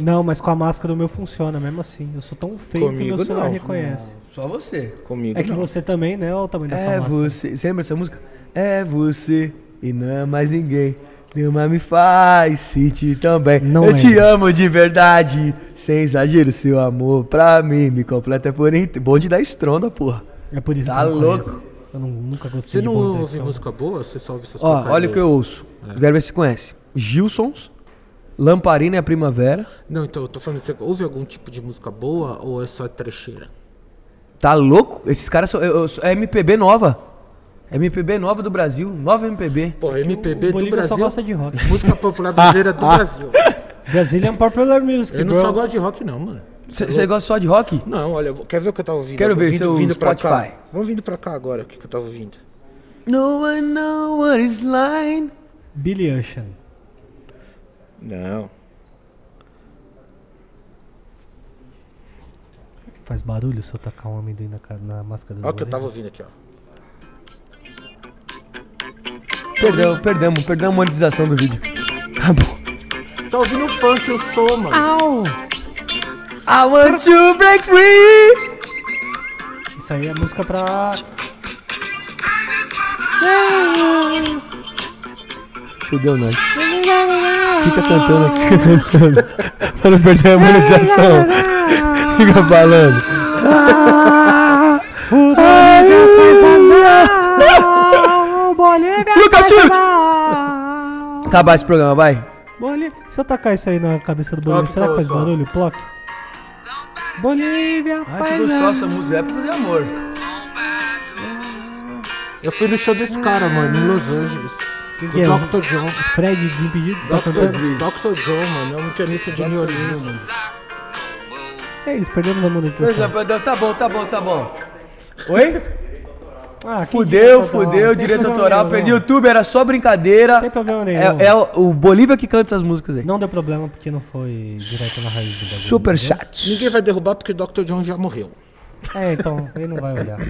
Não, mas com a máscara o meu funciona mesmo assim. Eu sou tão feio que o Comigo meu celular não. reconhece. Só você. Comigo. É que não. você também, né? Olha o tamanho da sua É máscara. você. Você lembra dessa música? É você e não é mais ninguém. Nenhuma me faz sentir também. Não Eu te lembro. amo de verdade. Sem exagero, seu amor pra mim me completa por inteiro. Bonde da estronda, porra. É por isso Tá que eu não louco. conheço. Eu não- nunca gostei Você não ouve música boa? Você só ouve essas Ó, olha o que eu ouço. É. Quero ver se conhece. Gilsons, Lamparina e a Primavera. Não, então eu tô falando, você ouve algum tipo de música boa ou é só trecheira? Tá louco? Esses caras são. eu- eu- é MPB nova. MPB nova do Brasil. Nova MPB. Porra, MPB o do Bolívia Brasil. só gosta de rock. Música popular brasileira do Brasil. Brazilian Popular Music, Eu não bro. só gosto de rock, não, mano. Você gosta só de rock? Não, olha, quer ver o que eu tava ouvindo? Quero ver vindo- seu vindo pra cá. Spotify. Vamos vindo pra cá agora, o que, que eu tava ouvindo. No one know what is lying. Billy Ocean. Não. Faz barulho se eu tacar um amendoim na, ca- na máscara do Olha o que eu tava ouvindo aqui, ó. Perdemos, perdemos, perdemos a monetização do vídeo. Tá bom. Tá ouvindo funk, eu sou, mano. Au! I want to break free. Isso aí é música pra... Fudeu nós. Fica cantando aqui, fica cantando. pra não perder a monetização. Fica falando. Lucas Chute! Acabar esse programa, vai. Bolívia... Se eu tacar isso aí na cabeça do Bolívia, será que faz só. barulho? Plock? Bolívia Ai, que gostosa essa música. É pra fazer amor. Eu fui no show desse cara, mano, em Los Angeles. Quem que é? Dr. John. Fred Desimpedidos tá Dr. cantando? Dr. John, mano, é um pianista de New Orleans, mano. É isso, perdemos a monetização. Tá bom, tá bom, tá bom. Oi? Ah, Fudeu, fudeu, direito autoral, perdi o. YouTube, era só brincadeira. Não tem problema nenhum. É, é o, o Bolívia que canta essas músicas aí. Não deu problema porque não foi direto na raiz do bagulho. Super entendeu? chat. Ninguém vai derrubar porque o Dr. John já morreu. É, então, ele não vai olhar.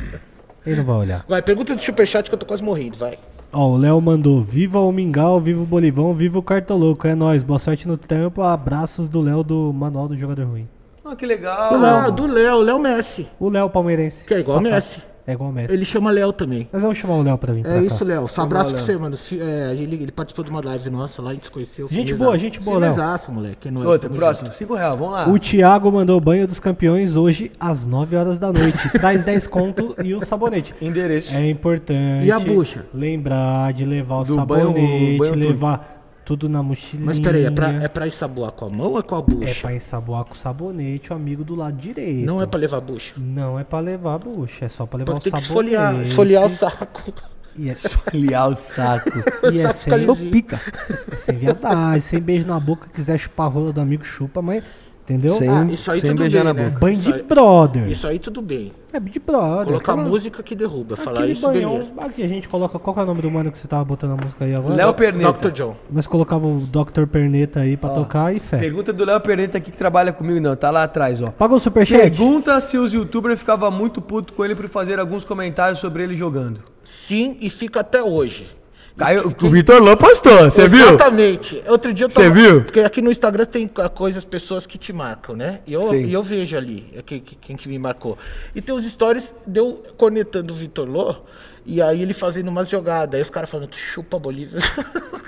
Ele não vai olhar. Vai, pergunta do superchat que eu tô quase morrendo, vai. Ó, o Léo mandou: Viva o Mingau, viva o Bolivão, viva o Cartoloco. É nóis, boa sorte no trampo. Abraços do Léo do Manual do Jogador Ruim. Ah, que legal. Ah, do Léo, Léo Messi. O Léo palmeirense. Que é igual Safado. Messi. É Messi. Ele chama Léo também. Mas vamos chamar o Léo pra pra É cá. isso, Léo. Só abraço pra você, mano. É, ele, ele participou de uma live nossa lá, a gente se conheceu. Gente boa, gente boa, Léo. Moleque. É nóis, Outro, próximo. junto. 5 reais, vamos lá. O Thiago mandou banho dos campeões hoje às 9 horas da noite. Traz 10 conto e o sabonete. Endereço. É importante E a bucha? lembrar de levar o Do banho- sabonete, banho tudo. levar tudo na mochilinha. Mas peraí, é pra, é pra ensaboar com a mão ou é com a bucha? É pra ensaboar com o sabonete o amigo do lado direito. Não é pra levar a bucha? Não é pra levar a bucha, é só pra levar Porque o tem que sabonete. esfoliar, esfoliar o saco. E é, Liar o saco. e é sem, pica. é sem viadagem, sem beijo na boca, quiser chupar a rola do amigo, chupa, mas. Entendeu? Sem, Ah, isso aí sem tudo beijar bem, na né? boca. Banho Isso de aí- brother. Isso aí tudo bem. É de brother. Colocar aquela- música que derruba. Falar isso, banhão, beleza. Aqui a gente coloca. Qual que é o nome do mano que você tava botando a música aí agora? Léo Perneta. Dr. John. Nós colocava o Dr. Perneta aí pra tocar e fé. Pergunta do Léo Perneta aqui que trabalha comigo, não. Tá lá atrás, ó. Pagou o superchat? Pergunta se os youtubers ficavam muito putos com ele por fazer alguns comentários sobre ele jogando. Sim, e fica até hoje. Caiu, o Vitor Lô postou, você viu? Exatamente. Outro dia eu Cê viu? Porque aqui no Instagram tem coisas, pessoas que te marcam, né? E eu, Sim. e eu vejo ali é que- que- quem que me marcou. E tem os stories, deu cornetando o Vitor Lô, e aí ele fazendo umas jogadas. Aí os caras falando, chupa Bolívia.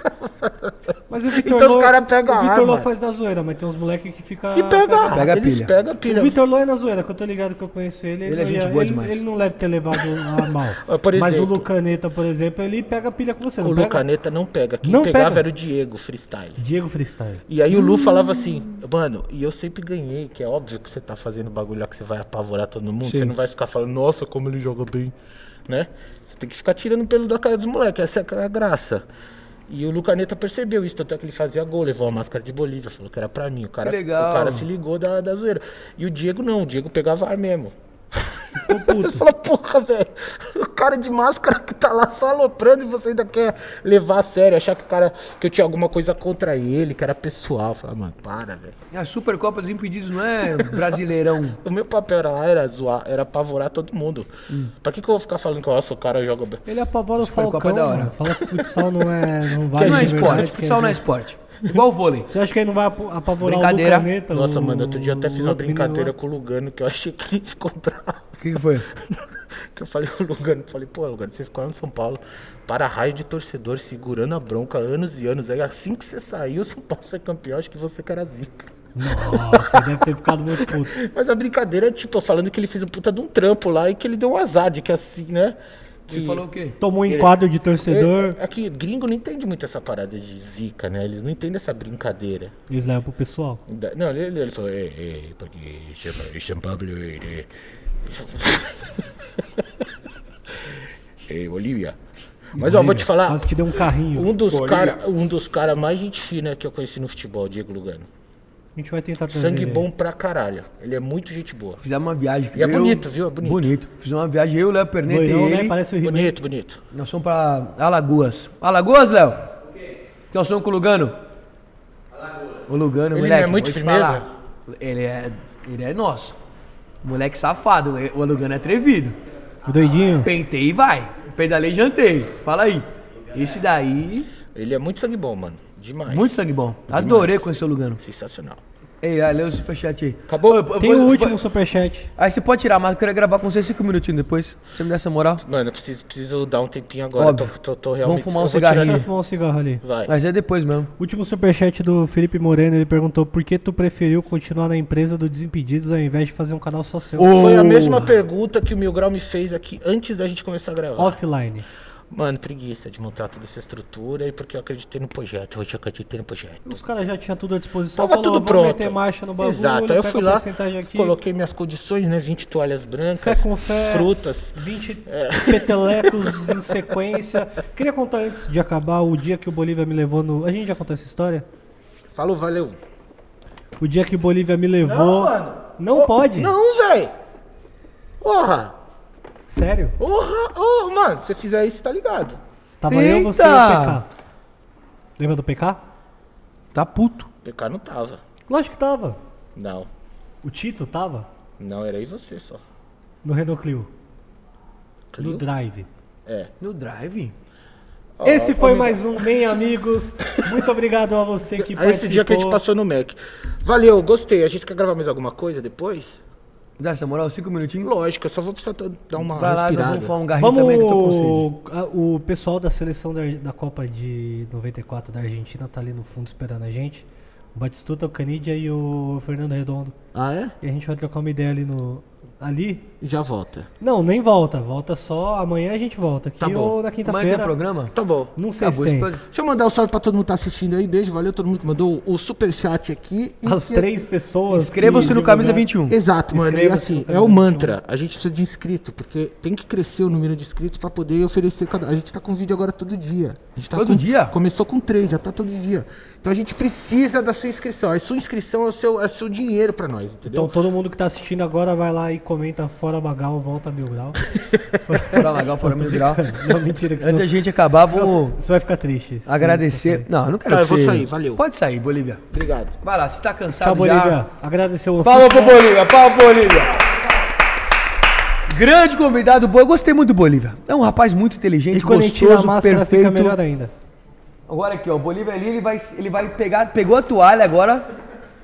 Mas o Vitor Então os Lô- cara pega O a Vitor Lô arma. faz na zoeira, mas tem uns moleques que ficam. E pega, Pega a eles pilha. pegam a O pilha. Vitor Lô é na zoeira, que eu tô ligado que eu conheço ele. Ele é não gente ia- boa ele, demais. Ele não deve ter levado a mal. Por Mas o exemplo. Lucaneta, por exemplo, ele pega a pilha com você, não O pega? Lucaneta não pega. Quem Não pegava pega. era o Diego, freestyle. Diego Freestyle. E aí o Lu falava assim, mano, e eu sempre ganhei, que é óbvio que você tá fazendo bagulho lá que você vai apavorar todo mundo, Sim. você não vai ficar falando, nossa, como ele joga bem, né? Você tem que ficar tirando pelo da cara dos moleques, essa é a graça. E o Lucaneta percebeu isso, tanto é que ele fazia gol, levou a máscara de Bolívia, falou que era pra mim. O cara. O cara se ligou da, da zoeira. E o Diego não, o Diego pegava ar mesmo. Ficou puto. Falou, porra, velho. O cara de máscara que tá lá só aloprando e você ainda quer levar a sério, achar que o cara que eu tinha alguma coisa contra ele, que era pessoal. Falei, mano, para, velho. A Supercopa dos Impedidos não é brasileirão. O meu papel era lá, era zoar, era apavorar todo mundo. Pra que, que eu vou ficar falando que nossa, o cara joga bem? Ele apavora o Supercopa Falcão, é da hora. mano. Fala que futsal não é. Não vale não é esporte, verdade, futsal não é esporte. Igual o vôlei. Você acha que ele não vai apavorar Brincadeira. o Lucaneta? Nossa, o- mano, outro dia até fiz o uma brincadeira lá? com o Lugano que eu achei que ele ficou bravo. O que, que foi? Que eu falei pro Lugano, falei, pô, Lugano, você ficou lá no São Paulo, para raio de torcedor, segurando a bronca anos e anos. Aí assim que você saiu, o São Paulo foi campeão, acho que você que era zica. Nossa, ele deve ter ficado muito puto. Mas a brincadeira é tipo, falando que ele fez um puta de um trampo lá e que ele deu um azar, de que assim, né? Que Ele falou o quê? Tomou um Ele- enquadro de torcedor, É, é que gringo não entende muito essa parada de zica, né? Eles não entendem essa brincadeira. eles levam pro pessoal. Não, ele, ele falou, ei, ei, porque chama, São Paulo, ei, ei. Olivia. Mas ó, vou te falar, Quase te deu um carrinho. um dos Olivia. cara, um dos cara mais gente fina que eu conheci no futebol, Diego Lugano. A gente vai tentar trazer Sangue ele. bom pra caralho. Ele é muito gente boa. Fizemos uma viagem. E é eu- bonito, viu? É bonito. Bonito. Fizemos uma viagem, eu, Léo Perneta e Loirão, ele. né? Parece o He-Man. Bonito, bonito. Nós fomos pra Alagoas. Alagoas, Léo? Que nós fomos com o Lugano? O Lugano, Ele moleque. não é muito firmeza? Ele é, ele é nosso. Moleque safado. O Lugano é atrevido. Doidinho. Pentei e vai. Pedalei e jantei. Fala aí. Esse daí, Ele é muito sangue bom, mano. Demais. muito sangue bom. Adorei conhecer o Lugano. Sensacional. Ei, lê o superchat aí. Acabou? Ô, eu- Tem eu- o eu- último superchat. Aí você pode tirar, mas eu queria gravar com você cinco minutinhos depois. Você me der essa moral? Mano, eu preciso, preciso dar um tempinho agora. Óbvio. Tô, tô, tô realmente... fumar um eu cigarrinho. Vai fumar um cigarro ali. Vai. Mas é depois mesmo. Último superchat do Felipe Moreno, ele perguntou por que tu preferiu continuar na empresa do Desimpedidos ao invés de fazer um canal só seu. Foi a Ô. mesma pergunta que o Mil Grau me fez aqui antes da gente começar a gravar. Offline. Mano, preguiça de montar toda essa estrutura e porque eu acreditei no projeto. Hoje eu acreditei no projeto. Os caras já tinham tudo à disposição. Tava falou, tudo "Vamos pronto. meter marcha no bagulho, Exato. Aí eu fui lá, aqui, coloquei minhas condições, né? 20 toalhas brancas, Fé com fé. frutas. 20 petelecos em sequência. Queria contar antes de acabar o dia que o Bolívia me levou no. A gente já contou essa história? Falou, valeu. O dia que o Bolívia me levou. Não, Ô, pode. Não, velho. Porra. Sério? Porra. Ô, mano, se você fizer isso, tá ligado. Tava eu, você e o Eita! PK. Lembra do PK? Tá puto. PK não tava. Lógico que tava. Não. O Tito tava Não, era aí você só. no Renault Clio. Clio? No Drive. É. No drive? Ó, Esse foi amigo. mais um Bem Amigos. Muito obrigado a você que Aí participou. esse dia que a gente passou no Mac. Valeu, gostei. A gente quer gravar mais alguma coisa depois? Dá essa moral, cinco minutinhos? Lógico, eu só vou precisar dar uma Vai lá, respirada. vamos falar um garrinho também que eu tô com sede. Vamos. a- O pessoal da seleção da, da Copa de 94 da Argentina tá ali no fundo esperando a gente. O Batistuta, o Canidia e o Fernando Redondo. Ah, é? E a gente vai trocar uma ideia ali no. Ali? Já volta. Não, nem volta. Volta só. Amanhã a gente volta. Aqui Tá bom. ou na Amanhã tem quinta-feira. programa? Tá bom. Não sei Acabou se esse tem. Deixa eu mandar um salve pra todo mundo que tá assistindo aí. Beijo, valeu todo mundo que mandou o superchat aqui. E As que- três pessoas. Inscreva-se que no Camisa divulgaram- 21. Exato, mano. E Inscreva-se assim, no é o 21. mantra. A gente precisa de inscrito, porque tem que crescer o número de inscritos pra poder oferecer. cada- A gente tá com vídeo agora todo dia. A gente tá Todo com- dia? Começou com três, já tá todo dia. Então a gente precisa da sua inscrição. A sua inscrição é o seu, é o seu dinheiro pra nós, entendeu? Então todo mundo que tá assistindo agora vai lá e comenta fora Magal, volta mil grau. Fora legal, fora mil grau. Não, mentira, que Antes da gente acabar, vamos Você vai ficar triste. agradecer. Não, eu não quero que eu vou você- sair, valeu. Pode sair, Bolívia. Obrigado. Vai lá, se tá cansado Tchau, já. Bolívia. Agradeceu o Palma pro Bolívia, palma pro Bolívia. Grande convidado, boa. Eu gostei muito do Bolívia. É um rapaz muito inteligente, E quando a gente tira a gostoso, máscara fica perfeito. melhor ainda. Agora aqui, ó, o Bolívia ali, ele vai, ele vai pegar, pegou a toalha agora.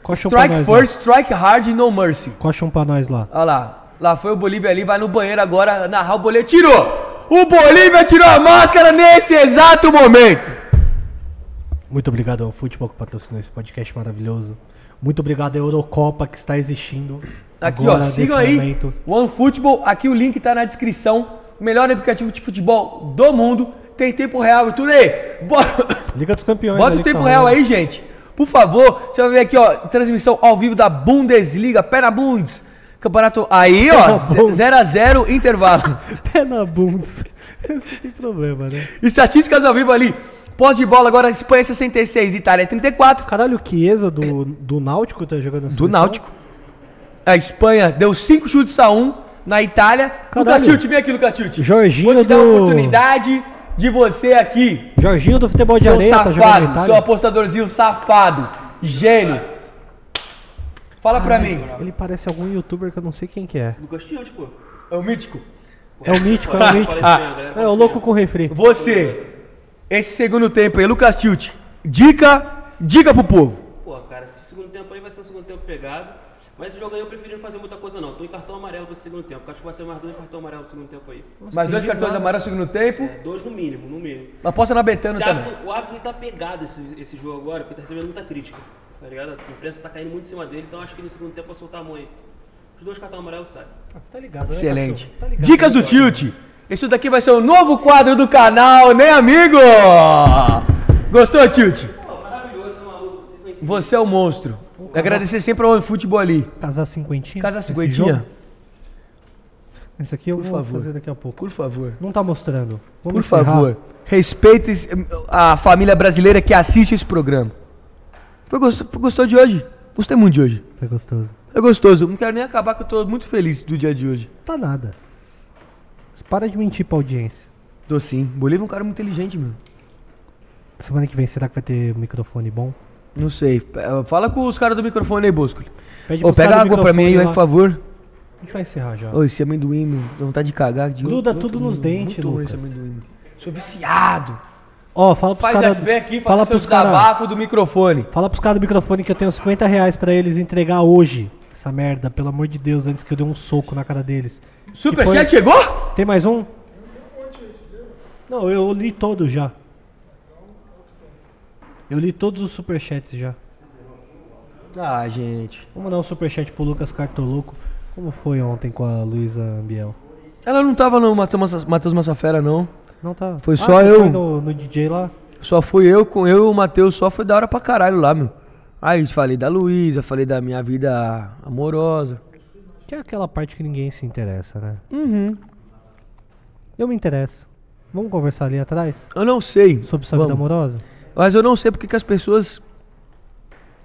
Coxa um Strike nós lá. first, strike hard, no mercy. Coxa um pra nós lá. Olha lá, lá foi o Bolívia ali, vai no banheiro agora narrar o Bolívia. Tirou! O Bolívia tirou a máscara nesse exato momento. Muito obrigado ao Futebol que patrocinou esse podcast maravilhoso. Muito obrigado à Eurocopa que está existindo. Aqui, agora, ó, sigam aí. momento. OneFootball, aqui o link tá na descrição. Melhor aplicativo de futebol do mundo. Tem tempo real e tudo aí. Bora. Liga dos Campeões. Bota ali o tempo tá real aí, gente. Por favor, você vai ver aqui, ó, transmissão ao vivo da Bundesliga, pé na Bundes. Campeonato. Aí, ó, Pé na Bundes. 0x0 intervalo. Pé na bundes. Não tem problema, né? Estatísticas ao vivo ali. Pós de bola agora, Espanha 66, Itália 34. Caralho, o Chiesa do, do Náutico tá jogando na Do? Náutico. A Espanha deu 5 chutes a 1 na Itália. Lucas Caralho. Tilt, vem aqui, Lucas Tilt. Jorginho Vou te dar a do- oportunidade de você aqui, Jorginho do futebol de seu areia tá jogando na safado, Itália. seu apostadorzinho safado, gênio. Fala pra mim. Ele parece algum youtuber que eu não sei quem que é. Lucas Tilt, pô. É o mítico. É o Mítico, é o Mítico. Parece bem, a galera É o louco com refri. Você, esse segundo tempo aí, Lucas Tilt. Dica, dica pro povo. Pô, cara, esse segundo tempo aí vai ser um segundo tempo pegado. Mas esse jogo aí eu preferi não fazer muita coisa não. Tô em cartão amarelo pro segundo tempo. Acho que vai ser mais dois cartão amarelo no segundo tempo aí. Mais dois cartões amarelos no segundo tempo. É, dois no mínimo, no mínimo. Aposta na Betano também. árbitro- o árbitro tá pegado esse, esse jogo agora, porque tá recebendo muita crítica. Tá ligado? A imprensa tá caindo muito em cima dele, então acho que no segundo tempo vai soltar a mão aí. Os dois cartões amarelos saem. Tá ligado, né, Excelente. Tá ligado, Dicas né, do Tilt. Esse daqui vai ser o novo quadro do canal, né, amigo? Gostou, Tilt? Pô, maravilhoso, é maluco. Você é o monstro. Agradecer sempre ao futebol ali. Casar cinquentinha? Casa esse cinquentinha. Esse aqui eu Por vou favor. fazer daqui a pouco. Por favor. Não tá mostrando. Vamos Por encerrar. favor. Respeite a família brasileira que assiste esse programa. Foi gostoso, gostou de hoje? Gostei muito de hoje. Foi gostoso. É gostoso. Não quero nem acabar que eu tô muito feliz do dia de hoje. Tá nada. Mas Para de mentir pra audiência. Tô sim. Bolívia é um cara muito inteligente, meu. Semana que vem, será que vai ter microfone bom? Não sei. Eh, Fala com os caras do microfone aí, Bosco. Pede Ô, pega água pra mim aí, por favor. A gente vai encerrar já. Ô, esse amendoim, meu, dá vontade de cagar. De Gruda tudo nos dentes, muito Lucas. esse amendoim. Sou viciado. Ó, fala pros Faz vem aqui, fala fala seu desabafo do microfone. Fala pros caras do microfone que eu tenho 50 reais pra eles entregar hoje. Essa merda, pelo amor de Deus, antes que eu dê um soco na cara deles. Superchat foi- chegou? Tem mais um? Não, eu li todos já. Eu li todos os superchats já. Ah, gente. Vou mandar um superchat pro Lucas Cartoloco. Como foi ontem com a Luísa Ambiel? Ela não tava no Matheus Massafera, não. Não tá. Foi Ah, só eu. Foi no, no DJ lá? Só fui eu com eu e o Matheus, só foi da hora pra caralho lá, meu. Aí falei da Luísa, falei da minha vida amorosa. Que é aquela parte que ninguém se interessa, né? Uhum. Eu me interesso. Vamos conversar ali atrás? Eu não sei. Sobre sua vida Vamos. amorosa? Mas eu não sei porque que as pessoas.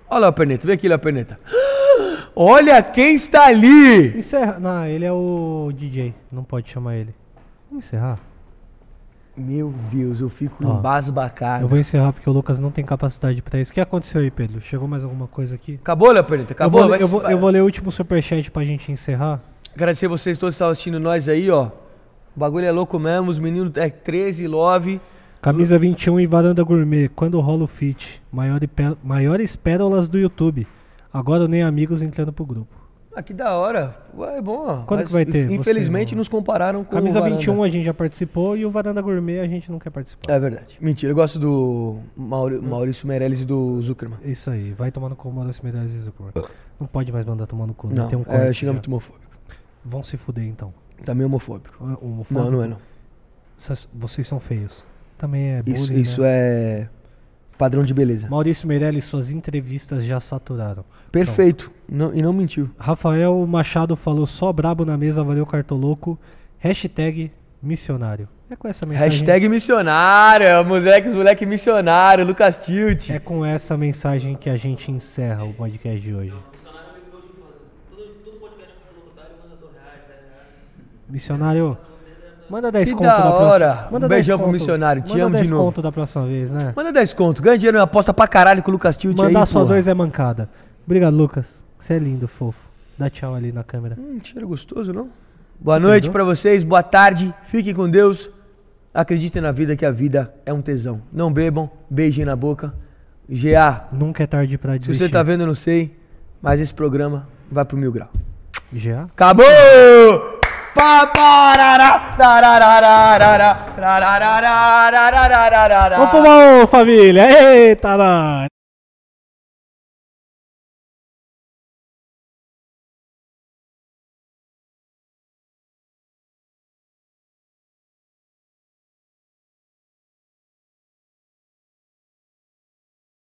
Olha lá, Perneta, vem aqui, lá, Perneta. Olha quem está ali! Encerra. Não, ele é o DJ. Não pode chamar ele. Vamos encerrar? Meu Deus, eu fico Ó, embasbacado. Eu vou encerrar porque o Lucas não tem capacidade pra isso. O que aconteceu aí, Pedro? Chegou mais alguma coisa aqui? Acabou, Léo Perneta? Acabou? eu, vou, eu, vou, eu vou ler o último superchat pra gente encerrar. Agradecer vocês todos que estão assistindo nós aí, ó. O bagulho é louco mesmo, os meninos é 13, love. Camisa 21 e varanda gourmet. Quando rola o fit? Maior maiores pérolas do YouTube. Agora nem amigos entrando pro grupo. Ah, que da hora. Ué, é bom. Quando que vai ter? Infelizmente Você, nos compararam com Camisa o Varanda. 21 a gente já participou e o varanda gourmet a gente não quer participar. É verdade. Mentira, eu gosto do Mauri- Maurício Meirelles e do Zuckerman. Isso aí, vai tomando com o Maurício Meirelles e Zuckerman. Não pode mais mandar tomando cu, né? Não, Tem um é já. xingamento homofóbico. Vão se fuder então. Também homofóbico. É homofóbico? Não, não é não. Vocês são feios. Também é bullying, Isso, né? isso é padrão de beleza. Maurício Meirelles, suas entrevistas já saturaram. Perfeito. Não- e não mentiu. Rafael Machado falou só brabo na mesa, valeu cartoloco. Hashtag missionário. É com essa mensagem. Hashtag missionário, é moleque, moleque missionário, Lucas Tilt. É com essa mensagem que a gente encerra o podcast de hoje. Missionário é amigo meu de infância. Todo, todo podcast que eu locutário manda 2 reais, 10 reais. Missionário, manda 10 Que conto da hora. próxima. Um Manda 10 beijão pro missionário, te Manda amo de 10 novo. conto da próxima vez, né? Manda 10 conto. Ganha dinheiro, aposta pra caralho com o Lucas Tilt aí, Mandar só porra. dois é mancada. Obrigado, Lucas. Você é lindo, fofo. Dá tchau ali na câmera. Hum, cheiro gostoso, não? Boa noite para vocês, boa tarde, fiquem com Deus. Acreditem na vida que a vida é um tesão. Não bebam, beijem na boca. GA. Nunca é tarde pra dizer. Se você tá vendo, eu não sei, mas esse programa vai pro mil grau. GA? Acabou! Vamos fumar, família! Eita, nós!